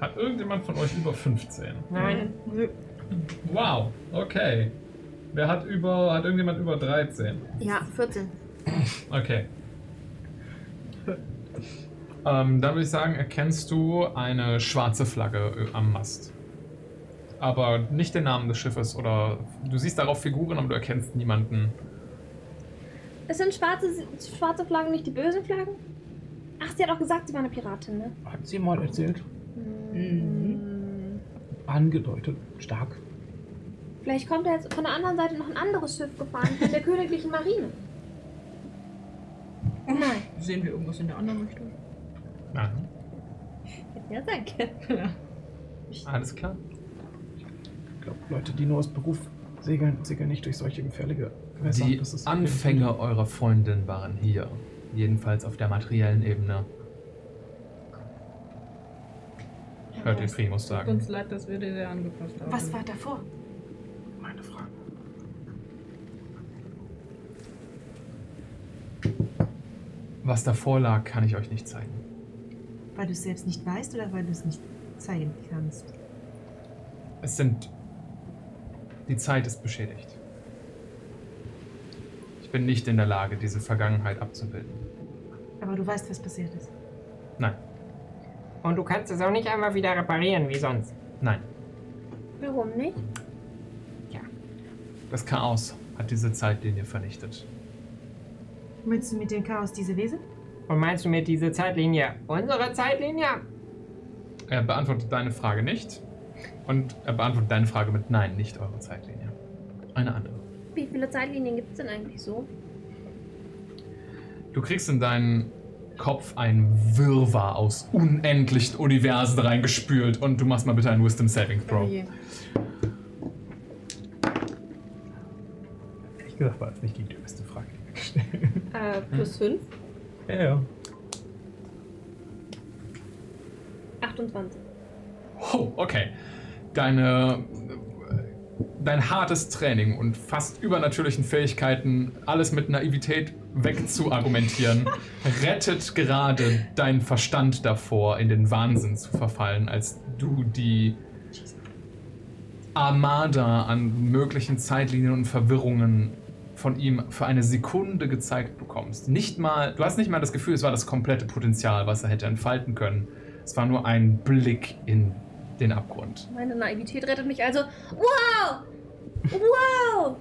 Hat irgendjemand von euch über 15? Nein. Wow, okay. Wer hat über, hat irgendjemand über 13? Ja, 14. Okay. Ähm, dann würde ich sagen, erkennst du eine schwarze Flagge äh, am Mast. Aber nicht den Namen des Schiffes oder du siehst darauf Figuren, aber du erkennst niemanden. Es sind schwarze, schwarze Flaggen, nicht die bösen Flaggen? Ach, sie hat auch gesagt, sie war eine Piratin, ne? Hat sie mal erzählt? Mhm. Angedeutet. Stark. Vielleicht kommt da jetzt von der anderen Seite noch ein anderes Schiff gefahren, von der königlichen Marine. Nein. Sehen wir irgendwas in der anderen Richtung? Nein. Ja, danke. Alles klar. Ich glaube, Leute, die nur aus Beruf segeln, segeln nicht durch solche gefährliche. Die Anfänge eurer Freundin waren hier. Jedenfalls auf der materiellen Ebene. Hört ihr Primus Tut sagen. uns leid, dass wir dir sehr angepasst haben. Was war davor? Meine Frage. Was davor lag, kann ich euch nicht zeigen. Weil du es selbst nicht weißt oder weil du es nicht zeigen kannst? Es sind. Die Zeit ist beschädigt. Ich bin nicht in der Lage, diese Vergangenheit abzubilden. Aber du weißt, was passiert ist. Nein, Und du kannst es auch nicht einmal wieder reparieren wie sonst. nein. Warum nicht? Das Chaos hat diese Zeitlinie vernichtet. Meinst du mit dem Chaos diese Wesen? Und meinst du mit dieser Zeitlinie unsere Zeitlinie? Er beantwortet deine Frage nicht. Und er beantwortet deine Frage mit Nein, nicht eure Zeitlinie. Eine andere. Wie viele Zeitlinien gibt es denn eigentlich so? Du kriegst in deinen Kopf ein Wirrwarr aus unendlichen Universen reingespült und du machst mal bitte einen Wisdom Saving Throw. je. Ehrlich gesagt war es nicht die dümmste Frage. Äh, plus 5. Ja, ja. 28. Oh, okay. Deine, dein hartes Training und fast übernatürlichen Fähigkeiten, alles mit Naivität wegzuargumentieren, rettet gerade deinen Verstand davor, in den Wahnsinn zu verfallen, als du die Armada an möglichen Zeitlinien und Verwirrungen von ihm für eine Sekunde gezeigt bekommst. Nicht mal, du hast nicht mal das Gefühl, es war das komplette Potenzial, was er hätte entfalten können. Es war nur ein Blick in den Abgrund. Meine Naivität rettet mich also. Wow! Wow!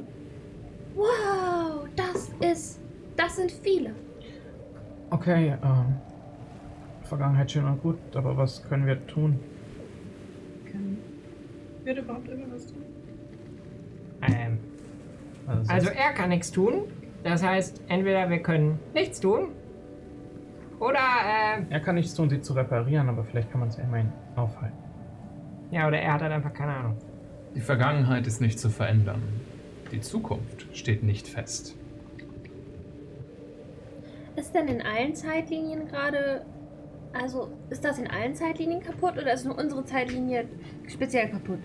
Wow! Das ist. Das sind viele. Okay, ähm. Vergangenheit schön und gut, aber was können wir tun? Wird überhaupt irgendwas tun? Ähm, Also, also er kann nichts tun. Das heißt, entweder wir können nichts tun oder, äh, er kann nichts tun, sie zu reparieren, aber vielleicht kann man es ja immerhin aufhalten. Ja, oder er hat halt einfach keine Ahnung. Die Vergangenheit ist nicht zu verändern. Die Zukunft steht nicht fest. Ist denn in allen Zeitlinien gerade. Also, ist das in allen Zeitlinien kaputt oder ist nur unsere Zeitlinie speziell kaputt?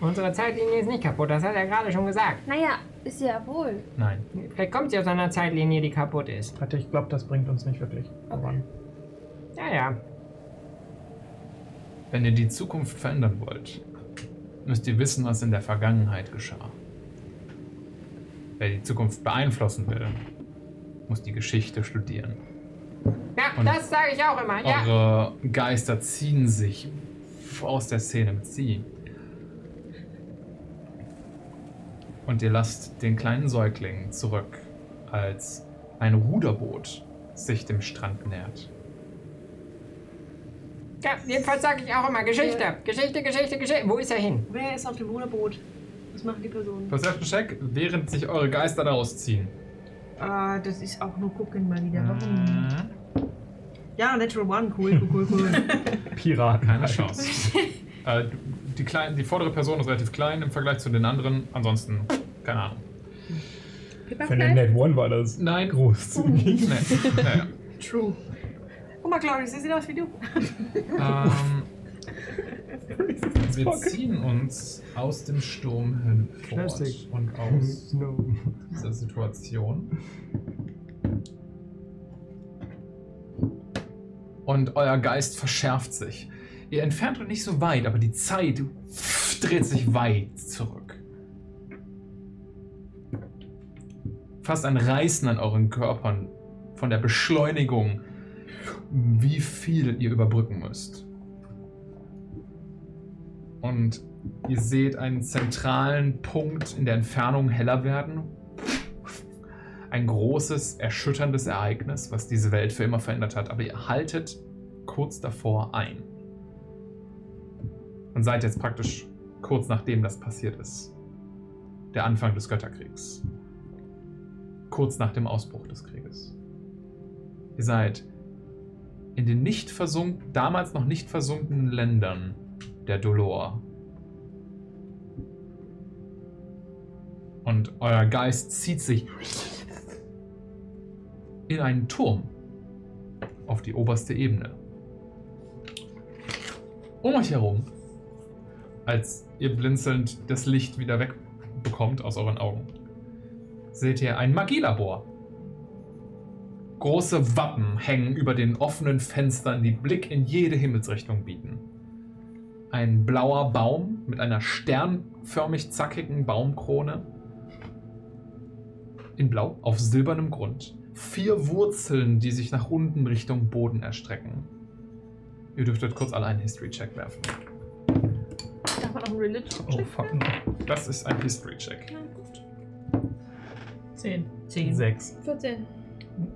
Unsere Zeitlinie ist nicht kaputt, das hat er gerade schon gesagt. Naja, ist sie ja wohl. Nein. Vielleicht kommt sie aus einer Zeitlinie, die kaputt ist. Hatte ich glaube, das bringt uns nicht wirklich voran. Ja, ja. Wenn ihr die Zukunft verändern wollt, müsst ihr wissen, was in der Vergangenheit geschah. Wer die Zukunft beeinflussen will, muss die Geschichte studieren. Ja, Und das sage ich auch immer, ja. Eure Geister ziehen sich aus der Szene mit sie. Und ihr lasst den kleinen Säugling zurück, als ein Ruderboot sich dem Strand nähert. Ja, jedenfalls sage ich auch immer Geschichte. Geschichte, Geschichte, Geschichte. Wo ist er hin? Wer ist auf dem Ruderboot? Was machen die Personen? Perception Check, während sich eure Geister daraus ziehen. Ah, das ist auch nur gucken mal wieder. Warum? Mhm. Ja, Natural One, cool, cool, cool, cool. Piraten. Keine Chance. äh, die, klein, die vordere Person ist relativ klein im Vergleich zu den anderen. Ansonsten, keine Ahnung. Für eine Net One war das Nein. großzügig. Nee. Naja. True. Guck mal, Claudius, sie sieht aus wie du. Ähm, wir ziehen uns aus dem Sturm hinfort und aus No. dieser Situation. Und euer Geist verschärft sich. Ihr entfernt euch nicht so weit, aber die Zeit dreht sich weit zurück. Fast ein Reißen an euren Körpern von der Beschleunigung, wie viel ihr überbrücken müsst. Und ihr seht einen zentralen Punkt in der Entfernung heller werden. Ein großes, erschütterndes Ereignis, was diese Welt für immer verändert hat. Aber ihr haltet kurz davor ein. Und seid jetzt praktisch kurz nachdem das passiert ist. Der Anfang des Götterkriegs. Kurz nach dem Ausbruch des Krieges. Ihr seid in den nicht versunken, damals noch nicht versunkenen Ländern der Dolor. Und euer Geist zieht sich in einen Turm auf die oberste Ebene. Um euch herum, als ihr blinzelnd das Licht wieder wegbekommt aus euren Augen, seht ihr ein Magielabor. Große Wappen hängen über den offenen Fenstern, die Blick in jede Himmelsrichtung bieten. Ein blauer Baum mit einer sternförmig zackigen Baumkrone. In Blau auf silbernem Grund. Vier Wurzeln, die sich nach unten Richtung Boden erstrecken. Ihr dürftet kurz alle einen History-Check werfen. Darf man auch einen Religion Oh, fuck no. Das ist ein History-Check. Zehn. Zehn. Sechs. 14.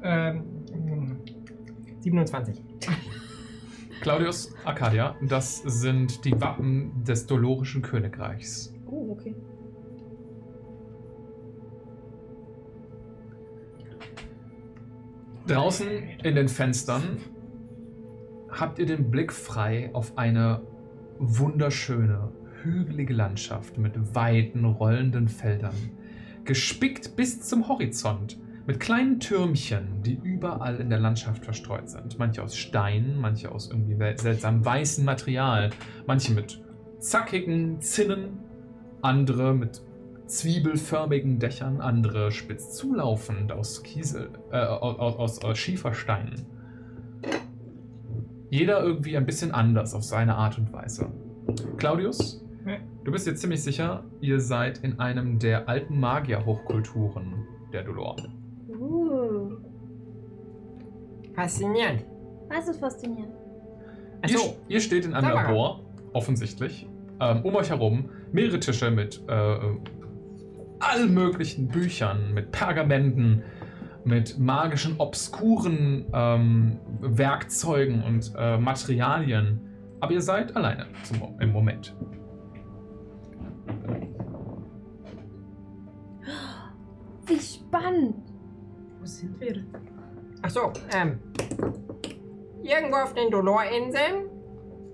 Ähm, 27. Claudius, Arcadia, das sind die Wappen des Dolorischen Königreichs. Oh, okay. Draußen in den Fenstern habt ihr den Blick frei auf eine wunderschöne, hügelige Landschaft mit weiten, rollenden Feldern, gespickt bis zum Horizont mit kleinen Türmchen, die überall in der Landschaft verstreut sind. Manche aus Stein, manche aus irgendwie seltsam weißem Material, manche mit zackigen Zinnen, andere mit zwiebelförmigen Dächern, andere spitz zulaufend aus Kiesel, äh, aus, aus, aus Schiefersteinen. Jeder irgendwie ein bisschen anders auf seine Art und Weise. Claudius, du bist jetzt ziemlich sicher, ihr seid in einem der alten Magier-Hochkulturen der Dolor. Faszinierend. was ist faszinierend? Ihr, ihr steht in einem mal. Labor, offensichtlich. Ähm, um euch herum mehrere Tische mit äh, allen möglichen Büchern, mit Pergamenten, mit magischen, obskuren ähm, Werkzeugen und äh, Materialien. Aber ihr seid alleine zum, im Moment. Wie spannend. Wo sind wir? Achso, ähm. Irgendwo auf den Dolor-Inseln?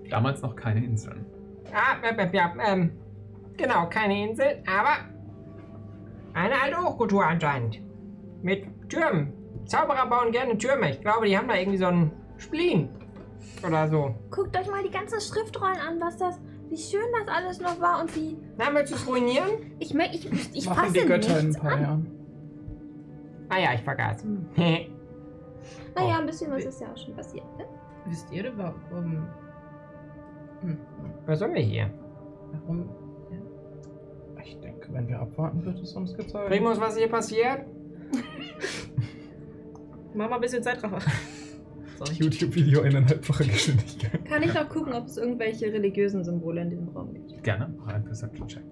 Damals noch keine Inseln. Ah, äh, ja, ähm. Genau, keine Insel, aber eine alte Hochkultur anscheinend. Mit Türmen. Zauberer bauen gerne Türme. Ich glaube, die haben da irgendwie so einen Spleen. Oder so. Guckt euch mal die ganzen Schriftrollen an, was das, wie schön das alles noch war und wie. Na, willst du es ruinieren? Ich, ich, ich, ich Machen fasse die Götter in ein paar an. Jahren. Ah ja, ich vergaß. Naja, ein bisschen was ist ja auch schon passiert. Ne? Wisst ihr, warum. Hm, Was sollen wir hier? warum. Ich denke, wenn wir abwarten, wird es uns gezeigt. Primus, was hier passiert? Mach mal ein bisschen Zeitraffer. YouTube-Video eineinhalbfache Geschwindigkeit. Kann ich noch gucken, ob es irgendwelche religiösen Symbole in diesem Raum gibt? Gerne, mach einen Perception-Check.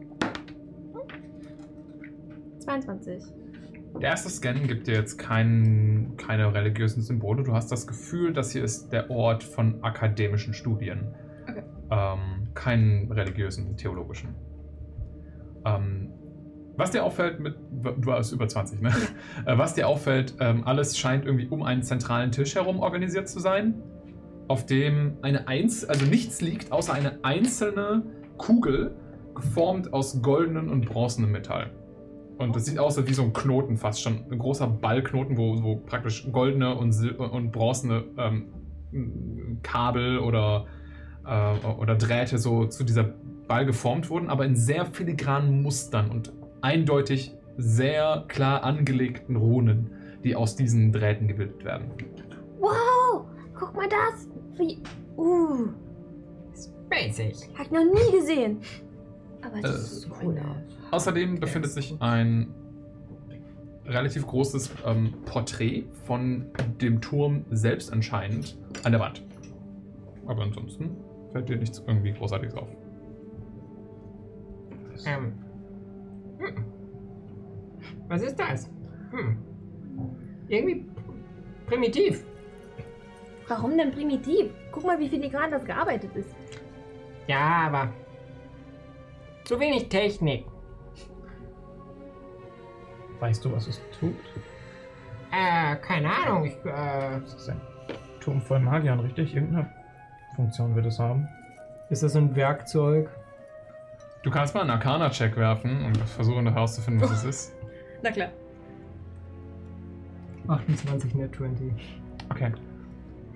22. Der erste Scan gibt dir jetzt kein, keine religiösen Symbole. Du hast das Gefühl, das hier ist der Ort von akademischen Studien. Okay. Ähm, keinen religiösen, theologischen. Ähm, was dir auffällt mit. Du warst über 20, ne? Äh, Was dir auffällt, ähm, alles scheint irgendwie um einen zentralen Tisch herum organisiert zu sein, auf dem eine Einz also nichts liegt, außer eine einzelne Kugel, geformt aus goldenem und bronzenem Metall. Und das sieht aus wie so ein Knoten fast schon. Ein großer Ballknoten, wo, wo praktisch goldene und, sil und bronzene ähm, Kabel oder, äh, oder Drähte so zu dieser Ball geformt wurden, aber in sehr filigranen Mustern und eindeutig sehr klar angelegten Runen, die aus diesen Drähten gebildet werden. Wow! Guck mal das! Wie. Uh, Basic. hab ich noch nie gesehen. Aber das Äh, ist cool aus. Außerdem befindet sich ein relativ großes ähm, Porträt von dem Turm selbst anscheinend an der Wand. Aber ansonsten fällt dir nichts irgendwie Großartiges auf. Ähm. Hm. Was ist das? Hm. Irgendwie primitiv. Warum denn primitiv? Guck mal, wie filigran das gearbeitet ist. Ja, aber. Zu wenig Technik. Weißt du, was es tut? Äh, keine Ahnung. Ich, äh. Das ist ein Turm voll Magiern, richtig? Irgendeine Funktion wird es haben. Ist das ein Werkzeug? Du kannst mal einen Arcana-Check werfen und versuchen herauszufinden, was es ist. Na klar. 28 Net 20. Okay.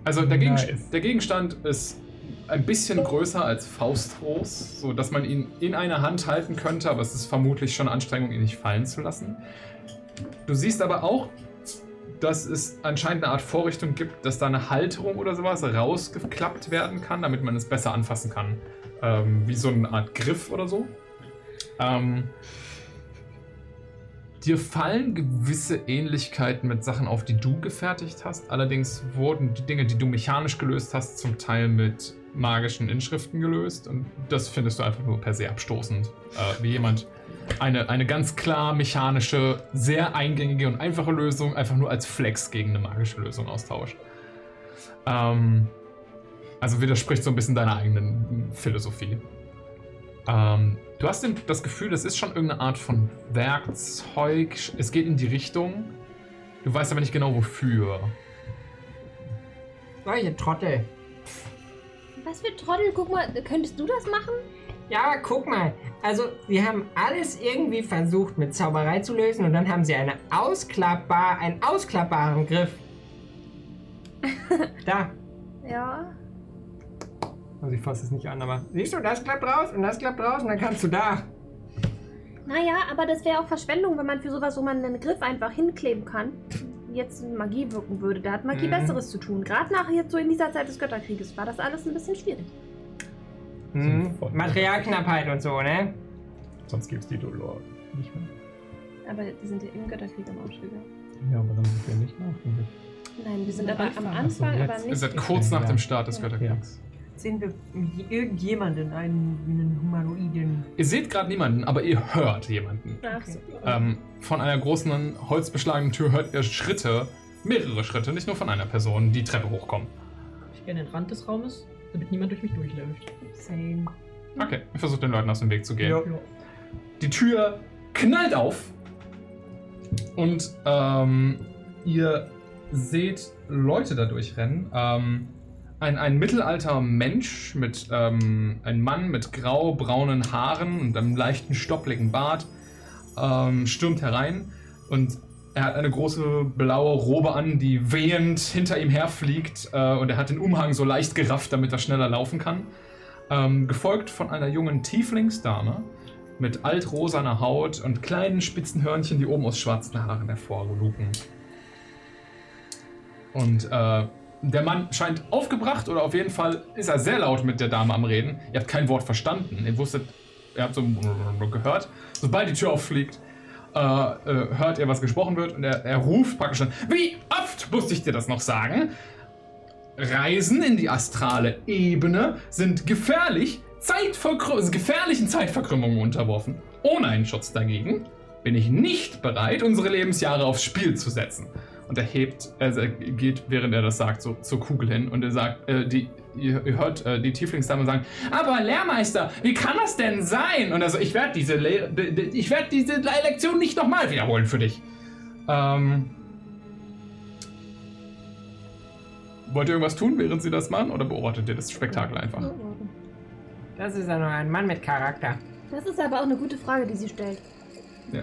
Also der, Nice. der Gegenstand ist ein bisschen größer als faustgroß, so dass man ihn in einer Hand halten könnte, aber es ist vermutlich schon Anstrengung, ihn nicht fallen zu lassen. Du siehst aber auch, dass es anscheinend eine Art Vorrichtung gibt, dass da eine Halterung oder sowas rausgeklappt werden kann, damit man es besser anfassen kann. Ähm, wie so eine Art Griff oder so. Ähm, Dir fallen gewisse Ähnlichkeiten mit Sachen auf, die du gefertigt hast. Allerdings wurden die Dinge, die du mechanisch gelöst hast, zum Teil mit magischen Inschriften gelöst. Und das findest du einfach nur per se abstoßend. Äh, wie jemand eine, eine ganz klar mechanische, sehr eingängige und einfache Lösung einfach nur als Flex gegen eine magische Lösung austauscht. Ähm, also widerspricht so ein bisschen deiner eigenen Philosophie. Ähm, du hast das Gefühl, das ist schon irgendeine Art von Werkzeug. Es geht in die Richtung. Du weißt aber nicht genau wofür. Solche Trottel. Was für Trottel? Guck mal, könntest du das machen? Ja, aber guck mal. Also, sie haben alles irgendwie versucht mit Zauberei zu lösen und dann haben sie eine ausklappbar, einen ausklappbaren Griff. da. Ja. Also ich fasse es nicht an, aber siehst du, das klappt raus und das klappt raus und dann kannst du da. Naja, aber das wäre auch Verschwendung, wenn man für sowas, wo man einen Griff einfach hinkleben kann, jetzt Magie wirken würde. Da hat Magie Mhm. Besseres zu tun. Gerade nach jetzt so in dieser Zeit des Götterkrieges war das alles ein bisschen schwierig. Hm, Materialknappheit und so, ne? Sonst gibt's die Dolor nicht mehr. Aber die sind ja im Götterkrieg am Ausstiege. Ja, aber dann sind wir nicht nach. Nein, wir sind aber am Anfang, jetzt. aber Ihr nicht. seid kurz nach dem Start des Ja. Götterkriegs. Sehen wir irgendjemanden, einen, einen Humanoiden? Ihr seht gerade niemanden, aber ihr hört jemanden. Ach so. Ähm, von einer großen holzbeschlagenen Tür hört ihr Schritte, mehrere Schritte, nicht nur von einer Person, die Treppe hochkommen. Ich gehe an den Rand des Raumes, damit niemand durch mich durchläuft. Same. Okay, ich versuche den Leuten aus dem Weg zu gehen. Ja. Die Tür knallt auf und ähm, ihr seht Leute da durchrennen. Ähm, ein, ein mittelalter Mensch mit ähm, ein Mann mit grau-braunen Haaren und einem leichten stoppligen Bart ähm, stürmt herein und er hat eine große blaue Robe an, die wehend hinter ihm herfliegt äh, und er hat den Umhang so leicht gerafft, damit er schneller laufen kann. Ähm, gefolgt von einer jungen Tieflingsdame mit altrosaner Haut und kleinen spitzen Hörnchen, die oben aus schwarzen Haaren hervorlugen. Und äh, der Mann scheint aufgebracht oder auf jeden Fall ist er sehr laut mit der Dame am Reden. Ihr habt kein Wort verstanden. Ihr wusstet, ihr habt so gehört. Sobald die Tür auffliegt, äh, äh, hört ihr, was gesprochen wird und er, er ruft praktisch dann, wie oft muss ich dir das noch sagen? Reisen in die astrale Ebene sind gefährlich, Zeitverkrü gefährlichen Zeitverkrümmungen unterworfen. Ohne einen Schutz dagegen bin ich nicht bereit, unsere Lebensjahre aufs Spiel zu setzen. Und er hebt, also er geht, während er das sagt, so zur Kugel hin und er sagt, äh, die, ihr, ihr hört äh, die Tieflingsdame sagen, aber Lehrmeister, wie kann das denn sein? Und also, ich werde diese, Le ich werde diese Le- Lektion nicht nochmal wiederholen für dich. Ähm, wollt ihr irgendwas tun, während sie das machen, oder beobachtet ihr das Spektakel einfach? Das ist ja noch ein Mann mit Charakter. Das ist aber auch eine gute Frage, die sie stellt. Ja.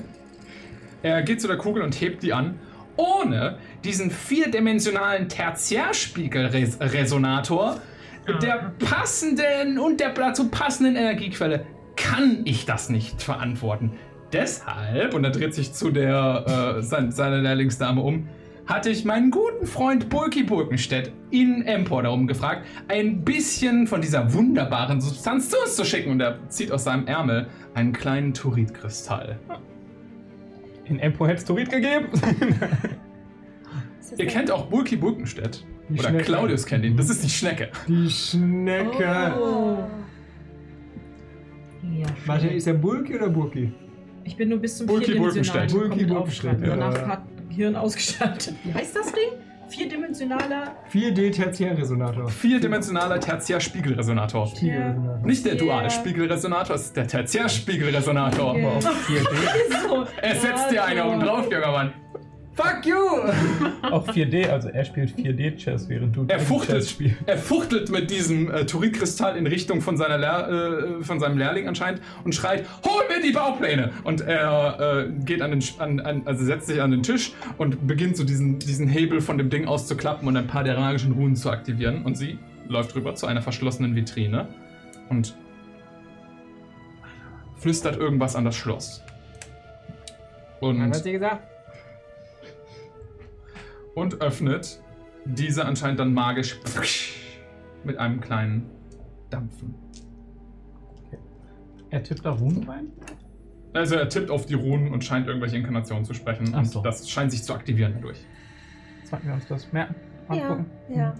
Er geht zu der Kugel und hebt die an. Ohne diesen vierdimensionalen Tertiärspiegelresonator der passenden und der dazu passenden Energiequelle kann ich das nicht verantworten. Deshalb, und er dreht sich zu der äh, sein, seiner Lehrlingsdame um, hatte ich meinen guten Freund Bulky Bulkenstedt in Empor darum gefragt, ein bisschen von dieser wunderbaren Substanz zu uns zu schicken. Und er zieht aus seinem Ärmel einen kleinen Turitkristall. In Empo hätte es Turit gegeben. Ihr kennt auch Bulky Bulkenstedt. Die Oder Schnecke. Claudius kennt ihn. Das ist die Schnecke. Die Schnecke. Oh. Ja, Warte, ist er Bulki oder Burki? Ich bin nur bis zum Bulky vierdimensionalen Bulkenstedt, Aufschreiben. ja. Danach hat Gehirn ausgeschaltet. Wie heißt das Ding? Vierdimensionaler 4D Tertiärresonator. Vierdimensionaler Tertiärspiegelresonator. Spiegelresonator. Nicht der Ja. Dualspiegelresonator, es ist der Tertiärspiegelresonator. Ja. Aber auf 4D, so. Es setzt dir einer oben drauf, junger Mann. Fuck you! auch 4D, also er spielt 4D-Chess, während du Er Chess fuchtelt, spielst. er fuchtelt mit diesem äh, Turitkristall in Richtung von, seiner Lehr, äh, von seinem Lehrling anscheinend und schreit, hol mir die Baupläne! Und er äh, geht an den, an, an, also setzt sich an den Tisch und beginnt so diesen, diesen Hebel von dem Ding auszuklappen und ein paar der magischen Runen zu aktivieren. Und sie läuft rüber zu einer verschlossenen Vitrine und flüstert irgendwas an das Schloss. Was hat Und, sie gesagt? Und öffnet diese anscheinend dann magisch mit einem kleinen Dampfen. Er tippt da Runen rein? Also er tippt auf die Runen und scheint irgendwelche Inkarnationen zu sprechen Ach und so. das scheint sich zu aktivieren dadurch. Sollten wir uns das merken? Ja, Angucken? ja.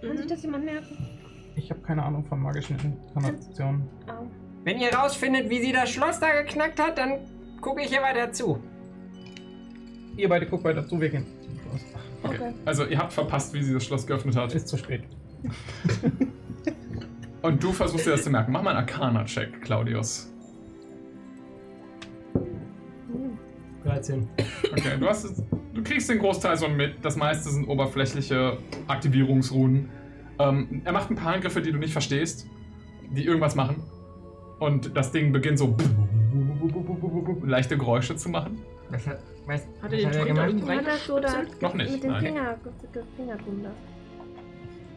Kann sich das jemand merken? Ich habe keine Ahnung von magischen Inkarnationen. Wenn ihr rausfindet, wie sie das Schloss da geknackt hat, dann gucke ich hier weiter zu. Ihr beide guckt weiter zu, wir gehen. Los. Okay. Also ihr habt verpasst, wie sie das Schloss geöffnet hat. Ist zu spät. Und du versuchst dir das zu merken. Mach mal einen Arcana-Check, Claudius. 13. Okay, du hast es, du kriegst den Großteil so mit. Das meiste sind oberflächliche Aktivierungsrunen. Ähm, er macht ein paar Angriffe, die du nicht verstehst, die irgendwas machen. Und das Ding beginnt so leichte Geräusche zu machen. Was hat, was, Hat er den hat er gemacht? Hat das so da Noch nicht, mit den nein. Finger, Finger tun das.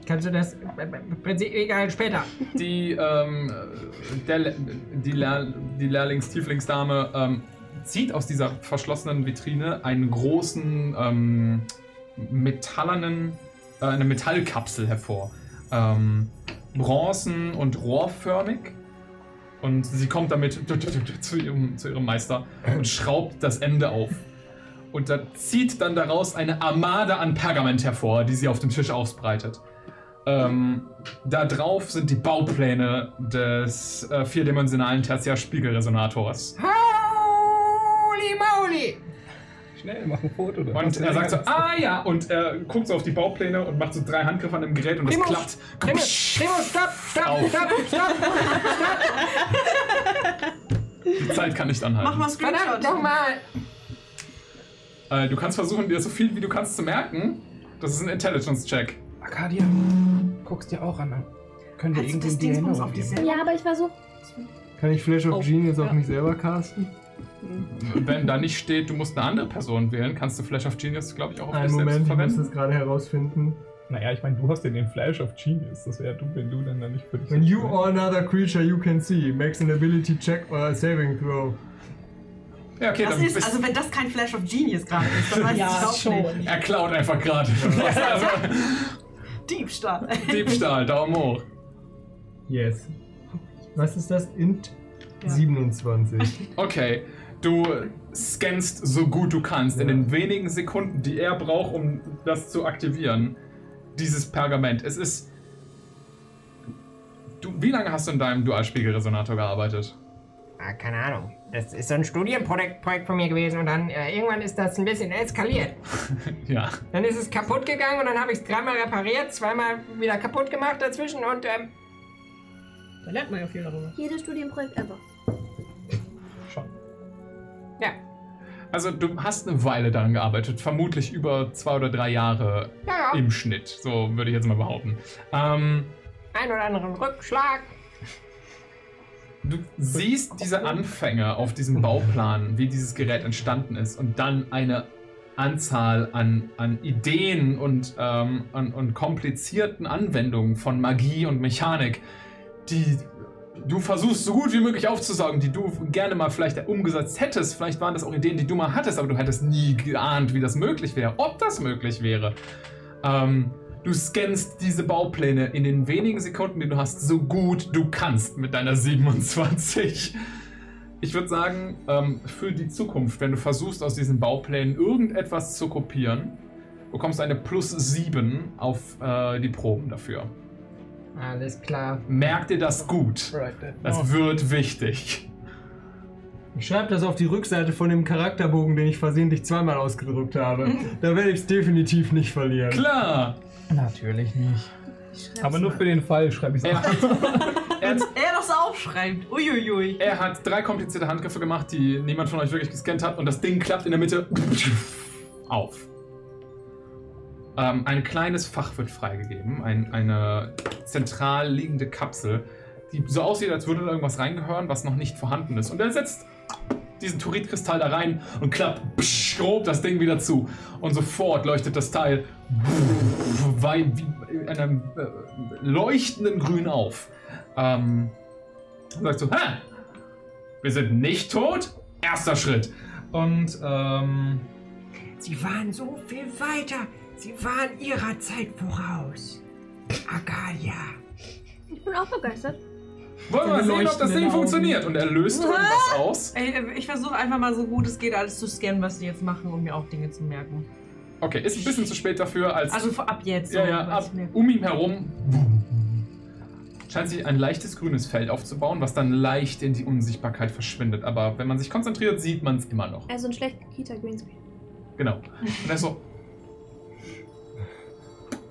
Kannst du das, egal, später. Die, ähm, der, die, Lehr die Lehrlings-Tieflingsdame ähm, zieht aus dieser verschlossenen Vitrine einen großen, ähm, metallernen, äh, eine Metallkapsel hervor. Ähm, bronzen- und rohrförmig. Und sie kommt damit zu ihrem, zu ihrem Meister und schraubt das Ende auf. Und da zieht dann daraus eine Armade an Pergament hervor, die sie auf dem Tisch ausbreitet. Ähm, da drauf sind die Baupläne des äh, vierdimensionalen Tertiärspiegelresonators. Holy moly! Schnell, mach ein Foto. dann Und er sagt so, ah ja, und er guckt so auf die Baupläne und macht so drei Handgriffe an dem Gerät und das Primus, klappt. Primus, stopp, stopp, Auf. stopp, stopp! Die Zeit kann nicht anhalten. Mach mal Verdammt, Screenshot. nochmal! Äh, du kannst versuchen, dir so viel wie du kannst zu merken. Das ist ein Intelligence-Check. Arcadia, guckst dir auch an. Können wir irgendwie die Erinnerung auf selber? Ja, aber ich versuche. Kann ich Flash of Oh, Genius auf ja. mich selber casten? Wenn da nicht steht, du musst eine andere Person wählen, kannst du Flash of Genius, glaube ich, auch auf Einen dich Moment, selbst ich muss verwenden. das gerade herausfinden. Naja, ich meine, du hast ja den Flash of Genius. Das wäre dumm, wenn du dann da nicht für dich When you or another creature you can see makes an ability check or a saving throw. Ja, okay, Das dann ist, bist also wenn das kein Flash of Genius gerade ist, dann weiß ich Ja, auch schon. nicht. Er klaut einfach gerade. also, Diebstahl. Diebstahl, Daumen hoch. Yes. Was ist das? Int Ja. 27. Okay, du scannst so gut du kannst in Ja. den wenigen Sekunden, die er braucht, um das zu aktivieren, dieses Pergament. Es ist. Du, wie lange hast du in deinem Dualspiegelresonator gearbeitet? Ah, keine Ahnung. Das ist so ein Studienprojekt Projekt von mir gewesen und dann äh, irgendwann ist das ein bisschen eskaliert. Ja. Dann ist es kaputt gegangen und dann habe ich es dreimal repariert, zweimal wieder kaputt gemacht dazwischen und ähm, Da lernt man ja viel darüber. Jedes Studienprojekt ever. Schon. ja. Also, du hast eine Weile daran gearbeitet, vermutlich über zwei oder drei Jahre Ja, ja. im Schnitt. So würde ich jetzt mal behaupten. Ähm, Ein oder anderen Rückschlag. Du siehst diese Anfänge auf diesem Bauplan, wie dieses Gerät entstanden ist und dann eine Anzahl an, an Ideen und, ähm, und, und komplizierten Anwendungen von Magie und Mechanik, die du versuchst so gut wie möglich aufzusaugen, die du gerne mal vielleicht umgesetzt hättest. Vielleicht waren das auch Ideen, die du mal hattest, aber du hättest nie geahnt, wie das möglich wäre, ob das möglich wäre. Ähm, du scannst diese Baupläne in den wenigen Sekunden, die du hast, so gut du kannst mit deiner 27. Ich würde sagen, ähm, für die Zukunft, wenn du versuchst, aus diesen Bauplänen irgendetwas zu kopieren, bekommst du eine plus 7 auf äh, die Proben dafür. Alles klar. Merk dir das gut. Das wird wichtig. Ich schreibe das auf die Rückseite von dem Charakterbogen, den ich versehentlich zweimal ausgedruckt habe. Da werde ich es definitiv nicht verlieren. Klar! Natürlich nicht. Aber nur für den Fall schreibe ich es Er er, hat, Er das aufschreibt. Uiuiui. er hat drei komplizierte Handgriffe gemacht, die niemand von euch wirklich gescannt hat, und das Ding klappt in der Mitte auf. Ähm, ein kleines Fach wird freigegeben, ein, eine zentral liegende Kapsel, die so aussieht, als würde da irgendwas reingehören, was noch nicht vorhanden ist. Und er setzt diesen Turitkristall da rein und klappt psch, grob das Ding wieder zu. Und sofort leuchtet das Teil in einem äh, leuchtenden Grün auf. Ähm, und sagt so, ha! Wir sind nicht tot. Erster Schritt. Und ähm, Sie waren so viel weiter. Sie waren ihrer Zeit voraus. Agalia. Ich bin auch begeistert. wollen wir mal sehen, ob das Ding funktioniert. Und er löst irgendwas aus. Ey, ich versuche einfach mal so gut es geht, alles zu scannen, was die jetzt machen, um mir auch Dinge zu merken. Okay, ist ein bisschen zu spät dafür, als Also ab jetzt. ja, ja, ab, um ihn herum scheint sich ein leichtes grünes Feld aufzubauen, was dann leicht in die Unsichtbarkeit verschwindet. Aber wenn man sich konzentriert, sieht man es immer noch. Also ein schlechter Kita Greenscreen. Genau. Und er ist so.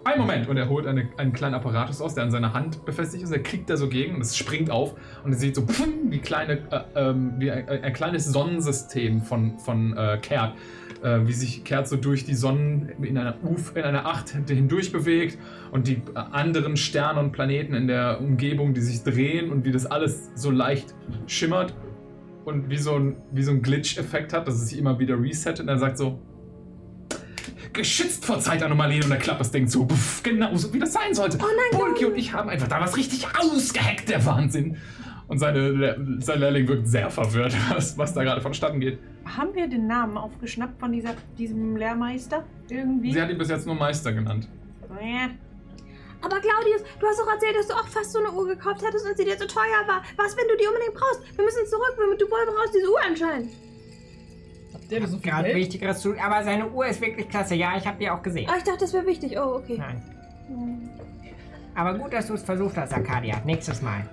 Ein Moment! Und er holt eine, einen kleinen Apparatus aus, der an seiner Hand befestigt ist. Er klickt da so gegen und es springt auf und er sieht so pfum, wie, kleine, äh, ähm, wie ein, ein kleines Sonnensystem von, von äh, Kert äh, wie sich Kerze durch die Sonnen in einer, Uf, in einer Acht hindurch bewegt und die anderen Sterne und Planeten in der Umgebung, die sich drehen und wie das alles so leicht schimmert und wie so ein, wie so ein Glitch-Effekt hat, dass es sich immer wieder resettet und er sagt so, geschützt vor Zeitanomalien und er klappt das Ding zu. Puff, genauso wie das sein sollte. Oh nein, Polki und ich haben einfach da was richtig ausgehackt, der Wahnsinn. Und seine, Le- sein Lehrling wirkt sehr verwirrt, was, was da gerade vonstatten geht. Haben wir den Namen aufgeschnappt von dieser, diesem Lehrmeister? Irgendwie? Sie hat ihn bis jetzt nur Meister genannt. Ja. Aber Claudius, du hast doch erzählt, dass du auch fast so eine Uhr gekauft hättest und sie dir zu teuer war. Was, wenn du die unbedingt brauchst? Wir müssen zurück, du brauchst diese Uhr anscheinend. Habt ihr so viel Gerade Geld? Wichtigeres zu. Aber seine Uhr ist wirklich klasse. Ja, ich habe die auch gesehen. Ah, ich dachte, das wäre wichtig. Oh, okay. Nein. Aber gut, dass du es versucht hast, Arcadia. Nächstes Mal.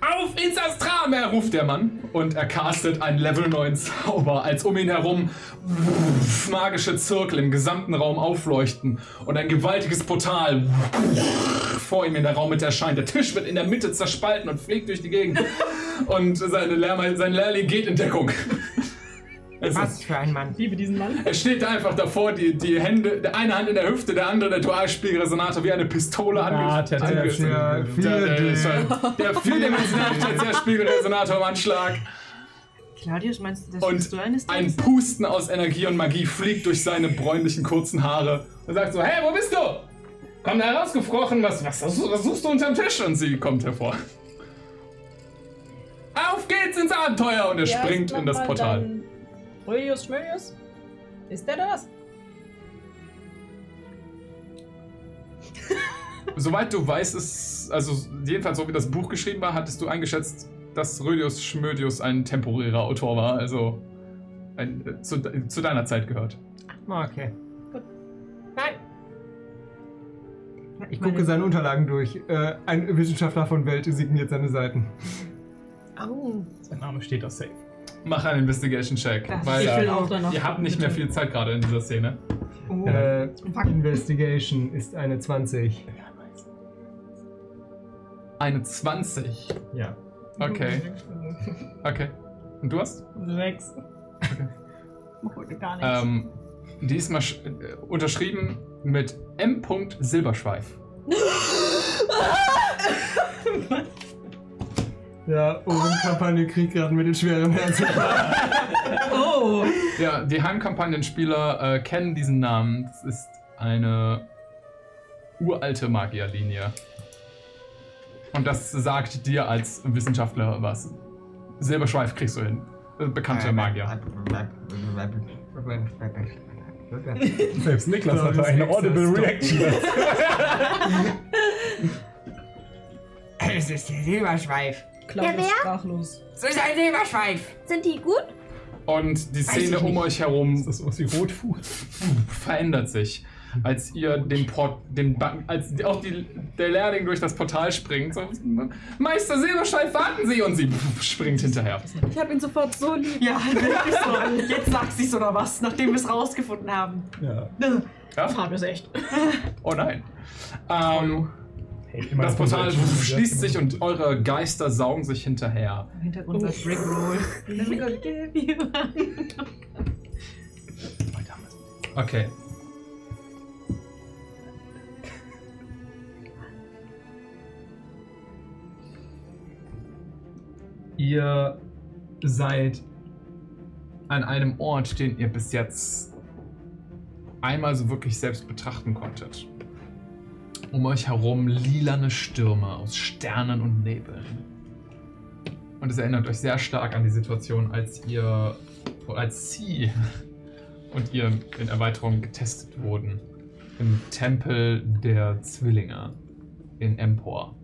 Auf ins Astralmeer, ruft der Mann. Und er castet einen Level 9 Zauber, als um ihn herum magische Zirkel im gesamten Raum aufleuchten und ein gewaltiges Portal vor ihm in der Raum mit erscheint. Der Tisch wird in der Mitte zerspalten und fliegt durch die Gegend. Und seine Lehrme sein Lehrling geht in Deckung. Es Was für ein Mann. Ich liebe diesen Mann. Er steht da einfach davor, die, die Hände, der eine Hand in der Hüfte, der andere der Dualspiegelresonator wie eine Pistole ange Ah, der- der- vierdimensionale Tertiärspiegelresonator im Anschlag. Claudius, meinst du, das Und bist du eines ein Tages? Pusten aus Energie und Magie fliegt durch seine bräunlichen kurzen Haare und sagt so, hey, wo bist du? Komm da herausgefrochen, was, was, was suchst du unterm Tisch? Und sie kommt hervor. Auf geht's ins Abenteuer! Und er Wer springt in das Portal. Rölius Schmölius? Ist der das? Soweit du weißt, ist, also jedenfalls so wie das Buch geschrieben war, hattest du eingeschätzt, dass Rödius Schmödius ein temporärer Autor war, also ein, äh, zu, zu deiner Zeit gehört. Okay. Gut. Nein. Ich gucke seine Unterlagen durch. Äh, ein Wissenschaftler von Welt signiert seine Seiten. Oh. Sein Name steht da safe. Mach einen Investigation-Check, weil ich will äh, auch danach ihr habt nicht mehr viel Zeit gerade in dieser Szene. Oh. Äh, Investigation ist eine 20. Eine 20. Ja. Okay, okay. Und du hast? Sechs. Heute gar nichts. Ähm, diesmal sch- äh, unterschrieben mit M. Silberschweif. Ja, Ohren-Kampagne kriegt gerade mit den schweren Herzen. oh! Ja, die Heimkampagnenspieler äh, kennen diesen Namen. Das ist eine uralte Magierlinie. Und das sagt dir als Wissenschaftler was. Silberschweif kriegst du hin. Bekannte Magier. Selbst Niklas hatte eine Audible Reaction. Es ist der Silberschweif. Claudius wer? sprachlos. So ist ein Silberschweif. Sind die gut? Und die Szene um euch herum Das ist wie Rotfuß. verändert sich. Als ihr den Port, den ba als auch die, der Lehrling durch das Portal springt, so, Meister Silberschweif, warten Sie! Und sie springt hinterher. Ich hab ihn sofort so lieb. Ja, wirklich so. Jetzt sagt sie's oder was, nachdem wir es rausgefunden haben. Ja. Ja? Frag es echt. Oh nein. Ähm, das Portal ich- schließt sich und eure Geister saugen sich hinterher. Im Hintergrund läuft Rickroll. Okay. Ihr seid an einem Ort, den ihr bis jetzt einmal so wirklich selbst betrachten konntet. Um euch herum lilane Stürme aus Sternen und Nebeln. Und es erinnert euch sehr stark an die Situation, als ihr, als sie und ihr in Erweiterung getestet wurden. Im Tempel der Zwillinge in Empor.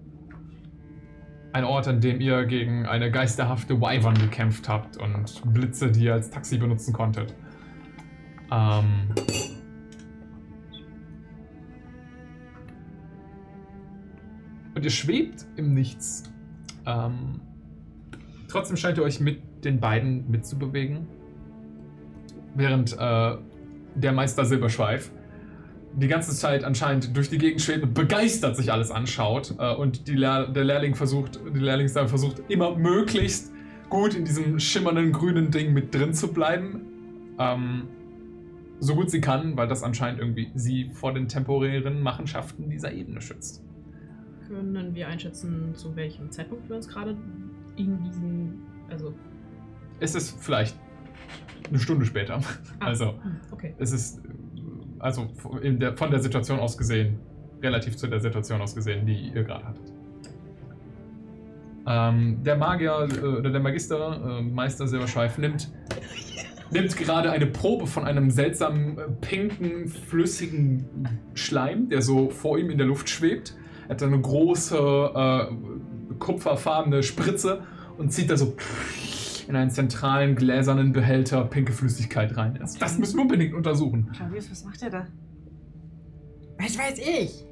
Ein Ort, an dem ihr gegen eine geisterhafte Wyvern gekämpft habt und Blitze, die ihr als Taxi benutzen konntet. Ähm. Und ihr schwebt im Nichts. Ähm, trotzdem scheint ihr euch mit den beiden mitzubewegen. Während äh, der Meister Silberschweif die ganze Zeit anscheinend durch die Gegend schwebt und begeistert sich alles anschaut äh, und Lehr der Lehrling versucht, die Lehrlingsdame versucht immer möglichst gut in diesem schimmernden grünen Ding mit drin zu bleiben. Ähm, so gut sie kann, weil das anscheinend irgendwie sie vor den temporären Machenschaften dieser Ebene schützt. Können wir einschätzen, zu welchem Zeitpunkt wir uns gerade in diesen. Also. Es ist vielleicht eine Stunde später. Ah, Also, hm, okay. es ist also in der, von der Situation aus gesehen, relativ zu der Situation aus gesehen, die ihr gerade hattet. Ähm, der Magier äh, oder der Magister, äh, Meister Silberschweif, nimmt, nimmt gerade eine Probe von einem seltsamen äh, pinken, flüssigen Schleim, der so vor ihm in der Luft schwebt. Er hat eine große, äh, kupferfarbene Spritze und zieht da so in einen zentralen gläsernen Behälter pinke Flüssigkeit rein. Das, das müssen wir unbedingt untersuchen. Claudius, was macht er da? Was weiß ich?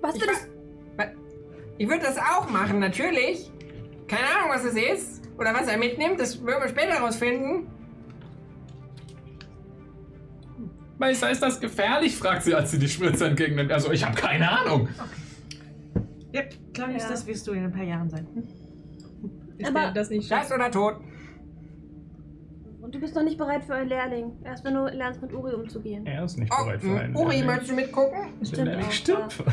Was Ich, wa- ich würde das auch machen, natürlich. Keine Ahnung, was es ist. Oder was er mitnimmt, das werden wir später rausfinden. Meister, ist das gefährlich? fragt sie, als sie die Spritze entgegennimmt. Also, ich habe keine Ahnung. Ja, Claudius, Ja. das wirst du in ein paar Jahren sein. Hm? Ist Aber- der das nicht Das oder tot. Und du bist noch nicht bereit für einen Lehrling. Erst wenn du lernst, mit Uri umzugehen. Er ist nicht Oh, bereit für hm, einen. Uri, Lehrling. möchtest du mitgucken? Der Stimmt Lehrling auch, stirbt.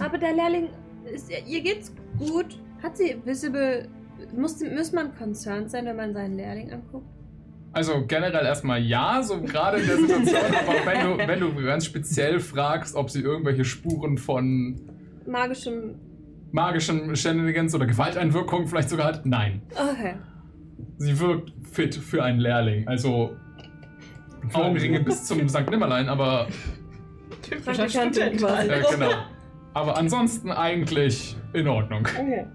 Aber der Lehrling, ist, ihr geht's gut. Hat sie visible. Muss, muss man concerned sein, wenn man seinen Lehrling anguckt? Also generell erstmal ja, so gerade in der Situation, aber wenn du, wenn du ganz speziell fragst, ob sie irgendwelche Spuren von Magischem. magischen Shenanigans oder Gewalteinwirkungen vielleicht sogar hat, nein. Okay. Sie wirkt fit für einen Lehrling. Also Augenringe bis zum St. Nimmerlein, aber Praktikantin quasi. äh, genau. Aber ansonsten eigentlich in Ordnung. Okay.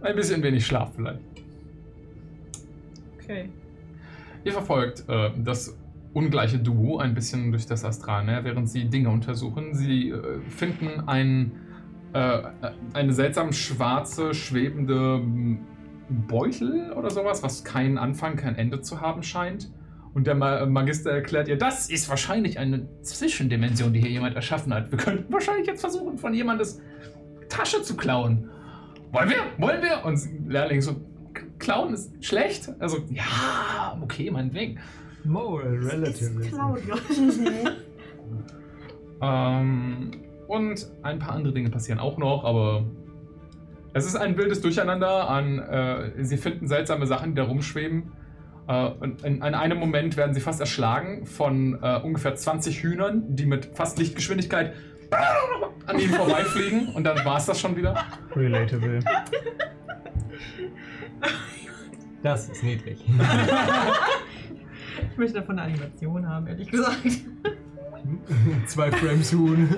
Ein bisschen wenig Schlaf vielleicht. Okay. Ihr verfolgt äh, das ungleiche Duo ein bisschen durch das Astralmeer, während sie Dinge untersuchen. Sie äh, finden ein, äh, eine seltsam schwarze, schwebende m, Beutel oder sowas, was keinen Anfang, kein Ende zu haben scheint. Und der Ma Magister erklärt ihr, das ist wahrscheinlich eine Zwischendimension, die hier jemand erschaffen hat. Wir könnten wahrscheinlich jetzt versuchen, von jemandes Tasche zu klauen. Wollen wir? Wollen wir? Und Lehrling so, klauen ist schlecht? Also, ja, okay, meinetwegen. Moral Relativism. Ähm, und ein paar andere Dinge passieren auch noch, aber es ist ein wildes Durcheinander an, äh, sie finden seltsame Sachen, die da rumschweben. Äh, und in, in einem Moment werden sie fast erschlagen von äh, ungefähr 20 Hühnern, die mit fast Lichtgeschwindigkeit an ihnen vorbeifliegen und dann war es das schon wieder. Relatable. Das ist niedrig. Ich möchte davon eine Animation haben, ehrlich gesagt. Zwei Frames Huhn.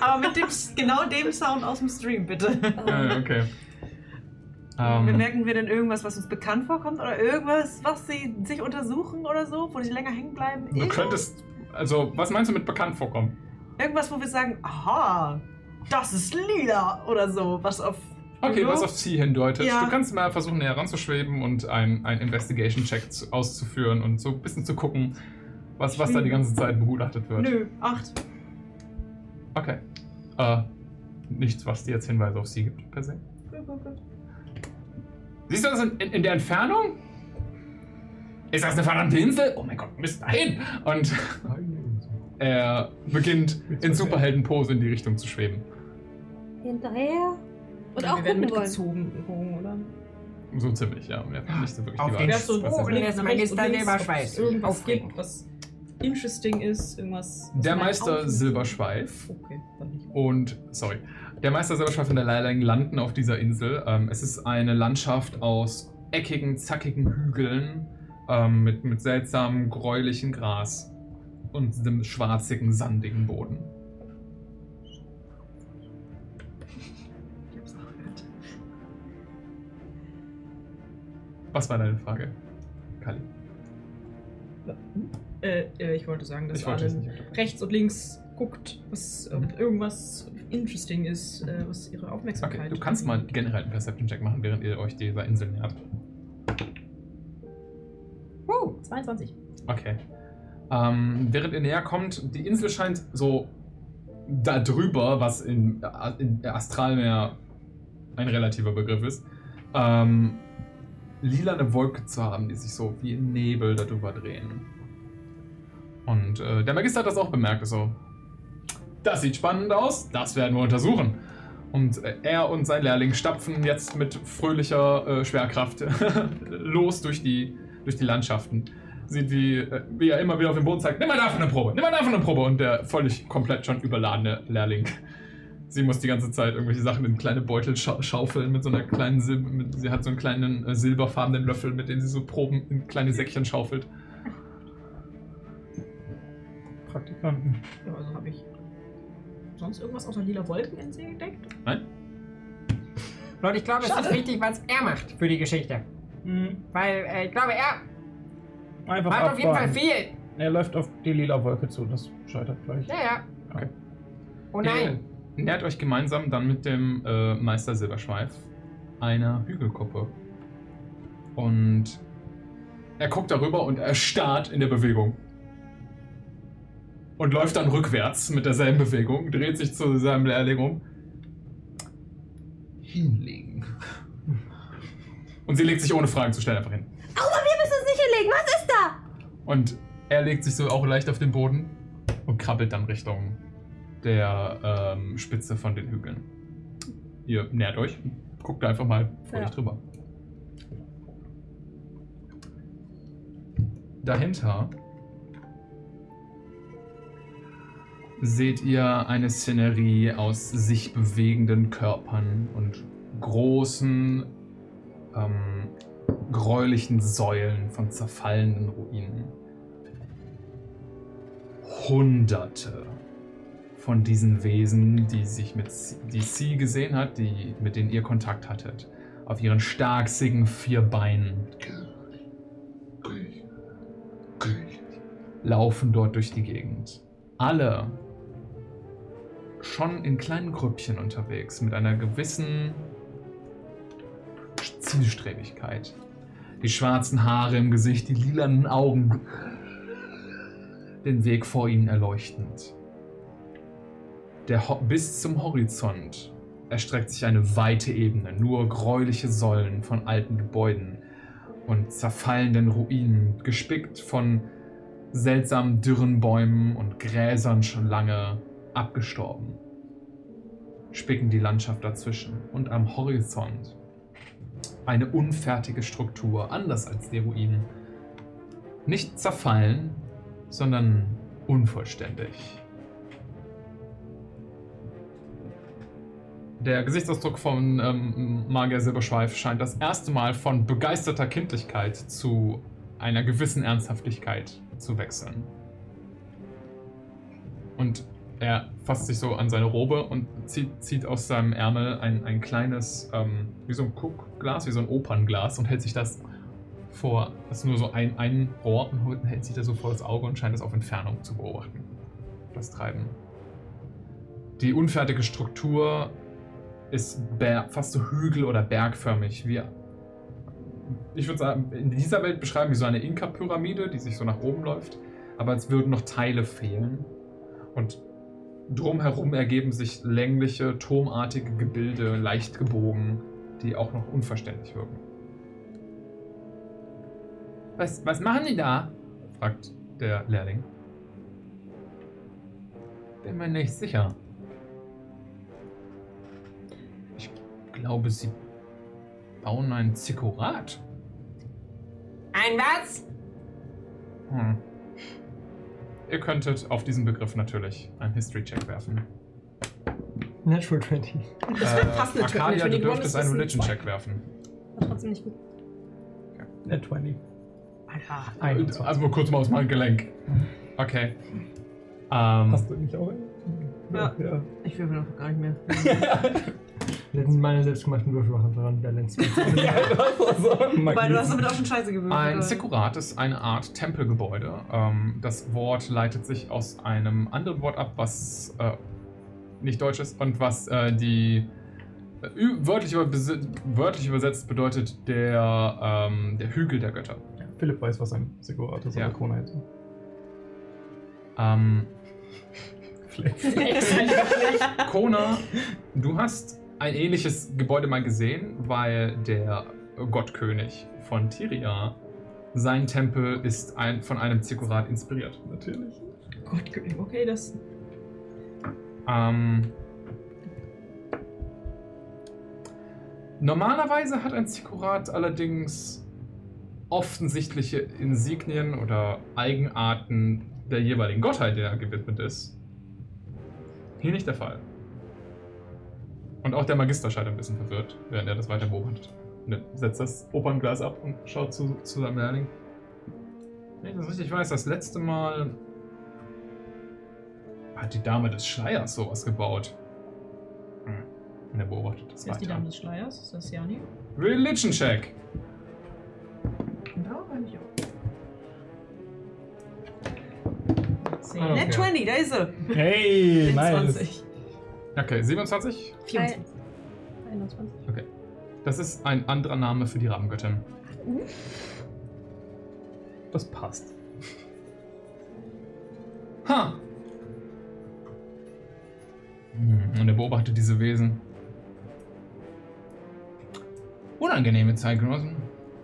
Aber mit dem, genau dem Sound aus dem Stream, bitte. äh, okay. Ähm, Bemerken wir denn irgendwas, was uns bekannt vorkommt? Oder irgendwas, was sie sich untersuchen oder so, wo sie länger hängen bleiben? du könntest, also, was meinst du mit bekannt vorkommen? Irgendwas, wo wir sagen, aha, das ist lila oder so, was auf. Okay, Hallo? was auf sie hindeutet. Ja. Du kannst mal versuchen, näher ranzuschweben und einen Investigation-Check zu- auszuführen und so ein bisschen zu gucken, was, was da die ganze Zeit begutachtet wird. Nö, acht. Okay. Äh, nichts, was dir jetzt Hinweise auf sie gibt, per se. Siehst du das in, in, in der Entfernung? Ist das eine verdammte Insel? Oh mein Gott, Mist, dahin! Und er beginnt in Superheldenpose in die Richtung zu schweben. Hinterher. Und Ja, auch wir werden gucken wollen. oder? So ziemlich, ja. Wir haben nicht so wirklich Auf die den Wahl. so, Was ist- links, links, Silberschweif. ob es irgendwas gibt, was interesting ist, irgendwas. was Der man Meister. Silberschweif Okay, dann nicht. Und, sorry, der Meister Silberschweif und der Leiling landen auf dieser Insel. Ähm, es ist eine Landschaft aus eckigen, zackigen Hügeln ähm, mit, mit seltsamem, gräulichen Gras und einem schwarzigen, sandigen Boden. Was war deine Frage, Kali? Äh, äh, ich wollte sagen, dass wollte unterbrechen. rechts und links guckt, was ob Mhm. irgendwas interesting ist, äh, was ihre Aufmerksamkeit. Okay, du kannst mal generell einen Perception-Check machen, während ihr euch dieser Insel nähert. Uh, 22. Okay. Ähm, während ihr näher kommt, die Insel scheint so da drüber, was in, in Astralmeer ein relativer Begriff ist, ähm, lilane Wolke zu haben, die sich so wie Nebel darüber drehen. Und äh, der Magister hat das auch bemerkt. So, das sieht spannend aus, das werden wir untersuchen. Und äh, er und sein Lehrling stapfen jetzt mit fröhlicher äh, Schwerkraft los durch die, durch die Landschaften. Sieht, wie, äh, wie er immer wieder auf den Boden zeigt, nimm mal davon eine Probe, nimm mal davon eine Probe. Und der völlig komplett schon überladene Lehrling. Sie muss die ganze Zeit irgendwelche Sachen in kleine Beutel schau schaufeln mit so einer kleinen Sil mit, Sie hat so einen kleinen äh, silberfarbenen Löffel, mit dem sie so Proben in kleine Säckchen schaufelt. Praktikanten. Ja, also habe ich sonst irgendwas außer lila Wolken in See entdeckt? Nein? Leute, ich glaube, es Schade. ist wichtig, was er macht für die Geschichte. Weil äh, ich glaube, er Einfach macht auf jeden Fall viel. Er läuft auf die lila Wolke zu, das scheitert gleich. Ja, ja. Okay. Oh nein. Nähert euch gemeinsam dann mit dem äh, Meister Silberschweif einer Hügelkuppe. Und er guckt darüber und er starrt in der Bewegung. Und läuft dann rückwärts mit derselben Bewegung, dreht sich zu seinem Lehrling um. Hinlegen. Und sie legt sich ohne Fragen zu stellen einfach hin. Aua, wir müssen uns nicht hinlegen. Was ist da? Und er legt sich so auch leicht auf den Boden und krabbelt dann Richtung der ähm, Spitze von den Hügeln. Ihr nähert euch, guckt da einfach mal vor Ja. euch drüber. Dahinter seht ihr eine Szenerie aus sich bewegenden Körpern und großen, ähm, gräulichen Säulen von zerfallenden Ruinen. Hunderte von diesen Wesen, die sich mit die sie gesehen hat, die mit denen ihr Kontakt hattet, auf ihren starksigen vier Beinen laufen dort durch die Gegend. Alle schon in kleinen Grüppchen unterwegs, mit einer gewissen Zielstrebigkeit. Die schwarzen Haare im Gesicht, die lilanen Augen, den Weg vor ihnen erleuchtend. Bis zum Horizont erstreckt sich eine weite Ebene, nur gräuliche Säulen von alten Gebäuden und zerfallenden Ruinen, gespickt von seltsamen dürren Bäumen und Gräsern schon lange abgestorben. Spicken die Landschaft dazwischen und am Horizont eine unfertige Struktur, anders als die Ruinen. Nicht zerfallen, sondern unvollständig. Der Gesichtsausdruck von ähm, Magier Silberschweif scheint das erste Mal von begeisterter Kindlichkeit zu einer gewissen Ernsthaftigkeit zu wechseln. Und er fasst sich so an seine Robe und zieht, zieht aus seinem Ärmel ein, ein kleines, ähm, wie so ein Guckglas, wie so ein Opernglas und hält sich das vor, das ist nur so ein, ein Rohr und hält sich das so vor das Auge und scheint es auf Entfernung zu beobachten. Das Treiben. Die unfertige Struktur ist fast so hügel- oder bergförmig, wie ich würde sagen, in dieser Welt beschreiben wie so eine Inka-Pyramide, die sich so nach oben läuft, aber als würden noch Teile fehlen. Und drumherum ergeben sich längliche, turmartige Gebilde, leicht gebogen, die auch noch unverständlich wirken. Was, was machen die da? fragt der Lehrling. Bin mir nicht sicher. Glaube, sie bauen ein Zikorat. Ein was? Hm. Ihr könntet auf diesen Begriff natürlich einen History-Check werfen. Natural 20. Das wäre fast eine Arcadia, Wenn du dürftest ist, einen Religion-Check werfen. War trotzdem nicht gut. Net 20. Alter. Also mal kurz mal aus meinem Gelenk. Okay. Ähm, Hast du nicht auch einen? Ja. Ich will noch gar nicht mehr. Letztens meine selbstgemachten Würfel machen dran, Balance. Weil du hast damit auch schon scheiße gewöhnt. Ein oder? Zikkurat ist eine Art Tempelgebäude. Ähm, das Wort leitet sich aus einem anderen Wort ab, was äh, nicht deutsch ist und was äh, die äh, wörtlich, wörtlich übersetzt bedeutet der, ähm, der Hügel der Götter. Philipp weiß, was ein Sekurat ist, Ja. aber Kona jetzt. Ähm, Kona, du hast ein ähnliches Gebäude mal gesehen, weil der Gottkönig von Tyria. Sein Tempel ist ein, von einem Zikkurat inspiriert. Natürlich. Gott, okay, das. Ähm, normalerweise hat ein Zikkurat allerdings offensichtliche Insignien oder Eigenarten der jeweiligen Gottheit, der er gewidmet ist. Hier nicht der Fall. Und auch der Magister scheint ein bisschen verwirrt, während er das weiter beobachtet. Und er setzt das Opernglas ab und schaut zu, zu seinem Lehrling. Wenn ich das richtig weiß, das letzte Mal hat die Dame des Schleiers sowas gebaut. Hm. Und er beobachtet das Ist das die weiter. Dame des Schleiers? Ist das Jani? Religion Check. Ja, eigentlich auch. Ah, okay. Net 20, da ist sie. Hey, 20. Okay, 27? 24. 21. Okay. Das ist ein anderer Name für die Rammgöttin. Das passt. Ha! Hm, Und er beobachtet diese Wesen. Unangenehme Zeitgenossen.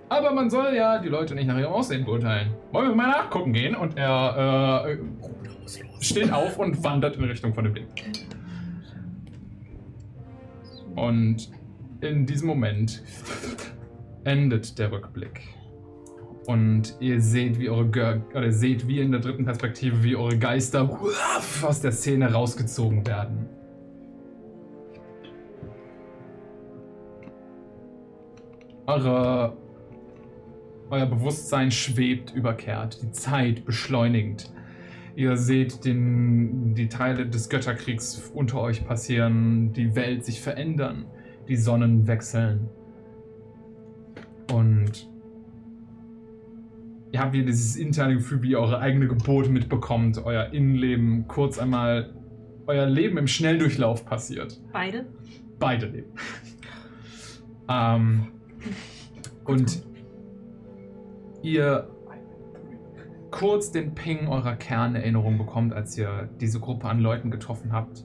Aber man soll ja die Leute nicht nach ihrem Aussehen beurteilen. Wollen wir mal nachgucken gehen? Und er äh, steht auf und wandert in Richtung von dem Ding. Und in diesem Moment endet der Rückblick. Und ihr seht, wie eure Gö oder seht, wie in der dritten Perspektive, wie eure Geister aus der Szene rausgezogen werden. Eure, euer Bewusstsein schwebt überkehrt, die Zeit beschleunigend. Ihr seht den, die Teile des Götterkriegs unter euch passieren, die Welt sich verändern, die Sonnen wechseln. Und ihr habt wieder dieses interne Gefühl, wie ihr eure eigene Geburt mitbekommt, euer Innenleben kurz einmal, euer Leben im Schnelldurchlauf passiert. Beide? Beide leben. ähm, und ihr kurz den Ping eurer Kernerinnerung bekommt, als ihr diese Gruppe an Leuten getroffen habt.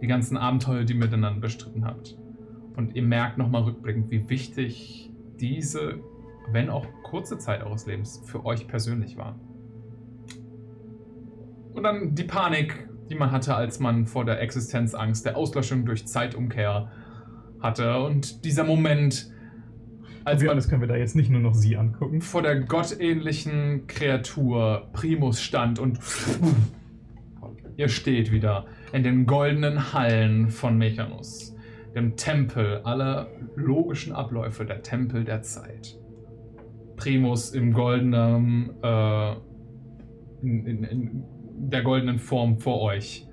Die ganzen Abenteuer, die ihr miteinander bestritten habt. Und ihr merkt nochmal rückblickend, wie wichtig diese, wenn auch kurze Zeit eures Lebens für euch persönlich war. Und dann die Panik, die man hatte, als man vor der Existenzangst, der Auslöschung durch Zeitumkehr hatte. Und dieser Moment, als man das können wir da jetzt nicht nur noch sie angucken. vor der gottähnlichen Kreatur Primus stand und ihr steht wieder in den goldenen Hallen von Mechanus, dem Tempel aller logischen Abläufe, der Tempel der Zeit. Primus im goldenen, äh, in, in, in der goldenen Form vor euch.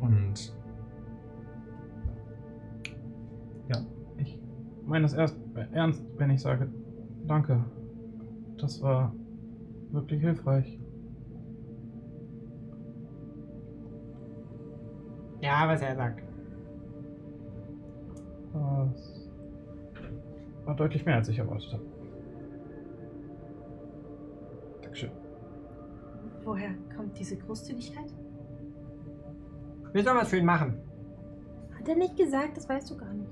Und ich meine das erst ernst, wenn ich sage, danke. Das war wirklich hilfreich. Ja, was er sagt. Das war deutlich mehr, als ich erwartet habe. Dankeschön. Woher kommt diese Großzügigkeit? Wir sollen was für ihn machen. Hat er nicht gesagt, das weißt du gar nicht.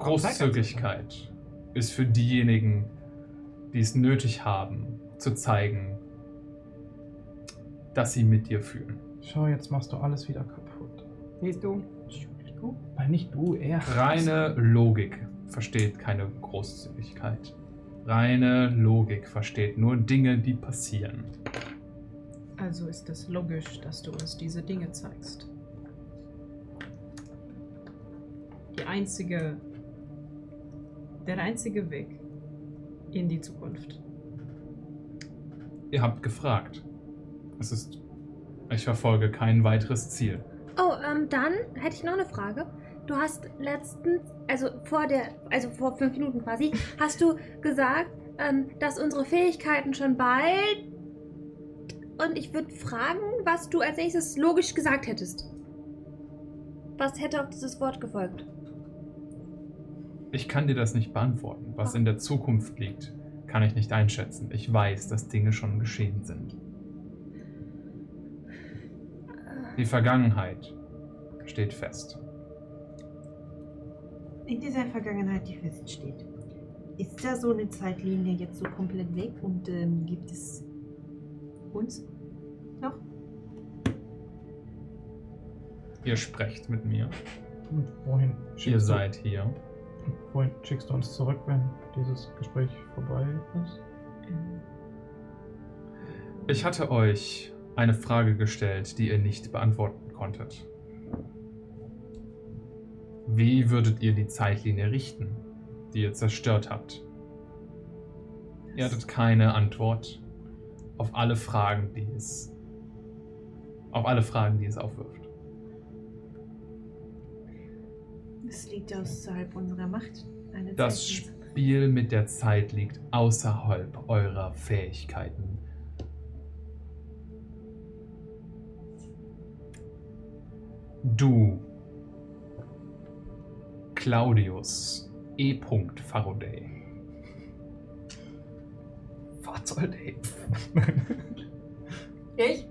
Großzügigkeit ist für diejenigen, die es nötig haben, zu zeigen, dass sie mit dir fühlen. Schau, jetzt machst du alles wieder kaputt. Siehst du? Nein, nicht du, er. Reine Logik versteht keine Großzügigkeit. Reine Logik versteht nur Dinge, die passieren. Also ist es logisch, dass du uns diese Dinge zeigst. Die einzige. Der einzige Weg in die Zukunft. Ihr habt gefragt. Es ist. Ich verfolge kein weiteres Ziel. Oh, ähm, dann hätte ich noch eine Frage. Du hast letztens, also vor der, also vor fünf Minuten quasi, hast du gesagt, ähm, dass unsere Fähigkeiten schon bald. Und ich würde fragen, was du als nächstes logisch gesagt hättest. Was hätte auf dieses Wort gefolgt? Ich kann dir das nicht beantworten. Was in der Zukunft liegt, kann ich nicht einschätzen. Ich weiß, dass Dinge schon geschehen sind. Die Vergangenheit steht fest. In dieser Vergangenheit, die feststeht. Ist da so eine Zeitlinie jetzt so komplett weg und ähm, gibt es uns noch? Ihr sprecht mit mir. Und wohin Ihr seid hier. Wohin schickst du uns zurück, wenn dieses Gespräch vorbei ist? Ich hatte euch eine Frage gestellt, die ihr nicht beantworten konntet. Wie würdet ihr die Zeitlinie richten, die ihr zerstört habt? Ihr hattet keine Antwort auf alle Fragen, die es auf alle Fragen, die es aufwirft. Es liegt außerhalb unserer Macht. Eine Das. Spiel mit der Zeit liegt außerhalb eurer Fähigkeiten. Du, Claudius E. Faraday. Der? Ich?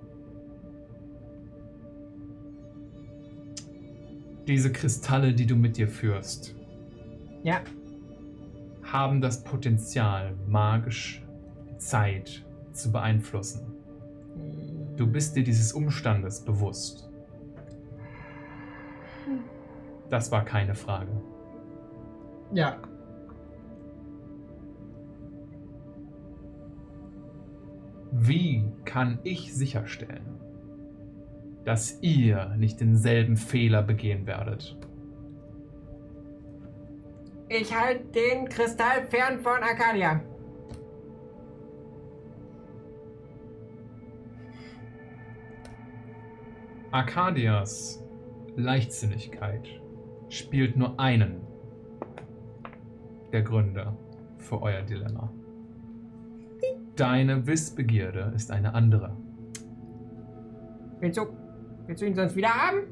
Diese Kristalle, die du mit dir führst, Ja. haben das Potenzial, magisch Zeit zu beeinflussen. Du bist dir dieses Umstandes bewusst. Das war keine Frage. Ja. Wie kann ich sicherstellen, dass ihr nicht denselben Fehler begehen werdet? Ich halte den Kristall fern von Arcadia. Arcadias Leichtsinnigkeit spielt nur einen der Gründe für euer Dilemma. Deine Wissbegierde ist eine andere. Du, willst du ihn sonst wieder haben?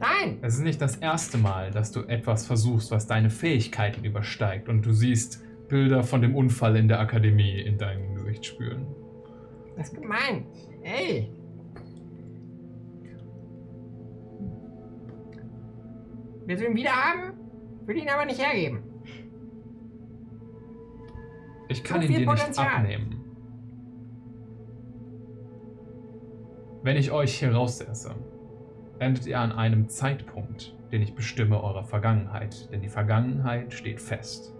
Nein! Es ist nicht das erste Mal, dass du etwas versuchst, was deine Fähigkeiten übersteigt und du siehst Bilder von dem Unfall in der Akademie in deinem Gesicht spüren. Das ist gemein. Ey! Willst du ihn wieder haben? Will ihn aber nicht hergeben. Ich kann So ihn dir nicht Potenzial. abnehmen. Wenn ich euch hier raussetze, endet ihr an einem Zeitpunkt, den ich bestimme eurer Vergangenheit, denn die Vergangenheit steht fest.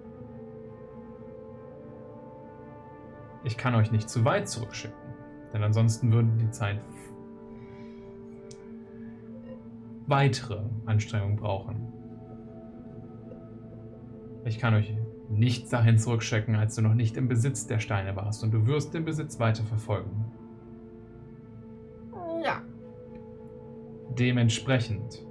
Ich kann euch nicht zu weit zurückschicken, denn ansonsten würde die Zeit weitere Anstrengungen brauchen. Ich kann euch nicht dahin zurückschicken, als du noch nicht im Besitz der Steine warst und du wirst den Besitz weiter verfolgen. Dementsprechend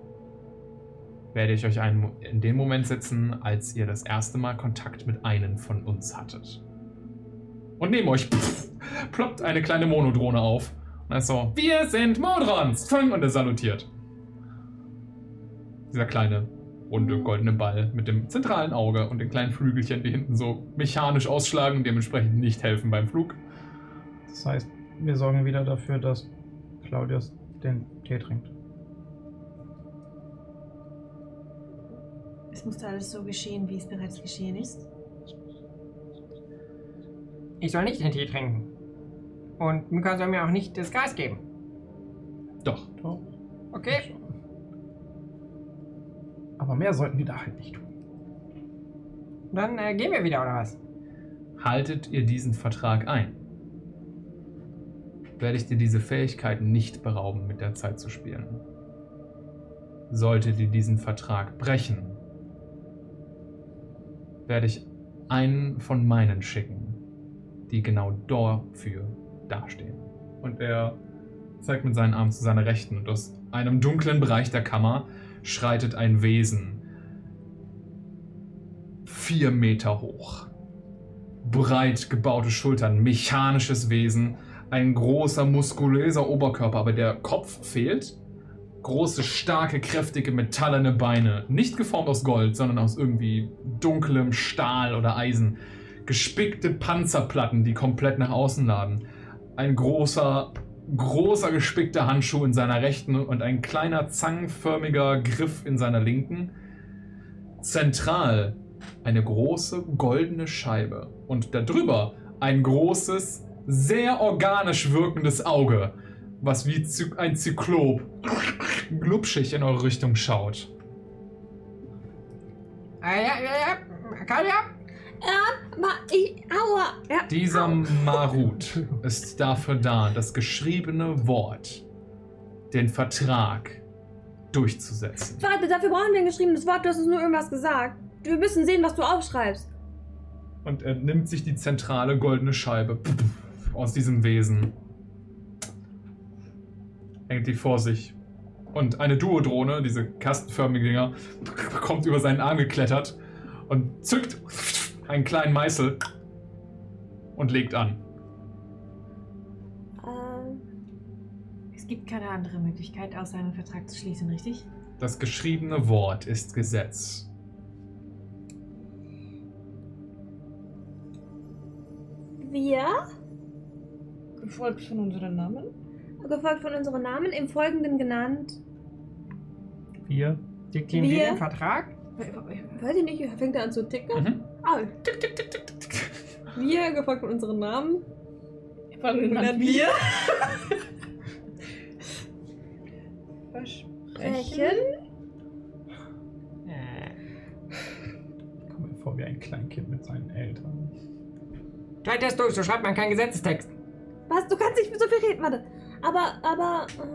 werde ich euch einen, in den Moment setzen, als ihr das erste Mal Kontakt mit einem von uns hattet. Und neben euch pff, ploppt eine kleine Monodrohne auf. Und er ist so, wir sind Modrons! Und er salutiert. Dieser kleine, runde, goldene Ball mit dem zentralen Auge und den kleinen Flügelchen, die hinten so mechanisch ausschlagen dementsprechend nicht helfen beim Flug. Das heißt, wir sorgen wieder dafür, dass Claudius den Tee trinkt. Es musste alles so geschehen, wie es bereits geschehen ist. Ich soll nicht den Tee trinken. Und Mika soll mir auch nicht das Gas geben. Doch. Doch. Okay. Aber mehr sollten wir da halt nicht tun. Dann äh, gehen wir wieder, oder was? Haltet ihr diesen Vertrag ein? Werde ich dir diese Fähigkeiten nicht berauben, mit der Zeit zu spielen. Solltet ihr diesen Vertrag brechen, werde ich einen von meinen schicken, die genau dafür dastehen. Und er zeigt mit seinen Armen zu seiner Rechten und aus einem dunklen Bereich der Kammer schreitet ein Wesen vier Meter hoch breit gebaute Schultern, mechanisches Wesen, ein großer, muskulöser Oberkörper, aber der Kopf fehlt. Große, starke, kräftige, metallene Beine, nicht geformt aus Gold, sondern aus irgendwie dunklem Stahl oder Eisen. Gespickte Panzerplatten, die komplett nach außen laden. Ein großer, großer gespickter Handschuh in seiner rechten und ein kleiner zangenförmiger Griff in seiner linken. Zentral eine große goldene Scheibe und darüber ein großes, sehr organisch wirkendes Auge, was wie Zy ein Zyklop glubschig in eure Richtung schaut. Ah, ja, ja, ja. Kalja? Ja, aber ich. Aua! Ja. Dieser Marut ist dafür da, das geschriebene Wort, den Vertrag durchzusetzen. Warte, dafür brauchen wir ein geschriebenes Wort. Du hast uns nur irgendwas gesagt. Wir müssen sehen, was du aufschreibst. Und er nimmt sich die zentrale goldene Scheibe aus diesem Wesen. Hängt die vor sich. Und eine Duodrohne, diese kastenförmige Dinger, kommt über seinen Arm geklettert und zückt einen kleinen Meißel und legt an. Ähm, Es gibt keine andere Möglichkeit, außer einen Vertrag zu schließen, richtig? Das geschriebene Wort ist Gesetz. wir, Gefolgt von unseren Namen. Gefolgt von unseren Namen, im Folgenden genannt. Wir. Diktieren Wir- wir den Vertrag? Weiß ich nicht, fängt er an zu ticken? Mhm. Ah. Wir, gefolgt von unseren Namen. Wir an. wir. Versprechen. Äh, Ich komme mir vor wie ein Kleinkind mit seinen Eltern. Schreib das durch, so schreibt man keinen Gesetzestext. Was? Du kannst nicht so viel reden. Warte. Aber, aber. äh,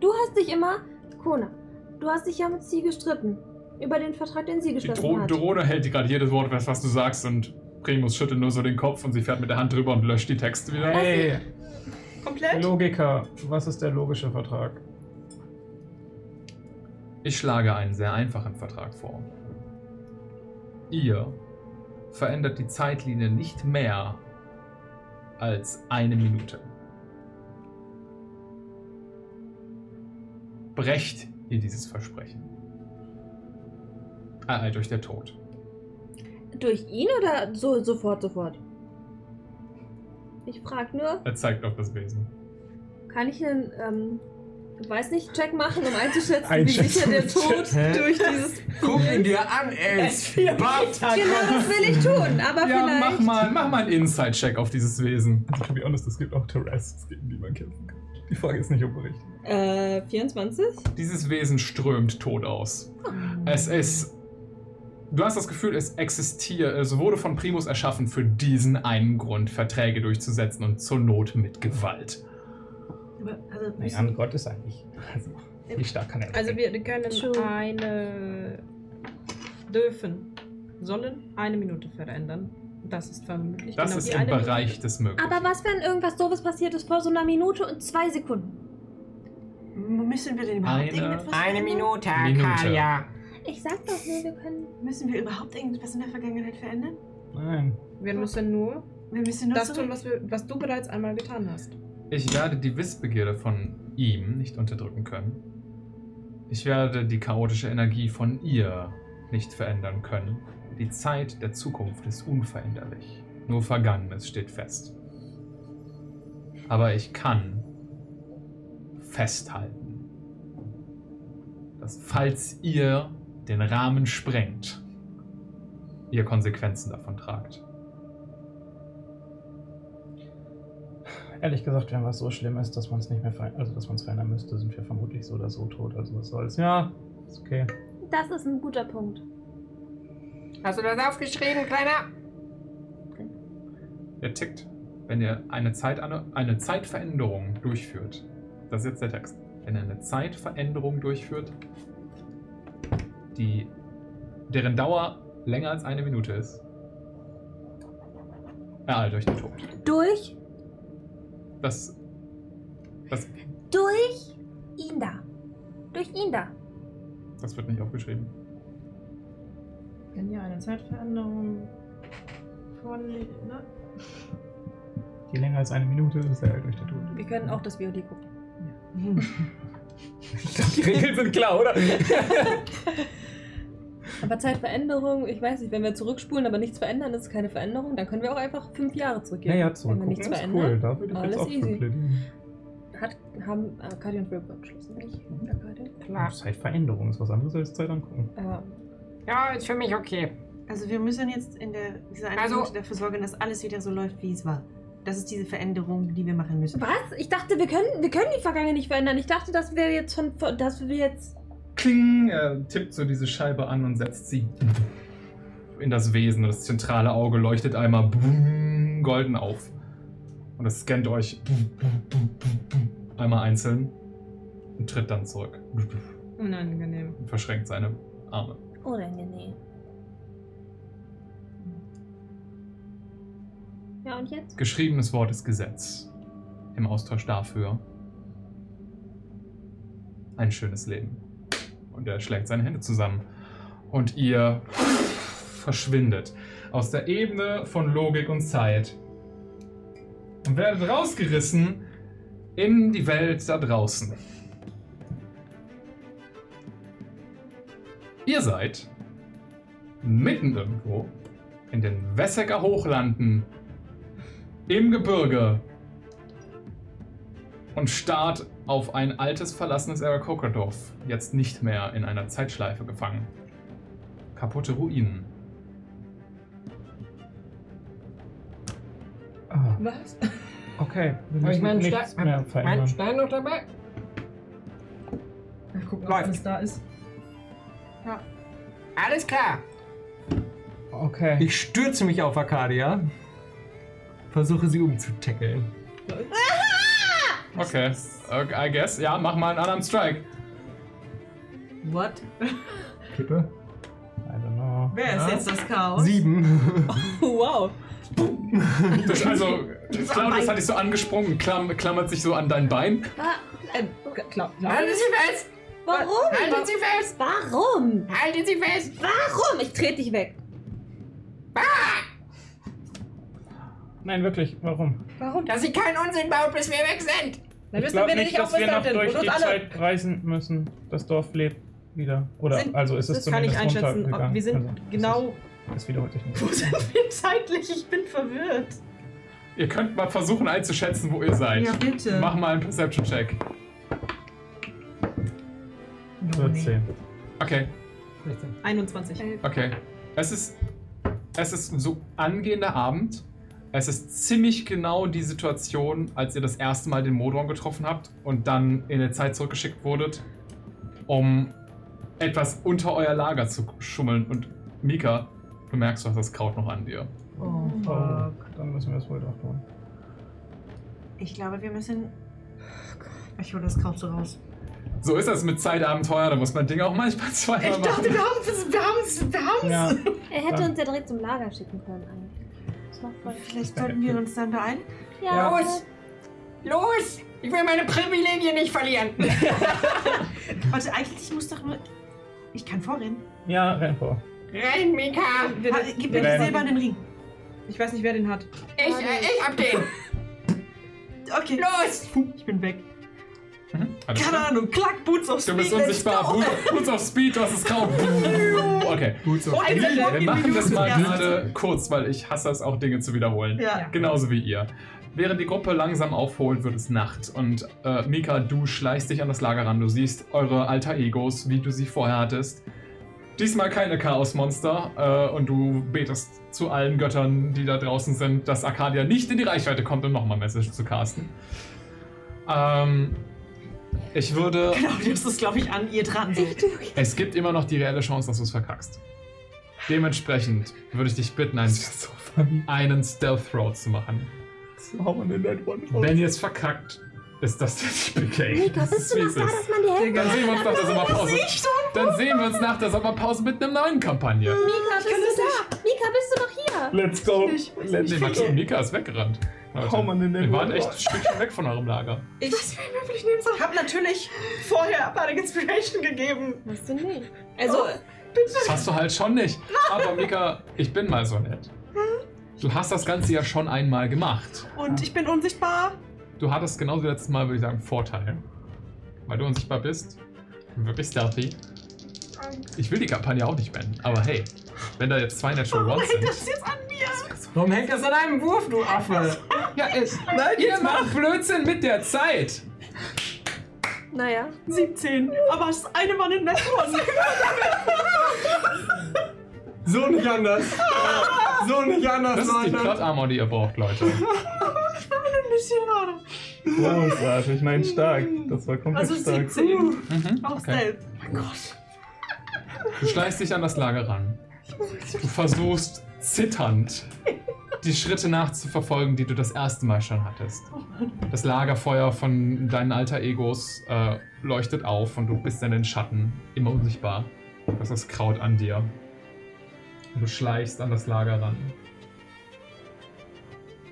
Du hast dich immer. Kona, du hast dich ja mit sie gestritten. Über den Vertrag, den sie geschlossen Dro hat. Drohne hält dir gerade jedes Wort, fest, was du sagst, und Primus schüttelt nur so den Kopf und sie fährt mit der Hand drüber und löscht die Texte wieder. Hey, Komplett? Logiker, was ist der logische Vertrag? Ich schlage einen sehr einfachen Vertrag vor. Ihr verändert die Zeitlinie nicht mehr als eine Minute. Brecht ihr dieses Versprechen. Ereilt euch der Tod. Durch ihn oder so sofort, sofort? Ich frag nur, Er zeigt auf das Wesen. kann ich einen, ähm, weiß nicht, Check machen, um einzuschätzen, wie sicher der Tod Hä? durch dieses. Guck ihn dir an, Els! Genau, das will ich tun, aber Ja, vielleicht. mach mal, mach mal einen Inside-Check auf dieses Wesen. Also, to be honest, es gibt auch Terrorists, gegen die man kämpfen kann. Die Frage ist nicht, ob richtig. Äh, 24? Dieses Wesen strömt tot aus. Es ist. Du hast das Gefühl, es existiert, es wurde von Primus erschaffen für diesen einen Grund, Verträge durchzusetzen und zur Not mit Gewalt. Aber, also, Nee, an Gott ist eigentlich. Also, wie stark kann er Also wir können True. eine dürfen, sollen eine Minute verändern. Das ist vermutlich Das genau ist im Bereich des Möglichen. Aber was, wenn irgendwas doofes passiert ist vor so einer Minute und zwei Sekunden? Müssen wir denn überhaupt Eine- irgendetwas Eine verändern? Minute, Minute. Kalia. Ich sag doch nur, wir können. Müssen wir überhaupt irgendetwas in der Vergangenheit verändern? Nein. Wir müssen nur Wir müssen nur das zurück. tun, was, wir, was du bereits einmal getan hast. Ich werde die Wissbegierde von ihm nicht unterdrücken können. Ich werde die chaotische Energie von ihr nicht verändern können. Die Zeit der Zukunft ist unveränderlich. Nur Vergangenes steht fest. Aber ich kann festhalten, dass falls ihr den Rahmen sprengt, ihr Konsequenzen davon tragt. Ehrlich gesagt, wenn was so schlimm ist, dass man es nicht mehr verändern, also dass man es verändern müsste, sind wir vermutlich so oder so tot. Also was soll's. Ja, ist okay. Das ist ein guter Punkt. Hast du das aufgeschrieben, Kleiner? Der tickt, wenn ihr eine, Zeit, eine Zeitveränderung durchführt. Das ist jetzt der Text. Wenn ihr eine Zeitveränderung durchführt, die, deren Dauer länger als eine Minute ist, ereilt euch der Tod. Durch, Das, das, durch ihn da. Durch ihn da. das wird nicht aufgeschrieben. Wenn ja eine Zeitveränderung vorliegt, ne? Die länger als eine Minute ist er durch den Tod. Wir können auch das VOD gucken. Ich glaube, die Regeln sind klar, oder? Aber Zeitveränderung, ich weiß nicht, wenn wir zurückspulen, aber nichts verändern, ist keine Veränderung, dann können wir auch einfach fünf Jahre Ja, zurückgehen. ja, Wenn wir nichts ist verändern. cool. Da würde ich alles jetzt auch easy. plädieren. hat, haben Arcadia und Wilbur abgeschlossen, nicht? Arcadia? Klar. Zeitveränderung ist was anderes als Zeit angucken. Ähm, Ja, ist für mich okay. Also wir müssen jetzt in der, dieser eine Also- dafür sorgen, dass alles wieder so läuft, wie es war. Das ist diese Veränderung, die wir machen müssen. was? Ich dachte, wir können, wir können die Vergangenheit nicht verändern. Ich dachte, dass wir jetzt von, dass wir jetzt. Kling, er tippt so diese Scheibe an und setzt sie in das Wesen. Das zentrale Auge leuchtet einmal golden auf. Und es scannt euch einmal einzeln und tritt dann zurück Unangenehm. und verschränkt seine Arme. Unangenehm. Ja, und jetzt? Geschriebenes Wort ist Gesetz. Im Austausch dafür ein schönes Leben. Und er schlägt seine Hände zusammen. Und ihr verschwindet aus der Ebene von Logik und Zeit. Und werdet rausgerissen in die Welt da draußen. Ihr seid mitten irgendwo in den Wessecker Hochlanden im Gebirge und starrt auf ein altes, verlassenes Aarakocra-Dorf, jetzt nicht mehr in einer Zeitschleife gefangen. Kaputte Ruinen. Ah, Was? okay. Wir Habe ich müssen meinen nichts Stein, mehr verändern. Stein noch dabei? Mal gucken, ob Läuft. alles da ist. Alles klar. Okay. Ich stürze mich auf Arcadia. Versuche sie umzutackeln. Okay. okay, I guess. Ja, mach mal einen anderen Strike. What? Kippe. I don't know. Wer ist Ja. jetzt das Chaos? Sieben. wow. Das, also, Claudius hat dich so angesprungen, klamm, klammert sich so an dein Bein. Ähm, klar. Halten Sie fest! Warum? Halten Sie fest! Warum? Halten Sie fest! Warum? Ich trete dich weg. Nein, wirklich, warum? Warum? Dass Sie keinen Unsinn baut, bis wir weg sind! Dann Ich wissen glaube wir nicht, nicht, dass auf wir noch durch und die alle. Zeit reisen müssen. Das Dorf lebt wieder. Oder, Sind- also ist es das kann ich einschätzen. Wir sind also, genau. Das wiederholt sich nicht. Wo sind wir zeitlich? Ich bin verwirrt. Ihr könnt mal versuchen einzuschätzen, wo ihr seid. Ja, bitte. Mach mal einen Perception-Check. 14. Okay, 21. okay. Es ist, es ist so angehender Abend. Es ist ziemlich genau die Situation, als ihr das erste Mal den Modron getroffen habt und dann in der Zeit zurückgeschickt wurdet, um etwas unter euer Lager zu schummeln. Und Mika, du merkst, du hast das Kraut noch an dir. Oh, Oh, fuck. dann müssen wir es wohl doch tun. Ich glaube, wir müssen. Ich hole das Kraut so raus. So ist das mit Zeitabenteuer, da muss man Dinge auch manchmal zweimal Ich dachte, machen. wir haben es. Wir haben es. Wir haben Ja. Er hätte Dann- uns ja direkt zum Lager schicken können eigentlich. Vielleicht sollten wir uns dann beeilen. Ja, Los! Los! Ich will meine Privilegien nicht verlieren! Warte, eigentlich ich muss doch nur. Ich kann vorrennen. Ja, renn vor. Renn, Mika! Wir- Ha, gib mir Rennen. den silbernen Ring. Ich weiß nicht, wer den hat. Ich, äh, ich hab den! Okay. Los! Ich bin weg. Mhm, Keine klar. Ahnung. Klack, Boots auf Du Speed. bist let's unsichtbar. Boots- Boots auf Speed, du hast das Kraut. Okay. Boots auf Oh, Speed. Wir machen das mal gerade kurz, weil ich hasse es auch, Dinge zu wiederholen. Ja. Genauso wie ihr. Während die Gruppe langsam aufholt, wird es Nacht. Und äh, Mika, du schleichst dich an das Lager ran. Du siehst eure alter Egos, wie du sie vorher hattest. Diesmal keine Chaosmonster. Äh, und du betest zu allen Göttern, die da draußen sind, dass Arcadia nicht in die Reichweite kommt, um nochmal Message zu casten. Ähm, ich würde. Genau, du hast es, glaube ich, an ihr dran. So. Es gibt immer noch die reelle Chance, dass du es verkackst. Dementsprechend würde ich dich bitten, einen, einen Stealth Throw zu machen. Wenn ihr es verkackt, ist das der Game. Mika, bist du noch da, dass man dir helfen Dann sehen wir uns nach der Sommerpause. Dann sehen wir uns nach der Sommerpause mit einer neuen Kampagne. Mika, bist du da? Mika, bist du noch hier? Let's go. Let's Max, Mika ist weggerannt. Leute, Hau man in den wir waren echt ein Stückchen weg von eurem Lager. Ich habe natürlich vorher Bardic Inspiration gegeben. Was denn nicht? Also, Das hast du halt schon nicht. Aber Mika, ich bin mal so nett. Du hast das Ganze ja schon einmal gemacht. Und ich bin unsichtbar. Du hattest genauso wie letztes Mal, würde ich sagen, Vorteil. Weil du unsichtbar bist. Wirklich stealthy. Ich will die Kampagne auch nicht beenden, aber hey, wenn da jetzt zwei Natural Ones sind. Das jetzt an mir. Warum hängt das an einem Wurf, du Affe? Ja, es, Nein, ihr macht Blödsinn mit der Zeit. Naja. 17. Aber es ist eine Mann in One. So nicht anders. So nicht anders, Das ist die Leute. Plot-Armor, die ihr braucht, Leute. Ein bisschen gerade. Großartig, ich meine stark. Das war komplett Also stark. 17. Mhm, Auch okay. Stealth. Mein Gott. Du schleichst dich an das Lager ran. Du versuchst zitternd die Schritte nachzuverfolgen, die du das erste Mal schon hattest. Das Lagerfeuer von deinen alter Egos äh, leuchtet auf und du bist in den Schatten, immer unsichtbar. Das ist Kraut an dir. Du schleichst an das Lager ran.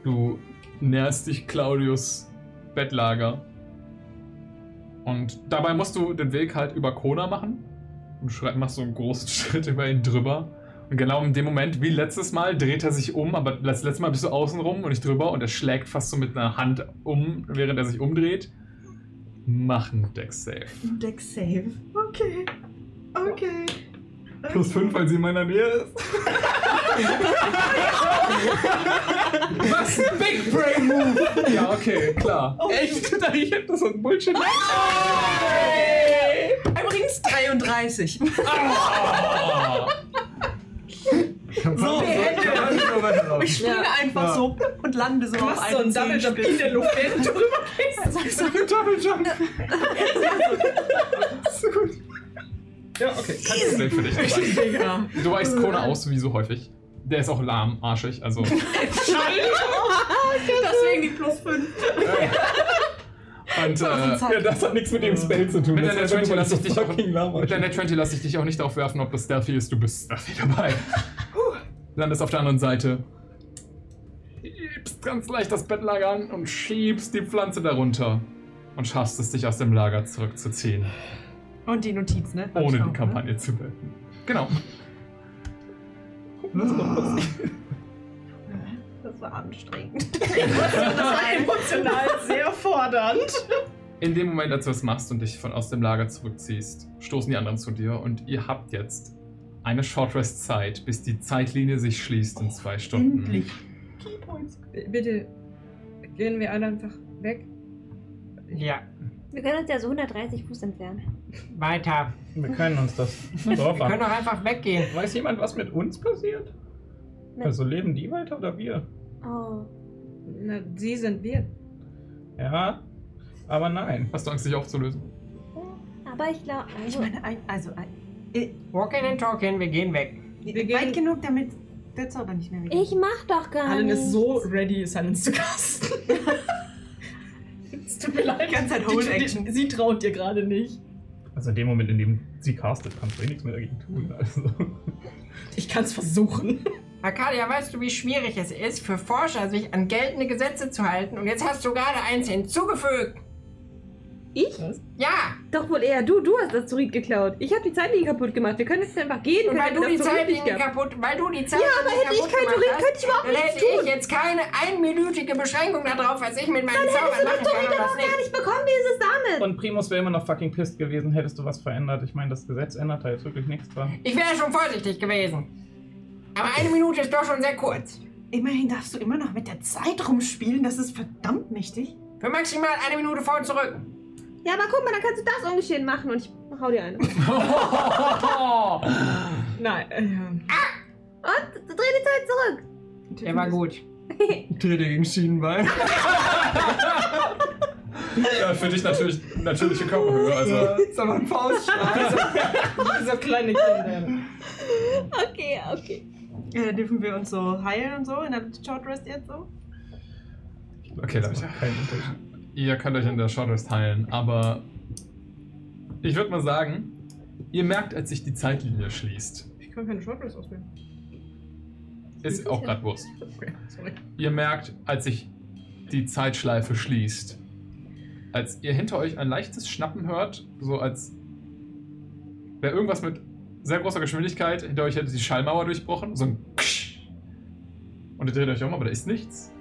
Du näherst dich Claudius Bettlager. Und dabei musst du den Weg halt über Kona machen. Und machst so einen großen Schritt über ihn drüber. Und genau in dem Moment, wie letztes Mal, dreht er sich um, aber das letzte Mal bist du außen rum und nicht drüber und er schlägt fast so mit einer Hand um, während er sich umdreht. Mach einen Dex Save. Deck Save. Okay. Okay. Plus 5, weil sie in meiner Nähe ist. Was? Big Brain Move! Ja, okay, klar. Echt? Da ich hätte das so ein Bullshit. Übrigens 33. Ah. So, ich springe Ja. einfach Ja. so und lande so Du auf machst so einen einen Double in der Luft, während du rübergehst. Sagst du Double Jump. so gut. Ja, okay. Kein Problem für dich. Digga. Du weichst Kona aus, wie so häufig. Der ist auch lahm, arschig, also. Deswegen die plus 5. Und, äh, Ja, das hat nichts mit dem Spell zu tun. Mit der Das Net ist 20 einfach lasse ich dich auch, mit der Net 20 lasse ich dich auch nicht darauf werfen, ob das stealthy ist. Du bist stealthy dabei. Landest auf der anderen Seite. Schiebst ganz leicht das Bettlager an und schiebst die Pflanze darunter. Und schaffst es, dich aus dem Lager zurückzuziehen. Und die Notiz, ne? Hab Ohne ich die auch, Kampagne zu beenden. Genau. Das war anstrengend. Das war emotional sehr fordernd. In dem Moment, als du das machst und dich von aus dem Lager zurückziehst, stoßen die anderen zu dir und ihr habt jetzt eine Short Rest Zeit, bis die Zeitlinie sich schließt in zwei Stunden. Endlich. B- Bitte gehen wir alle einfach weg. Ja, Wir können uns ja so 130 Fuß entfernen. weiter. Wir können uns das Wir drauf können doch einfach weggehen. Weiß jemand, was mit uns passiert? Also leben die weiter oder wir? Oh. Na, sie sind wir. Ja, aber nein. Hast du Angst, dich aufzulösen? Aber ich glaube, Ich also, meine, ein, also ein, äh, Walking and talking, wir gehen weg. Wir weit gehen- genug, damit der Zauber nicht mehr weggeht. ich mach doch gar Allen nichts. ist so ready, Silence zu casten. es tut mir leid. Die ganze Zeit Hold die- Action. Sie traut dir gerade nicht. Also in dem Moment, in dem sie castet, kannst du eh nichts mehr dagegen tun. Also. Ich kann es versuchen. Arcadia, weißt du, wie schwierig es ist, für Forscher sich an geltende Gesetze zu halten? Und jetzt hast du gerade eins hinzugefügt. Ich? Ja, Doch wohl eher du. Du hast das Asteroid geklaut. Ich habe die Zeitlinie kaputt gemacht. Wir können jetzt einfach gehen. und weil du das die Zeitlinie kaputt, weil du die Zeit Ja, aber hätte ich kein Turin, könnte ich überhaupt dann nichts hätte tun. ich jetzt keine einminütige Beschränkung darauf, was ich mit meinen Dann Zaubern hättest du machen das kann Turin und was aber gar nicht. nicht bekommen. Wie ist es damit? Und Primus wäre immer noch fucking pissed gewesen, hättest du was verändert. Ich meine, das Gesetz ändert da jetzt wirklich nichts dran. Ich wäre schon vorsichtig gewesen. Aber eine Minute ist doch schon sehr kurz. Immerhin darfst du immer noch mit der Zeit rumspielen. Das ist verdammt mächtig. Für maximal eine Minute vor und zurück. Ja, aber guck mal, dann kannst du das ungeschehen machen und ich hau dir eine. Und Nein, äh, ja. dreh die Zeit zurück. Der war gut. Trete gegen Schienenbein. Ja, für dich natürlich natürliche Körperhöhe. Also. ist aber ein Faustschlag. Dieser kleine Kinder. Okay, okay. Äh, dürfen wir uns so heilen und so in der Short Rest jetzt so? Okay, Das Leute. macht keinen Unterschied. Ihr könnt euch in der Short Rest heilen, aber ich würde mal sagen, ihr merkt, als sich die Zeitlinie schließt. Ich kann keine Shortlist auswählen. Ist auch gerade Wurst. Okay, sorry. Ihr merkt, als sich die Zeitschleife schließt, als ihr hinter euch ein leichtes Schnappen hört, so als wäre irgendwas mit sehr großer Geschwindigkeit, hinter euch hätte die Schallmauer durchbrochen, so ein Ksch. Und ihr dreht euch um, aber da ist nichts.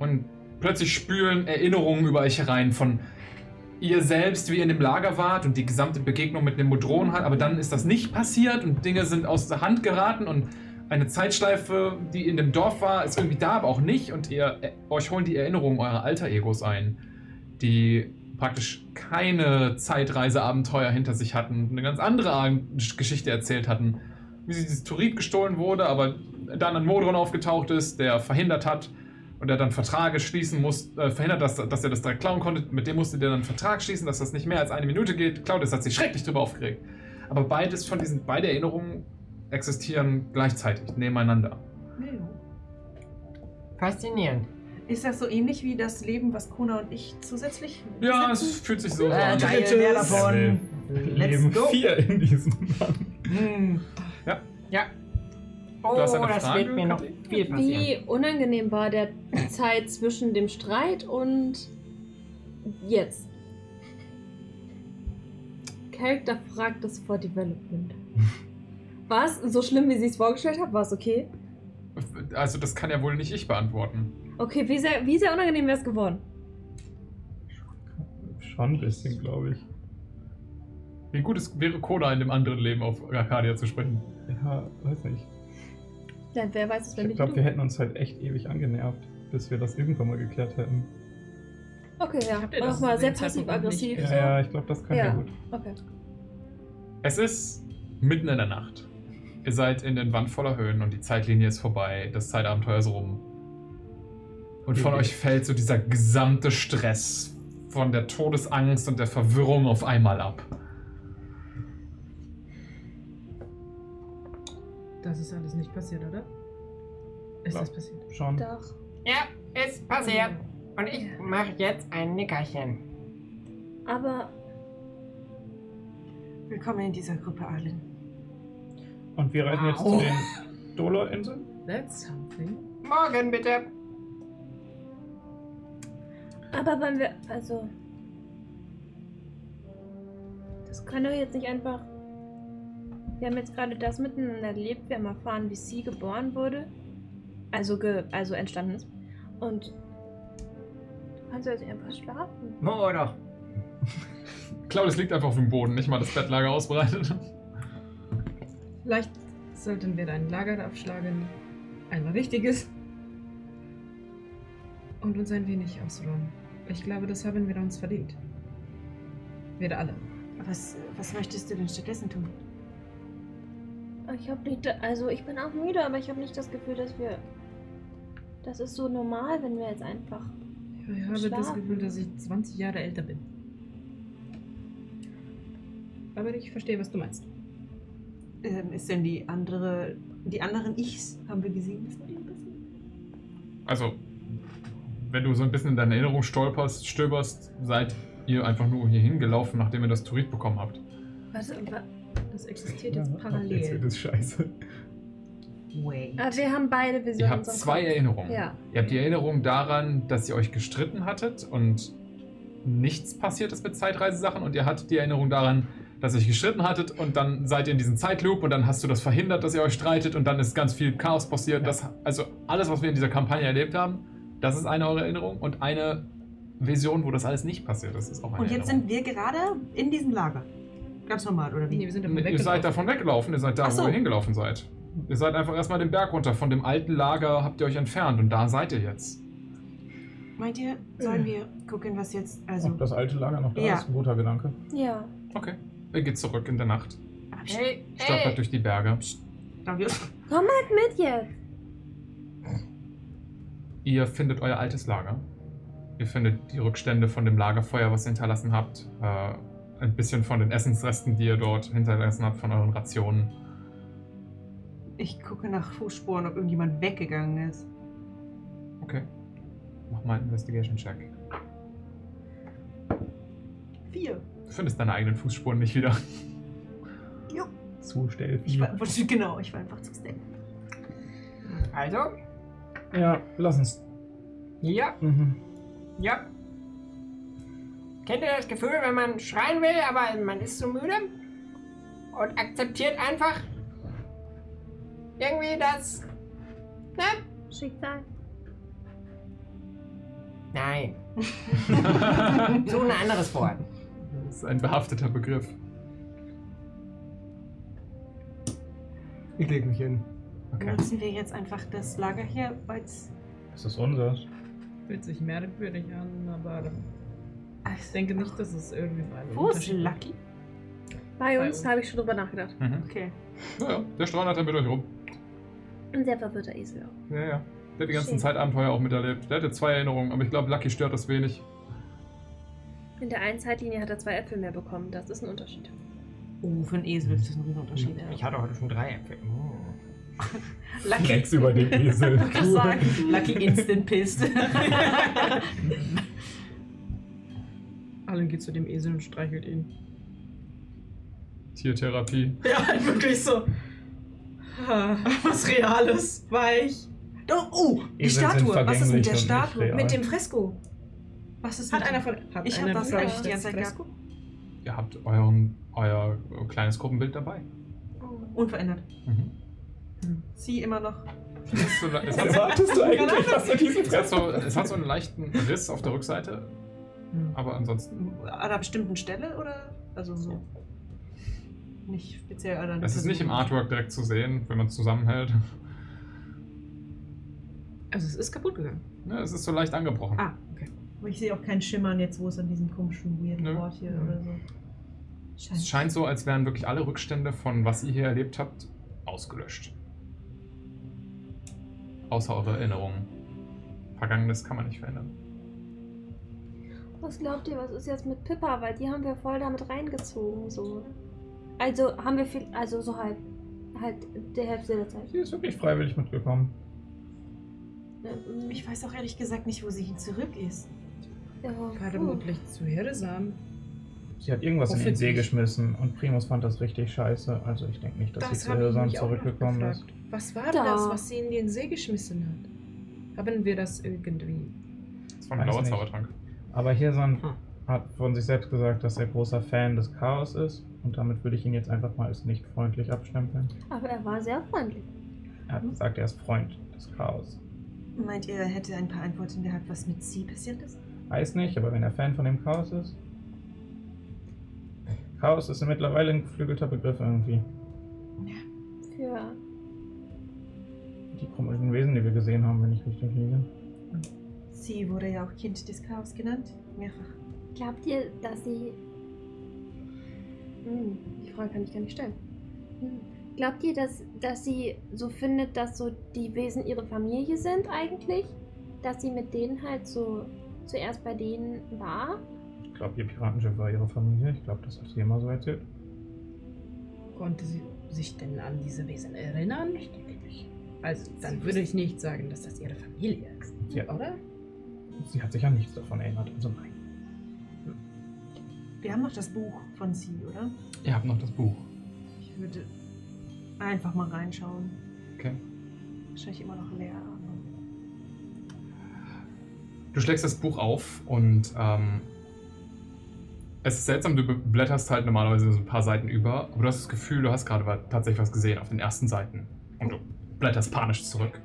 Und plötzlich spülen Erinnerungen über euch herein von ihr selbst, wie ihr in dem Lager wart und die gesamte Begegnung mit dem Modron hat, aber dann ist das nicht passiert und Dinge sind aus der Hand geraten und eine Zeitschleife, die in dem Dorf war, ist irgendwie da, aber auch nicht. Und ihr, euch holen die Erinnerungen eurer Alter-Egos ein, die praktisch keine Zeitreiseabenteuer hinter sich hatten, eine ganz andere Geschichte erzählt hatten. Wie sie dieses Turit gestohlen wurde, aber dann ein Modron aufgetaucht ist, der verhindert hat und er dann Verträge schließen muss, äh, verhindert, dass, dass er das direkt klauen konnte. Mit dem musste der dann einen Vertrag schließen, dass das nicht mehr als eine Minute geht. Claudius hat sich schrecklich darüber aufgeregt. Aber beides von diesen, beide Erinnerungen existieren gleichzeitig, nebeneinander. Faszinierend. Ist das so ähnlich wie das Leben, was Kona und ich zusätzlich Ja, besitzen? es fühlt sich so Äh, an. geil, mehr davon. Leben Let's go. vier in diesem Mann. Hm. Ja. Ja. Oh, Du hast eine das Frage, wird mir noch viel passieren. Wie unangenehm war der Zeit zwischen dem Streit und jetzt? Character fragt das vor Development. War es so schlimm, wie sie es vorgestellt hat? War es okay? Also das kann ja wohl nicht ich beantworten. Okay, wie sehr, wie sehr unangenehm wäre es geworden? Schon ein bisschen, glaube ich. Wie gut es wäre, Koda in dem anderen Leben auf Arcadia zu sprechen. Ja, weiß nicht. Ja, wer weiß es, wenn Ich glaube, wir hätten uns halt echt ewig angenervt, bis wir das irgendwann mal geklärt hätten. Okay, ja. Habt ihr das Nochmal zu sehr dem Zeitpunkt passiv-aggressiv. Ja, so. ja, ich glaube, das kann ja, Ja. gut. Okay. Es ist mitten in der Nacht. Ihr seid in den Wand voller Höhen und die Zeitlinie ist vorbei. Das Zeitabenteuer ist rum. Und von euch fällt so dieser gesamte Stress von der Todesangst und der Verwirrung auf einmal ab. Das ist alles nicht passiert, oder? Ist Ja. das passiert? Schon. Doch. Ja, ist passiert. Und ich mache jetzt ein Nickerchen. Aber Willkommen in dieser Gruppe, Arlen. Und wir reisen jetzt zu den Dolor-Inseln? That's something. Morgen bitte. Aber wenn wir, also. Das können wir jetzt nicht einfach. Wir haben jetzt gerade das miteinander erlebt. Wir haben erfahren, wie sie geboren wurde. Also, ge, also entstanden ist. Und. Du kannst jetzt einfach schlafen. Oh doch. Claudius liegt einfach auf dem Boden, nicht mal das Bettlager ausbreitet. Vielleicht sollten wir ein Lager aufschlagen. Ein richtiges. Und uns ein wenig ausruhen. Ich glaube, das haben wir uns verdient. Wir alle. Was, was möchtest du denn stattdessen tun? Ich habe nicht, also ich bin auch müde, aber ich habe nicht das Gefühl, dass wir. Das ist so normal, wenn wir jetzt einfach. Ich habe das Schlafen. Gefühl, dass ich 20 Jahre älter bin. Aber ich verstehe, was du meinst. Ähm, ist denn die andere, die anderen Ichs, haben wir gesehen, was mit ihnen passiert? Also, wenn du so ein bisschen in deine Erinnerung stolperst, stöberst, seid ihr einfach nur hier hingelaufen, nachdem ihr das Turit bekommen habt. Was, wa- Das existiert Ja, jetzt Jetzt wird parallel. es scheiße. Wait. Ah, wir haben beide Ihr Visionen. habt in unserem zwei Kopf. Erinnerungen. Ja. Ihr habt die Erinnerung daran, dass ihr euch gestritten hattet und nichts passiert ist mit Zeitreisesachen und ihr hattet die Erinnerung daran, dass ihr euch gestritten hattet und dann seid ihr in diesem Zeitloop und dann hast du das verhindert, dass ihr euch streitet und dann ist ganz viel Chaos passiert. Das, also alles, was wir in dieser Kampagne erlebt haben, das ist eine eure Erinnerung und eine Vision, wo das alles nicht passiert ist, ist auch eine Und jetzt Erinnerung. sind wir gerade in diesem Lager. Ganz normal, oder wie? Nee, wir sind davon ihr weggelaufen. seid davon weggelaufen, ihr seid da, Ach so. wo ihr hingelaufen seid. Ihr seid einfach erstmal den Berg runter. Von dem alten Lager habt ihr euch entfernt und da seid ihr jetzt. Meint ihr, sollen wir gucken, was jetzt. Also. Ob das alte Lager noch da Ja. ist, ein guter Gedanke. Ja. Okay. Ihr geht zurück in der Nacht. Hey, Stolpert hey. durch die Berge. Danke. Komm halt mit jetzt. Ihr findet euer altes Lager. Ihr findet die Rückstände von dem Lagerfeuer, was ihr hinterlassen habt. Äh, ein bisschen von den Essensresten, die ihr dort hinterlassen habt, von euren Rationen. Ich gucke nach Fußspuren, ob irgendjemand weggegangen ist. Okay. Mach mal einen Investigation-Check. Vier. Du findest deine eigenen Fußspuren nicht wieder. Zustell Ich war, genau, ich war einfach zu stecken. Also, Ja, lass uns. ja, Mhm. ja. Kennt ihr das Gefühl, wenn man schreien will, aber man ist so müde? Und akzeptiert einfach irgendwie das. Ne? Schicksal. Nein. so ein anderes Wort. Das ist ein behafteter Begriff. Ich leg mich hin. Okay. Nutzen wir jetzt einfach das Lager hier als. Das ist unser. Fühlt sich merkwürdig an, aber ich Ich denke nicht, dass es irgendwie so einen Wo ist Unterschied macht. Lucky? Bei Bei uns uns. habe ich schon drüber nachgedacht. Mhm. Okay. Naja, der streunert da mit euch rum. Ein sehr verwirrter Esel auch. Ja, ja. Der hat die ganzen Schön. Zeitabenteuer auch miterlebt. Der hatte zwei Erinnerungen, aber ich glaube, Lucky stört das wenig. In der einen Zeitlinie hat er zwei Äpfel mehr bekommen. Das ist ein Unterschied. Oh, für einen Esel ist das ein Riesenunterschied. Ich hatte heute schon drei Äpfel. Oh. Lucky. über den Esel. Ich kann sagen, Lucky instant pissed. Alan geht zu dem Esel und streichelt ihn. Tiertherapie. Ja, halt wirklich so. Was Reales, weich. Oh, oh, die Esel Statue. Was ist mit der Statue? Mit dem Fresko. Was ist Hat mit einer von. Hat Ich hab einer das gleich euch die ganze Zeit Fresko? Ihr habt euren, euer kleines Gruppenbild dabei. Unverändert. Mhm. Sie immer noch. Es, so, es, hat, Erwartest du eigentlich, dass du diesen es, hat so, es hat so einen leichten Riss auf der Rückseite, Hm. aber ansonsten. An einer bestimmten Stelle oder? Also so. Nicht speziell an einer Es ist nicht im. Artwork direkt zu sehen, wenn man es zusammenhält. Also es ist kaputt gegangen. Ja, es ist so leicht angebrochen. Ah, okay. Aber ich sehe auch keinen Schimmern jetzt, wo es an diesem komischen, weirden Nö. Ort hier Ja. oder so. Es scheint so, als wären wirklich alle Rückstände von was ihr hier erlebt habt, ausgelöscht. Außer eure Erinnerungen. Vergangenes kann man nicht verändern. Was glaubt ihr, was ist jetzt mit Pippa? Weil die haben wir voll damit reingezogen, so. Also haben wir viel, also so halb, halt der Hälfte der Zeit. Sie ist wirklich freiwillig mitgekommen. Ähm, Ich weiß auch ehrlich gesagt nicht, wo sie hin zurück ist. ja. Vermutlich zu Herdesam. Sie hat irgendwas in den See geschmissen und Primus fand das richtig scheiße. Also ich denke nicht, dass sie zu noch zurückgekommen ist. Was war Da. das, was sie in den See geschmissen hat? Haben wir das irgendwie? Das war ein blauer nicht. Zaubertrank. Aber Hirsan Hm. hat von sich selbst gesagt, dass er großer Fan des Chaos ist. Und damit würde ich ihn jetzt einfach mal als nicht freundlich abstempeln. Aber er war sehr freundlich. Er hat gesagt, er ist Freund des Chaos. Meint ihr, er hätte ein paar Antworten gehabt, was mit sie passiert ist? Weiß nicht, aber wenn er Fan von dem Chaos ist. Chaos ist mittlerweile ein geflügelter Begriff irgendwie. Für Die komischen Wesen, die wir gesehen haben, wenn ich richtig liege. Sie wurde ja auch Kind des Chaos genannt. Mehrfach. Glaubt ihr, dass sie. Hm, die Frage kann ich gar nicht stellen. Hm. Glaubt ihr, dass, dass sie so findet, dass so die Wesen ihre Familie sind eigentlich? Dass sie mit denen halt so zuerst bei denen war? Ich glaube, ihr Piratenschiff war ihre Familie. Ich glaube, das hat sie immer so erzählt. Konnte sie sich denn an diese Wesen erinnern? Ich denke nicht. Also, dann würde ich nicht sagen, dass das ihre Familie ist. Ja. Oder? Sie hat sich an nichts davon erinnert. Also nein. Wir haben noch das Buch von sie, oder? Ihr habt noch das Buch. Ich würde einfach mal reinschauen. Okay. Wahrscheinlich immer noch leer. Du schlägst das Buch auf und ähm, es ist seltsam, du blätterst halt normalerweise so ein paar Seiten über, aber du hast das Gefühl, du hast gerade tatsächlich was gesehen auf den ersten Seiten. Und du blätterst panisch zurück.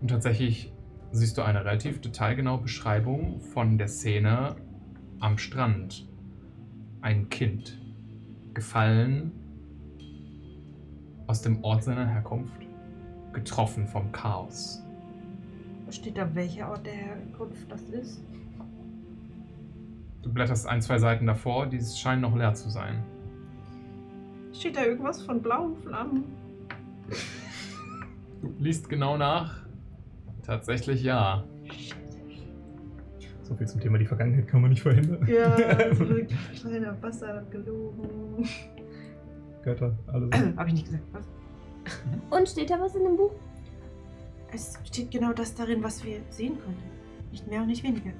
Und tatsächlich siehst du eine relativ detailgenaue Beschreibung von der Szene am Strand. Ein Kind, gefallen aus dem Ort seiner Herkunft, getroffen vom Chaos. Steht da, welcher Ort der Herkunft das ist? Du blätterst ein, zwei Seiten davor, die scheinen noch leer zu sein. Steht da irgendwas von blauen Flammen? Du liest genau nach. Tatsächlich ja. So viel zum Thema, die Vergangenheit kann man nicht verhindern. Ja, verrückt. Kleiner Bastard hat gelogen. Götter, alles. Hab ich nicht gesagt, was? Und steht da was in dem Buch? Es steht genau das darin, was wir sehen konnten. Nicht mehr und nicht weniger.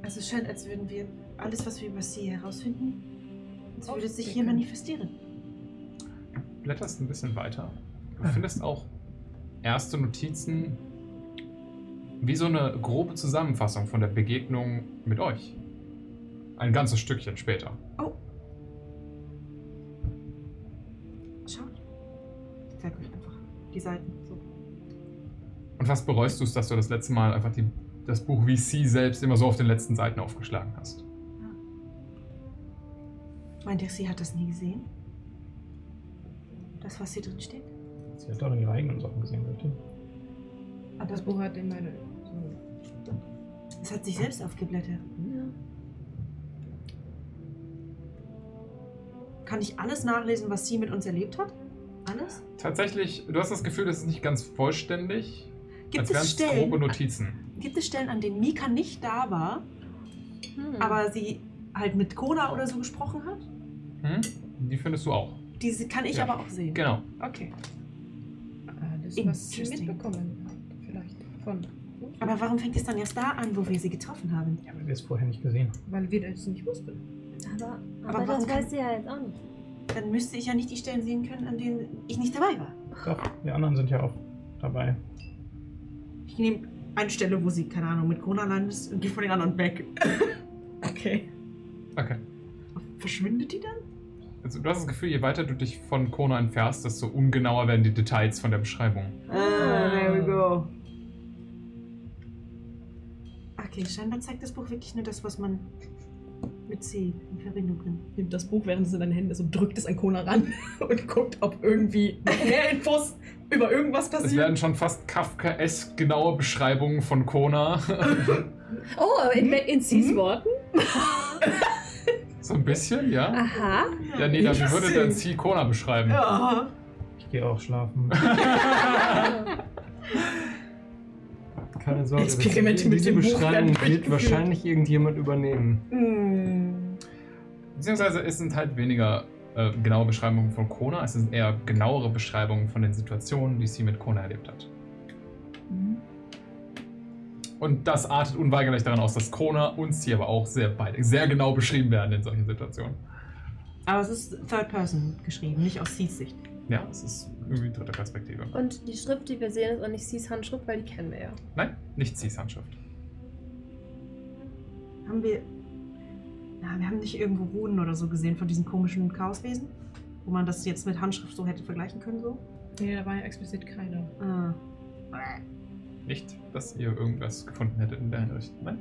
Also es scheint, als würden wir alles, was wir über sie herausfinden, als würde es sich hier manifestieren. Blätterst ein bisschen weiter. Du findest auch erste Notizen, wie so eine grobe Zusammenfassung von der Begegnung mit euch. Ein ganzes Stückchen später. Oh. Schaut. Ich zeig euch einfach die Seiten. So. Und was bereust du es, dass du das letzte Mal einfach die, das Buch wie sie selbst immer so auf den letzten Seiten aufgeschlagen hast? Meint ihr, sie hat das nie gesehen? Das, was hier drin steht? Sie hat doch ihre eigenen Sachen gesehen, richtig? Aber Das Buch hat immer eine. So. es hat sich selbst aufgeblättert. Kann ich alles nachlesen, was sie mit uns erlebt hat? Alles? Tatsächlich, du hast das Gefühl, das ist nicht ganz vollständig. Gibt als es wären es Stellen- grobe Notizen. Gibt es Stellen, an denen Mika nicht da war, Hm. aber sie halt mit Kona oder so gesprochen hat? Hm? Die findest du auch. Diese kann ich Ja. aber auch sehen. Genau. Okay. Alles, was sie mitbekommen hat. Vielleicht von. Aber warum fängt es dann erst da an, wo wir sie getroffen haben? Ja, weil wir es vorher nicht gesehen haben. Weil wir das nicht wussten. Aber, Aber aber, warum das kann- weiß sie ja jetzt auch nicht. Dann müsste ich ja nicht die Stellen sehen können, an denen ich nicht dabei war. Doch, die anderen sind ja auch dabei. Ich nehme eine Stelle, wo sie, keine Ahnung, mit Kona landet und gehe von den anderen weg. okay. Okay. Verschwindet die dann? Also, du hast das Gefühl, je weiter du dich von Kona entfernst, desto ungenauer werden die Details von der Beschreibung. Ah, there we go. Okay, scheinbar zeigt das Buch wirklich nur das, was man mit C in Verbindung bringt. Nimmt das Buch, während es in deinen Händen ist und drückt es an Kona ran und guckt, ob irgendwie noch mehr Infos über irgendwas Es passiert. werden schon fast Kafka-esk genaue Beschreibungen von Kona. Oh, in, in Cs Worten? so ein bisschen, ja? Aha. Ja, nee, dann würde dann Kona beschreiben. Ja. Ich gehe auch schlafen. Keine Sorge, das- Experimente mit diese dem Buch Beschreibung werden wird wahrscheinlich irgendjemand übernehmen. Hm. Beziehungsweise es sind halt weniger äh, genaue Beschreibungen von Kona, es sind eher genauere Beschreibungen von den Situationen, die sie mit Kona erlebt hat. Und das artet unweigerlich daran aus, dass Kona und sie aber auch sehr beide sehr genau beschrieben werden in solchen Situationen. Aber es ist Third Person geschrieben, nicht aus C's Sicht. Ja, es ist irgendwie dritte Perspektive. Und die Schrift, die wir sehen, ist auch nicht Cs Handschrift, weil die kennen wir ja. Nein, nicht Cs Handschrift. Haben wir. Ja, wir haben nicht irgendwo Runen oder so gesehen von diesen komischen Chaoswesen? Wo man das jetzt mit Handschrift so hätte vergleichen können, so? Nee, da war ja explizit keine. Ah. Nicht, dass ihr irgendwas gefunden hättet in der Hinrichtung. Nein?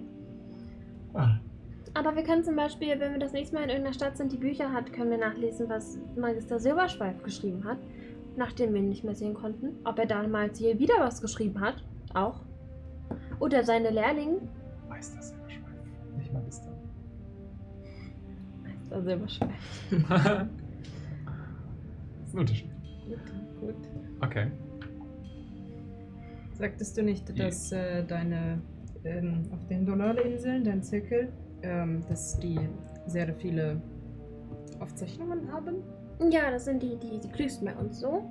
Aber wir können zum Beispiel, wenn wir das nächste Mal in irgendeiner Stadt sind, die Bücher hat, können wir nachlesen, was Magister Silberschweif geschrieben hat, nachdem wir ihn nicht mehr sehen konnten. Ob er damals hier wieder was geschrieben hat, auch. Oder seine Lehrlinge. Meister Silberschweif, nicht Magister. Meister Silberschweif. das ist ein Unterschied. Gut, gut. Okay. Sagtest du nicht, dass äh, deine ähm, auf den Dolore-Inseln, dein Zirkel, ähm, dass die sehr viele Aufzeichnungen haben? Ja, das sind die, die, die klügsten bei uns so.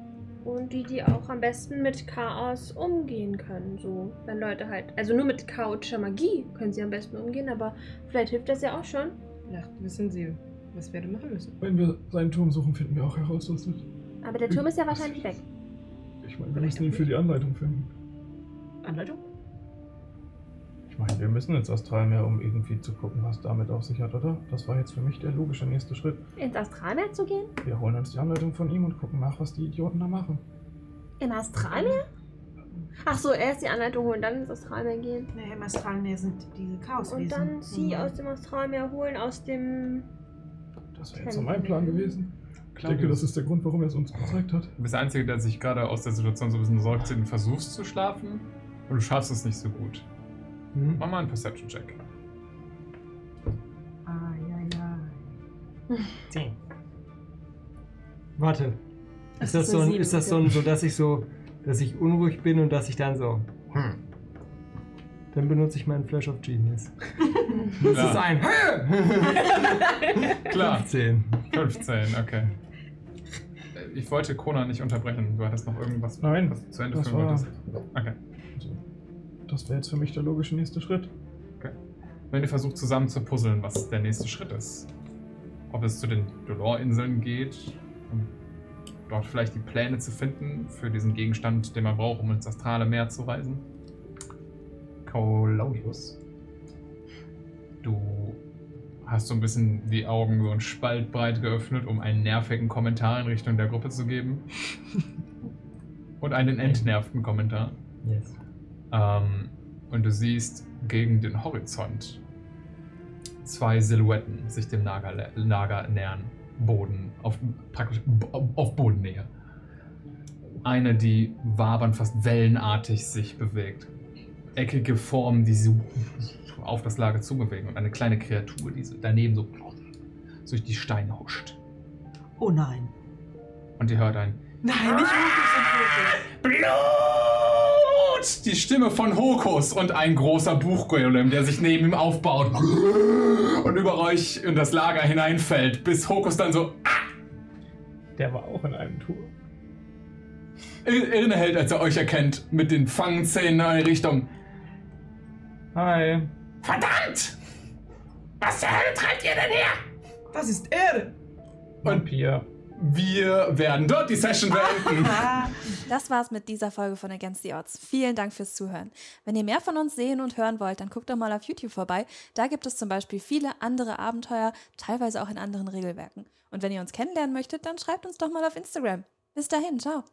Und die, die auch am besten mit Chaos umgehen können. So, wenn Leute halt. Also nur mit chaotischer Magie können sie am besten umgehen, aber vielleicht hilft das ja auch schon. Vielleicht wissen sie, was wir da machen müssen. Wenn wir seinen Turm suchen, finden wir auch heraus, was das Aber der Turm ist ja wahrscheinlich weg. Ich meine, wir müssen ihn für die Anleitung finden. Anleitung? Ich meine, wir müssen ins Astralmeer, um irgendwie zu gucken, was damit auf sich hat, oder? Das war jetzt für mich der logische nächste Schritt. Ins Astralmeer zu gehen? Wir holen uns die Anleitung von ihm und gucken nach, was die Idioten da machen. Im Astralmeer? Ach so, erst die Anleitung holen, dann ins Astralmeer gehen. Naja, im Astralmeer sind diese Chaoswesen. Und dann sie Mhm. aus dem Astralmeer holen, aus dem. Das wäre jetzt so mein Plan gewesen. Ich denke, das ist der Grund, warum er es uns gezeigt hat. Du bist der Einzige, der sich gerade aus der Situation so ein bisschen sorgt, du versuchst zu schlafen und du schaffst es nicht so gut. Hm? Mach mal einen Perception-Check. Ah, ja, ja. Zehn. Warte. Das Ist das, ist so, ein, ist das so, ein, so, dass ich so, dass ich unruhig bin und dass ich dann so, hm. Dann benutze ich meinen Flash of Genius. Das Klar. ist ein Klar. 15. 15, okay. Äh, Ich wollte Kona nicht unterbrechen. Du hattest noch irgendwas, Nein, was du zu Ende das führen war- wolltest. Okay. Das wäre jetzt für mich der logische nächste Schritt. Wenn ihr versucht zusammen zu puzzeln, was der nächste Schritt ist. Ob es zu den Dolor-Inseln geht, um dort vielleicht die Pläne zu finden für diesen Gegenstand, den man braucht, um ins astrale Meer zu reisen. Kaulaudius. Du hast so ein bisschen die Augen so ein Spalt breit geöffnet, um einen nervigen Kommentar in Richtung der Gruppe zu geben. Und einen entnervten Kommentar. Yes. Ähm, und du siehst gegen den Horizont zwei Silhouetten sich dem Nager, Nager nähern. Boden, auf, praktisch auf Bodennähe. eine, die wabern fast wellenartig sich bewegt. Eckige Formen, die so auf das Lager zubewegen und eine kleine Kreatur, die so daneben so durch die Steine huscht. Oh nein. Und ihr hört ein Nein, nicht Hokus und Blut! Die Stimme von Hokus und ein großer Buchgolem, der sich neben ihm aufbaut und über euch in das Lager hineinfällt, bis Hokus dann so Der war auch in einem Tour. innehält, als er euch erkennt, mit den Fangzähnen in eure Richtung. Hi. Verdammt! Was zur Hölle treibt ihr denn her? Das ist er! Vampir. Wir werden dort die Session beenden. Das war's mit dieser Folge von Against the Odds. Vielen Dank fürs Zuhören. Wenn ihr mehr von uns sehen und hören wollt, dann guckt doch mal auf YouTube vorbei. Da gibt es zum Beispiel viele andere Abenteuer, teilweise auch in anderen Regelwerken. Und wenn ihr uns kennenlernen möchtet, dann schreibt uns doch mal auf Instagram. Bis dahin, ciao.